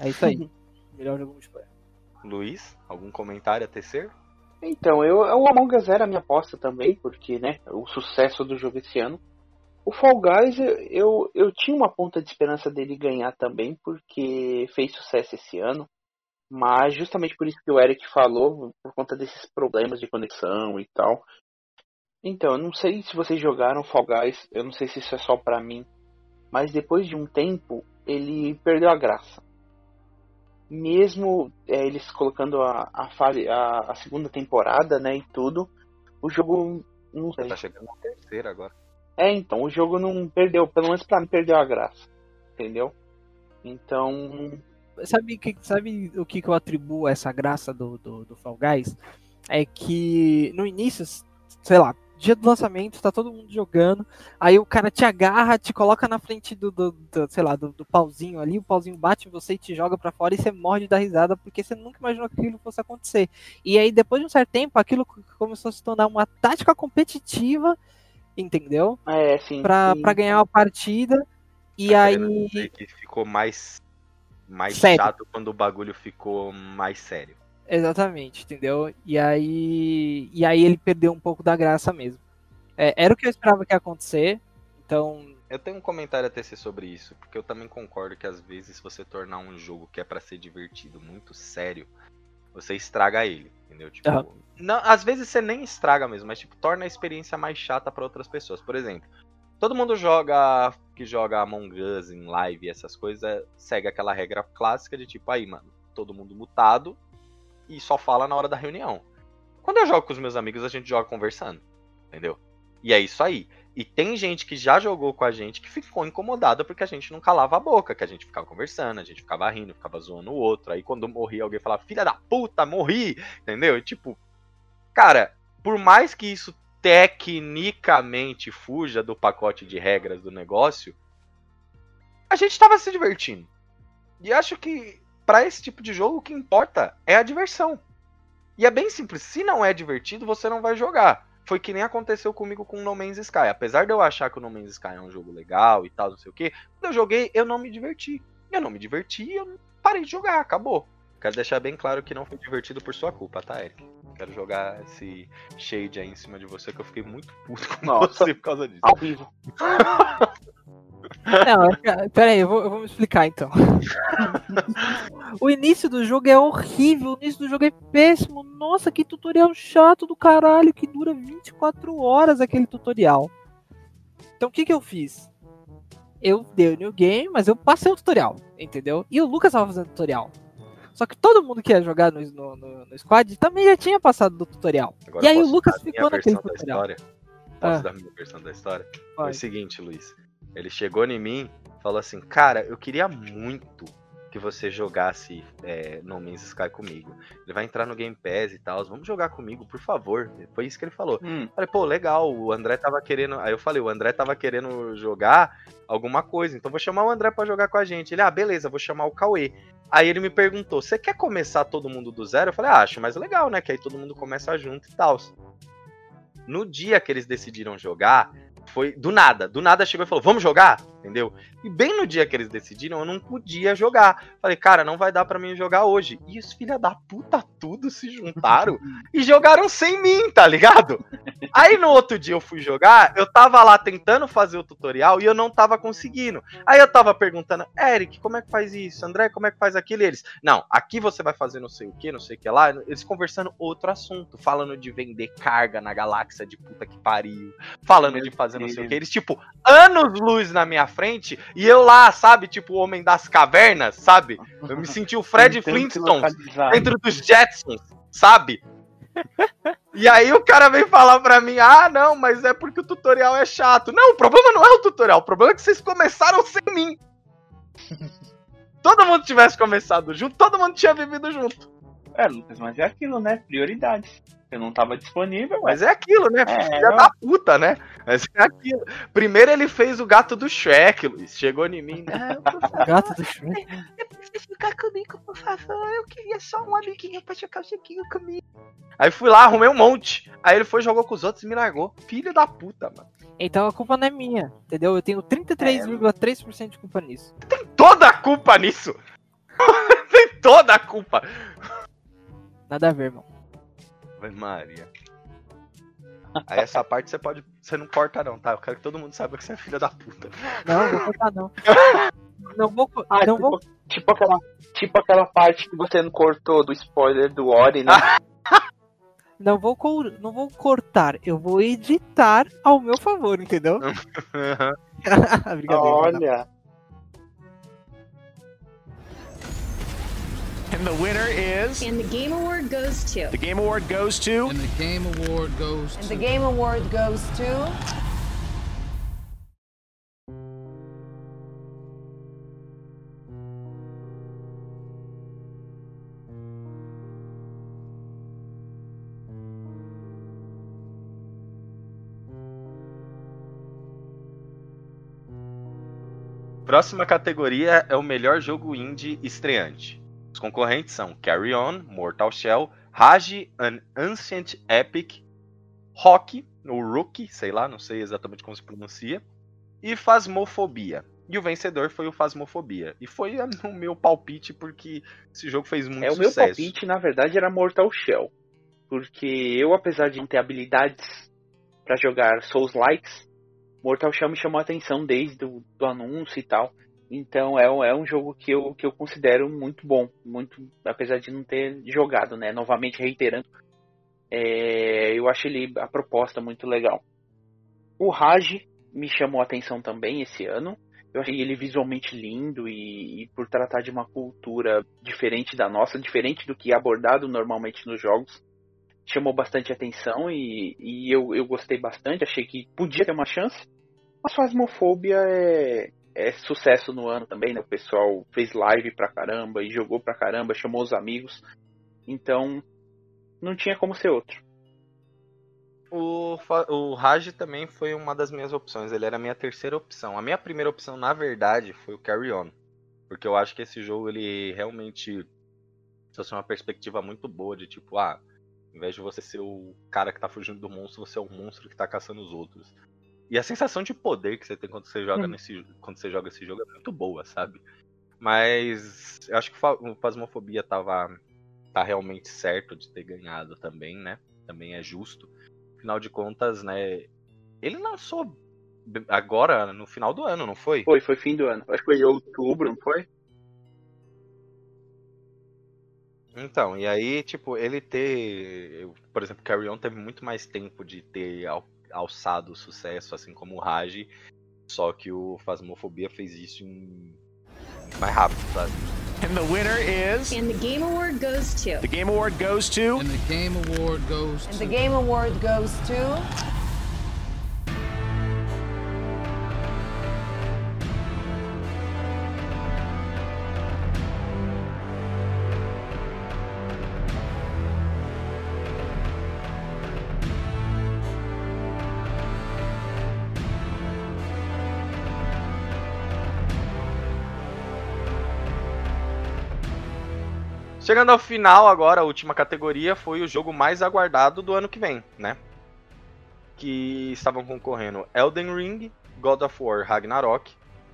é isso aí. *laughs* melhor jogo multiplayer. Luiz, algum comentário a tecer? Então, eu, o Among Us era a minha aposta também, porque, né, o sucesso do jogo esse ano. O Fall Guys, eu, eu, eu tinha uma ponta de esperança dele ganhar também, porque fez sucesso esse ano. Mas justamente por isso que o Eric falou, por conta desses problemas de conexão e tal. Então, eu não sei se vocês jogaram Fall Guys, eu não sei se isso é só pra mim. Mas depois de um tempo, ele perdeu a graça mesmo é, eles colocando a, a, a, a segunda temporada, né, e tudo, o jogo não sei. Tá chegando na terceira agora. É, então, o jogo não perdeu, pelo menos pra mim perdeu a graça, entendeu? Então, Sabe, que, sabe o que, que eu atribuo a essa graça do, do, do Fall Guys? É que no início, sei lá, dia do lançamento, tá todo mundo jogando, aí o cara te agarra, te coloca na frente do, do- do, sei lá, do, do pauzinho ali, o pauzinho bate em você e te joga pra fora e você morre de dar risada porque você nunca imaginou que aquilo fosse acontecer. E aí depois de um certo tempo, aquilo começou a se tornar uma tática competitiva, entendeu? é assim. Pra, sim. pra ganhar uma partida. E Tá aí. que ficou mais, mais Sério. chato quando o bagulho ficou mais sério. Exatamente, entendeu? E aí, e aí ele perdeu um pouco da graça mesmo. É, era o que eu esperava que ia acontecer, então Eu tenho um comentário a tecer sobre isso, porque eu também concordo que às vezes você tornar um jogo que é pra ser divertido muito sério, você estraga ele, entendeu? Tipo, Aham. não, às vezes você nem estraga mesmo, mas tipo torna a experiência mais chata pra outras pessoas. Por exemplo, todo mundo joga que joga Among Us em live e essas coisas, segue aquela regra clássica de tipo, aí, mano, todo mundo mutado e só fala na hora da reunião. Quando eu jogo com os meus amigos, a gente joga conversando, entendeu? E é isso aí. E tem gente que já jogou com a gente que ficou incomodada porque a gente não calava a boca, que a gente ficava conversando, a gente ficava rindo, ficava zoando o outro. Aí quando morria, alguém falava, filha da puta, morri! Entendeu? E, tipo, cara, por mais que isso tecnicamente fuja do pacote de regras do negócio, a gente tava se divertindo. E acho que pra esse tipo de jogo o que importa é a diversão. E é bem simples, se não é divertido, você não vai jogar. Foi que nem aconteceu comigo com No Man's Sky. Apesar de eu achar que o No Man's Sky é um jogo legal e tal, não sei o que, quando eu joguei, eu não me diverti. Eu não me diverti e eu parei de jogar, acabou. Quero deixar bem claro que não foi divertido por sua culpa, tá, Eric? Quero jogar esse shade aí em cima de você, que eu fiquei muito puto com Nossa. você por causa disso. Ao vivo. *laughs* Não, é- pera aí, eu vou, eu vou me explicar então. *laughs* o início do jogo é horrível, o início do jogo é péssimo. Nossa, que tutorial chato do caralho, que dura 24 horas aquele tutorial. Então o que que eu fiz? Eu dei o new game, mas eu passei o tutorial, entendeu? E o Lucas tava fazendo tutorial. Só que todo mundo que ia jogar no, no, no- no squad também já tinha passado do tutorial. Agora e aí o Lucas ficou naquele tutorial. história? Posso Ah. dar a minha versão da história? Foi o seguinte, Luiz. Ele chegou em mim falou assim, cara, eu queria muito que você jogasse é, No Man's Sky comigo. Ele vai entrar no Game Pass e tal, vamos jogar comigo, por favor. Foi isso que ele falou. Hum, Falei, pô, legal, o André tava querendo. Aí eu falei, o André tava querendo jogar alguma coisa, então vou chamar o André pra jogar com a gente. Ele, ah, beleza, vou chamar o Cauê. Aí ele me perguntou, você quer começar todo mundo do zero? Eu falei, ah, acho mais legal, né? Que aí todo mundo começa junto e tal. No dia que eles decidiram jogar, foi do nada. Do nada chegou e falou, vamos jogar? Entendeu? E bem no dia que eles decidiram, eu não podia jogar. Falei, cara, não vai dar pra mim jogar hoje. E os filha da puta tudo se juntaram *laughs* e jogaram sem mim, tá ligado? Aí no outro dia eu fui jogar, eu tava lá tentando fazer o tutorial e eu não tava conseguindo. Aí eu tava perguntando, Eric, como é que faz isso? André, como é que faz aquilo? E eles, não, aqui você vai fazer não sei o que, não sei o que lá. Eles conversando outro assunto, falando de vender carga na galáxia de puta que pariu, falando Meu de fazer não sei o Deus. que. Eles, tipo, anos luz na minha frente e eu lá, sabe, tipo o homem das cavernas, sabe? Eu me senti o Fred Flintstone dentro dos Jetsons, sabe? E aí o cara vem falar pra mim, ah, não, mas é porque o tutorial é chato. Não, o problema não é o tutorial, o problema é que vocês começaram sem mim. Todo mundo tivesse começado junto, todo mundo tinha vivido junto. É, Lucas, mas é aquilo, né? Prioridades. Eu não tava disponível, Mas é aquilo, né? É, Filha da puta, né? Mas é aquilo. Primeiro ele fez o gato do Shrek, Luiz. Chegou em mim. Não, por *laughs* favor, Gato do Shrek. eu preciso ficar comigo, por favor. Eu queria só um amiguinho pra jogar um joguinho comigo. Aí fui lá, arrumei um monte. Aí ele foi, jogou com os outros e me largou. Filho da puta, mano. Então a culpa não é minha, entendeu? Eu tenho 33,3% de culpa nisso. Toda a culpa nisso. Tem toda a culpa. *laughs* Nada a ver, irmão. Vai, Maria. Aí essa parte você pode. Você não corta, não, tá? Eu quero que todo mundo saiba que você é filha da puta. Não, vou cortar não. *laughs* Não vou, Ah, não tipo, vou tipo, aquela, tipo aquela parte que você não cortou do spoiler do Ori, né? *laughs* Não vou, não vou cortar, eu vou editar ao meu favor, entendeu? *laughs* Brincadeira. Olha. And the winner is. And the Game Award goes to. The Game Award goes to. And the Game Award goes And to. the Game Award goes to. Próxima categoria é o melhor jogo indie estreante. Os concorrentes são Carry On, Mortal Shell, Rage, An Ancient Epic, Rock, ou Rookie, sei lá, não sei exatamente como se pronuncia, e Phasmophobia. E o vencedor foi o Phasmophobia. E foi a- o meu palpite porque esse jogo fez muito É, o meu sucesso. palpite, na verdade, era Mortal Shell. Porque eu, apesar de não ter habilidades pra jogar Souls Likes, Mortal Shell me chamou a atenção desde o do anúncio e tal. Então é, um- é um jogo que eu, que eu considero muito bom, muito apesar de não ter jogado, né? Novamente reiterando, é, eu acho ele a proposta muito legal. O Raj me chamou a atenção também esse ano. Eu achei ele visualmente lindo e, e por tratar de uma cultura diferente da nossa, diferente do que é abordado normalmente nos jogos, chamou bastante atenção e, e eu, eu gostei bastante. Achei que podia ter uma chance. Mas Phasmophobia é, é sucesso no ano também, né? O pessoal fez live pra caramba e jogou pra caramba, chamou os amigos. Então, não tinha como ser outro. O, o Raj também foi uma das minhas opções. Ele era a minha terceira opção. A minha primeira opção, na verdade, foi o Carry On. Porque eu acho que esse jogo, ele realmente trouxe uma perspectiva muito boa de tipo, ah, ao invés de você ser o cara que tá fugindo do monstro, você é o monstro que tá caçando os outros. E a sensação de poder que você tem quando você joga, Hum. nesse, quando você joga esse jogo é muito boa, sabe? Mas eu acho que o Fa- o Phasmophobia tava tá realmente certo de ter ganhado também, né? Também é justo. Afinal de contas, né? Ele lançou agora no final do ano, não foi? Foi, foi fim do ano. Acho que foi em outubro, não foi? Então, e aí, tipo, ele ter. Por exemplo, Carry On teve muito mais tempo de ter alçado o sucesso, assim como o Raj. Só que o Phasmophobia fez isso em. mais rápido, sabe? And the winner is. And the Game Award goes to. The Game Award goes to. And the Game Award goes And to. the Game Award goes to. Chegando ao final agora, a última categoria foi o jogo mais aguardado do ano que vem, né? Que estavam concorrendo Elden Ring, God of War Ragnarok,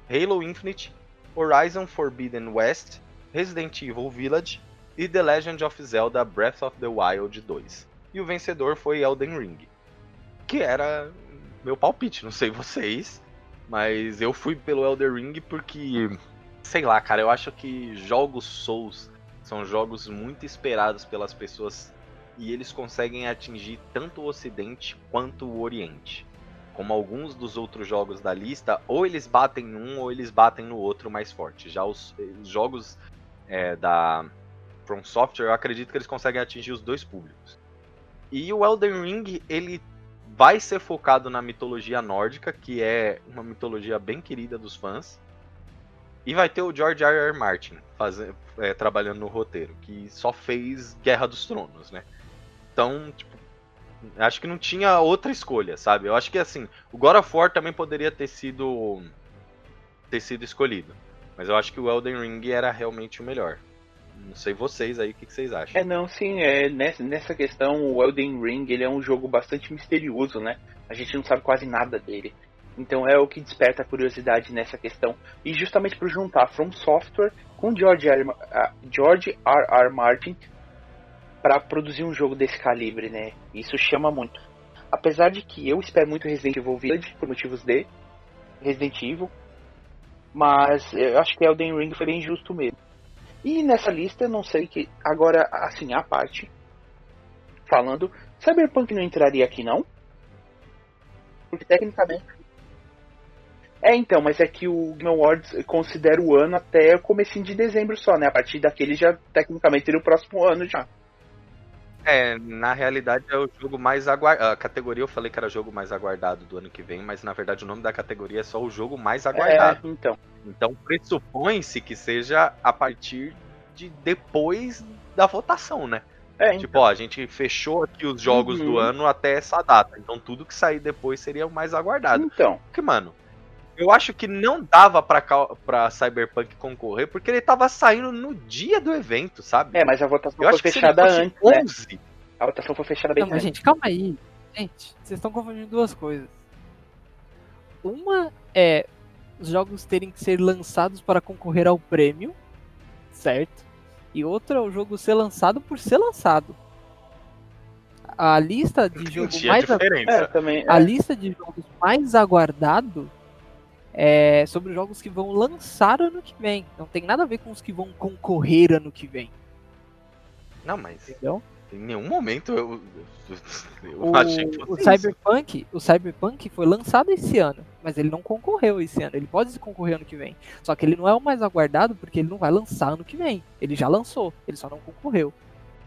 Halo Infinite, Horizon Forbidden West, Resident Evil Village e The Legend of Zelda Breath of the Wild 2. E o vencedor foi Elden Ring, que era meu palpite, não sei vocês, mas eu fui pelo Elden Ring porque, sei lá, cara, eu acho que jogos Souls são jogos muito esperados pelas pessoas e eles conseguem atingir tanto o Ocidente quanto o Oriente. Como alguns dos outros jogos da lista, ou eles batem num ou eles batem no outro mais forte. Já os, os jogos é, da From Software, eu acredito que eles conseguem atingir os dois públicos. E o Elden Ring, ele vai ser focado na mitologia nórdica, que é uma mitologia bem querida dos fãs. E vai ter o George R. R. Martin faze- é, trabalhando no roteiro, que só fez Guerra dos Tronos, né? Então, tipo, acho que não tinha outra escolha, sabe? Eu acho que assim, o God of War também poderia ter sido ter sido escolhido, mas eu acho que o Elden Ring era realmente o melhor. Não sei vocês aí, o que, que vocês acham? É, não, sim, é, nessa, nessa questão, o Elden Ring, ele é um jogo bastante misterioso, né? A gente não sabe quase nada dele. Então é o que desperta a curiosidade nessa questão. E justamente por juntar From Software com George R. Ah, George R. R. Martin para produzir um jogo desse calibre, né? Isso chama muito. Apesar de que eu espero muito Resident Evil Village, por motivos de Resident Evil. Mas eu acho que Elden Ring foi bem justo mesmo. E nessa lista, não sei que. Agora, assim, a parte. Falando. Cyberpunk não entraria aqui, não? Porque tecnicamente. É, então, mas é que o Game Awards considera o ano até o comecinho de dezembro só, né? A partir daquele já, tecnicamente, seria o próximo ano já. É, na realidade é o jogo mais aguardado. A categoria eu falei que era o jogo mais aguardado do ano que vem, mas na verdade o nome da categoria é só o jogo mais aguardado. É, então. Então pressupõe-se que seja a partir de depois da votação, né? É, então. Tipo, ó, a gente fechou aqui os jogos Uhum. do ano até essa data. Então tudo que sair depois seria o mais aguardado. Então. Porque, mano, eu acho que não dava pra, pra Cyberpunk concorrer porque ele tava saindo no dia do evento, sabe? É, mas a votação eu foi fechada antes, né? 11, A votação foi fechada bem Não, antes. gente, calma aí. Gente, vocês estão confundindo duas coisas. Uma é os jogos terem que ser lançados para concorrer ao prêmio, certo? E outra é o jogo ser lançado por ser lançado. a lista de jogo Tinha mais a- diferença. É, também. a é. lista de jogos mais aguardado é sobre jogos que vão lançar ano que vem. Não tem nada a ver com os que vão concorrer ano que vem, Não, mas entendeu? em nenhum momento eu, eu, O, achei que o fosse isso. Cyberpunk, o Cyberpunk foi lançado esse ano, mas ele não concorreu esse ano. Ele pode concorrer ano que vem. Só que ele não é o mais aguardado porque ele não vai lançar ano que vem. Ele já lançou, ele só não concorreu.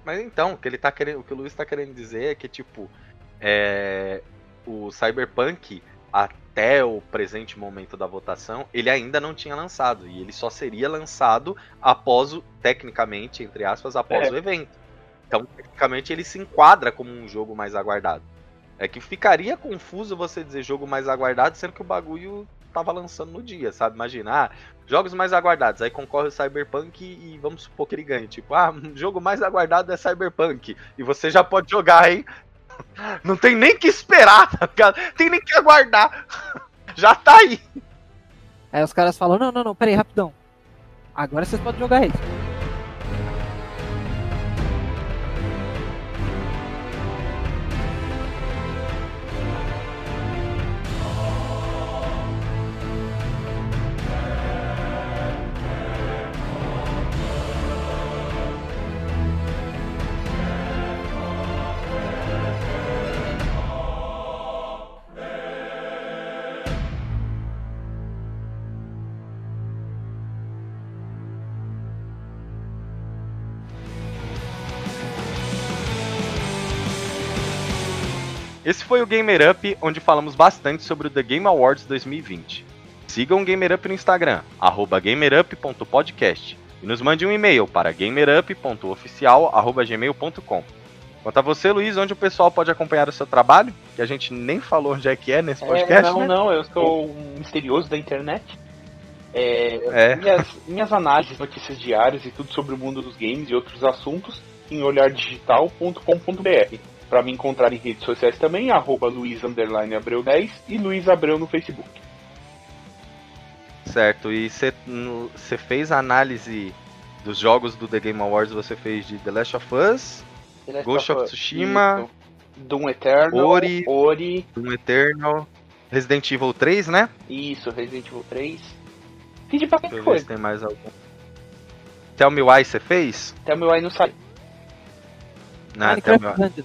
Mas então, o que ele tá querendo, o que o Luiz tá querendo dizer é que tipo, é, o Cyberpunk até o presente momento da votação, ele ainda não tinha lançado e ele só seria lançado após o tecnicamente, entre aspas, após É. o evento. Então, tecnicamente ele se enquadra como um jogo mais aguardado. É que ficaria confuso você dizer jogo mais aguardado, sendo que o bagulho tava lançando no dia, sabe? Imagina, ah, jogos mais aguardados, aí concorre o Cyberpunk e vamos supor que ele ganhe. Tipo, ah, jogo mais aguardado é Cyberpunk. E você já pode jogar, hein? *laughs* Não tem nem que esperar, tá ligado? Tem nem que aguardar. *laughs* Já tá aí. Aí os caras falam: não, não, não, peraí, rapidão. Agora vocês podem jogar ele. Foi o Gamer Up, onde falamos bastante sobre o The Game Awards 2020. Sigam o Gamer Up no Instagram, arroba gamerup.podcast, e nos mande um e-mail para gamerup.oficial.gmail.com. Quanto a você, Luiz, onde o pessoal pode acompanhar o seu trabalho? Que a gente nem falou onde é que é nesse É, podcast, não, né? não, eu sou um misterioso da internet. É, É. Minhas, minhas análises, notícias diárias e tudo sobre o mundo dos games e outros assuntos em olhardigital.com.br. Para me encontrar em redes sociais também, arroba Luiz underline Abreu 10 e Luiz Abreu no Facebook. Certo, e você fez a análise dos jogos do The Game Awards, você fez de The Last of Us, Last Ghost of Us, Tsushima, isso. Doom Eternal, Ori. Ori, Doom Eternal, Resident Evil 3, né? isso, Resident Evil 3. Fiz de Deixa eu ver se coisa. tem mais algum. Tell Me Why você fez? O meu aí não sai. Não, Tell Me Why.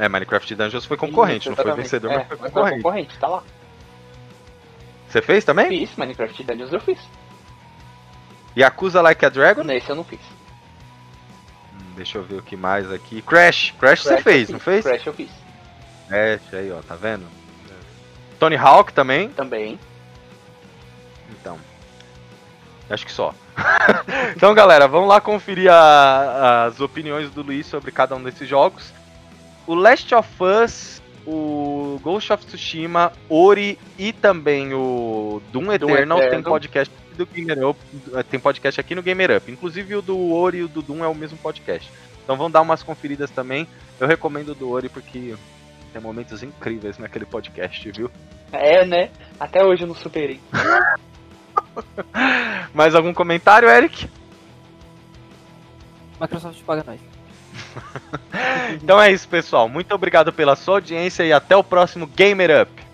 É, Minecraft Dungeons foi concorrente, Isso, não foi vencedor, é, mas foi concorrente. concorrente, tá lá. Você fez também? Fiz, Minecraft Dungeons eu fiz. Yakuza Like a Dragon? Nesse eu não fiz. Hum, deixa eu ver o que mais aqui. Crash, Crash, você Crash eu fez, não fez? Crash eu fiz. Crash, aí ó, tá vendo? Tony Hawk também. Também. Então. Acho que só. *laughs* então, galera, vamos lá conferir a- as opiniões do Luiz sobre cada um desses jogos. O Last of Us, o Ghost of Tsushima, Ori e também o Doom Eternal, tem Eternal. podcast aqui do Gamer Up, tem podcast aqui no Gamer Up. Inclusive o do Ori e o do Doom é o mesmo podcast. Então vamos dar umas conferidas também. Eu recomendo o do Ori porque tem momentos incríveis naquele podcast, viu? É, né? Até hoje eu não superei. *laughs* Mais algum comentário, Eric? Microsoft paga nós. Então é isso, pessoal. Muito obrigado pela sua audiência e até o próximo Gamer Up.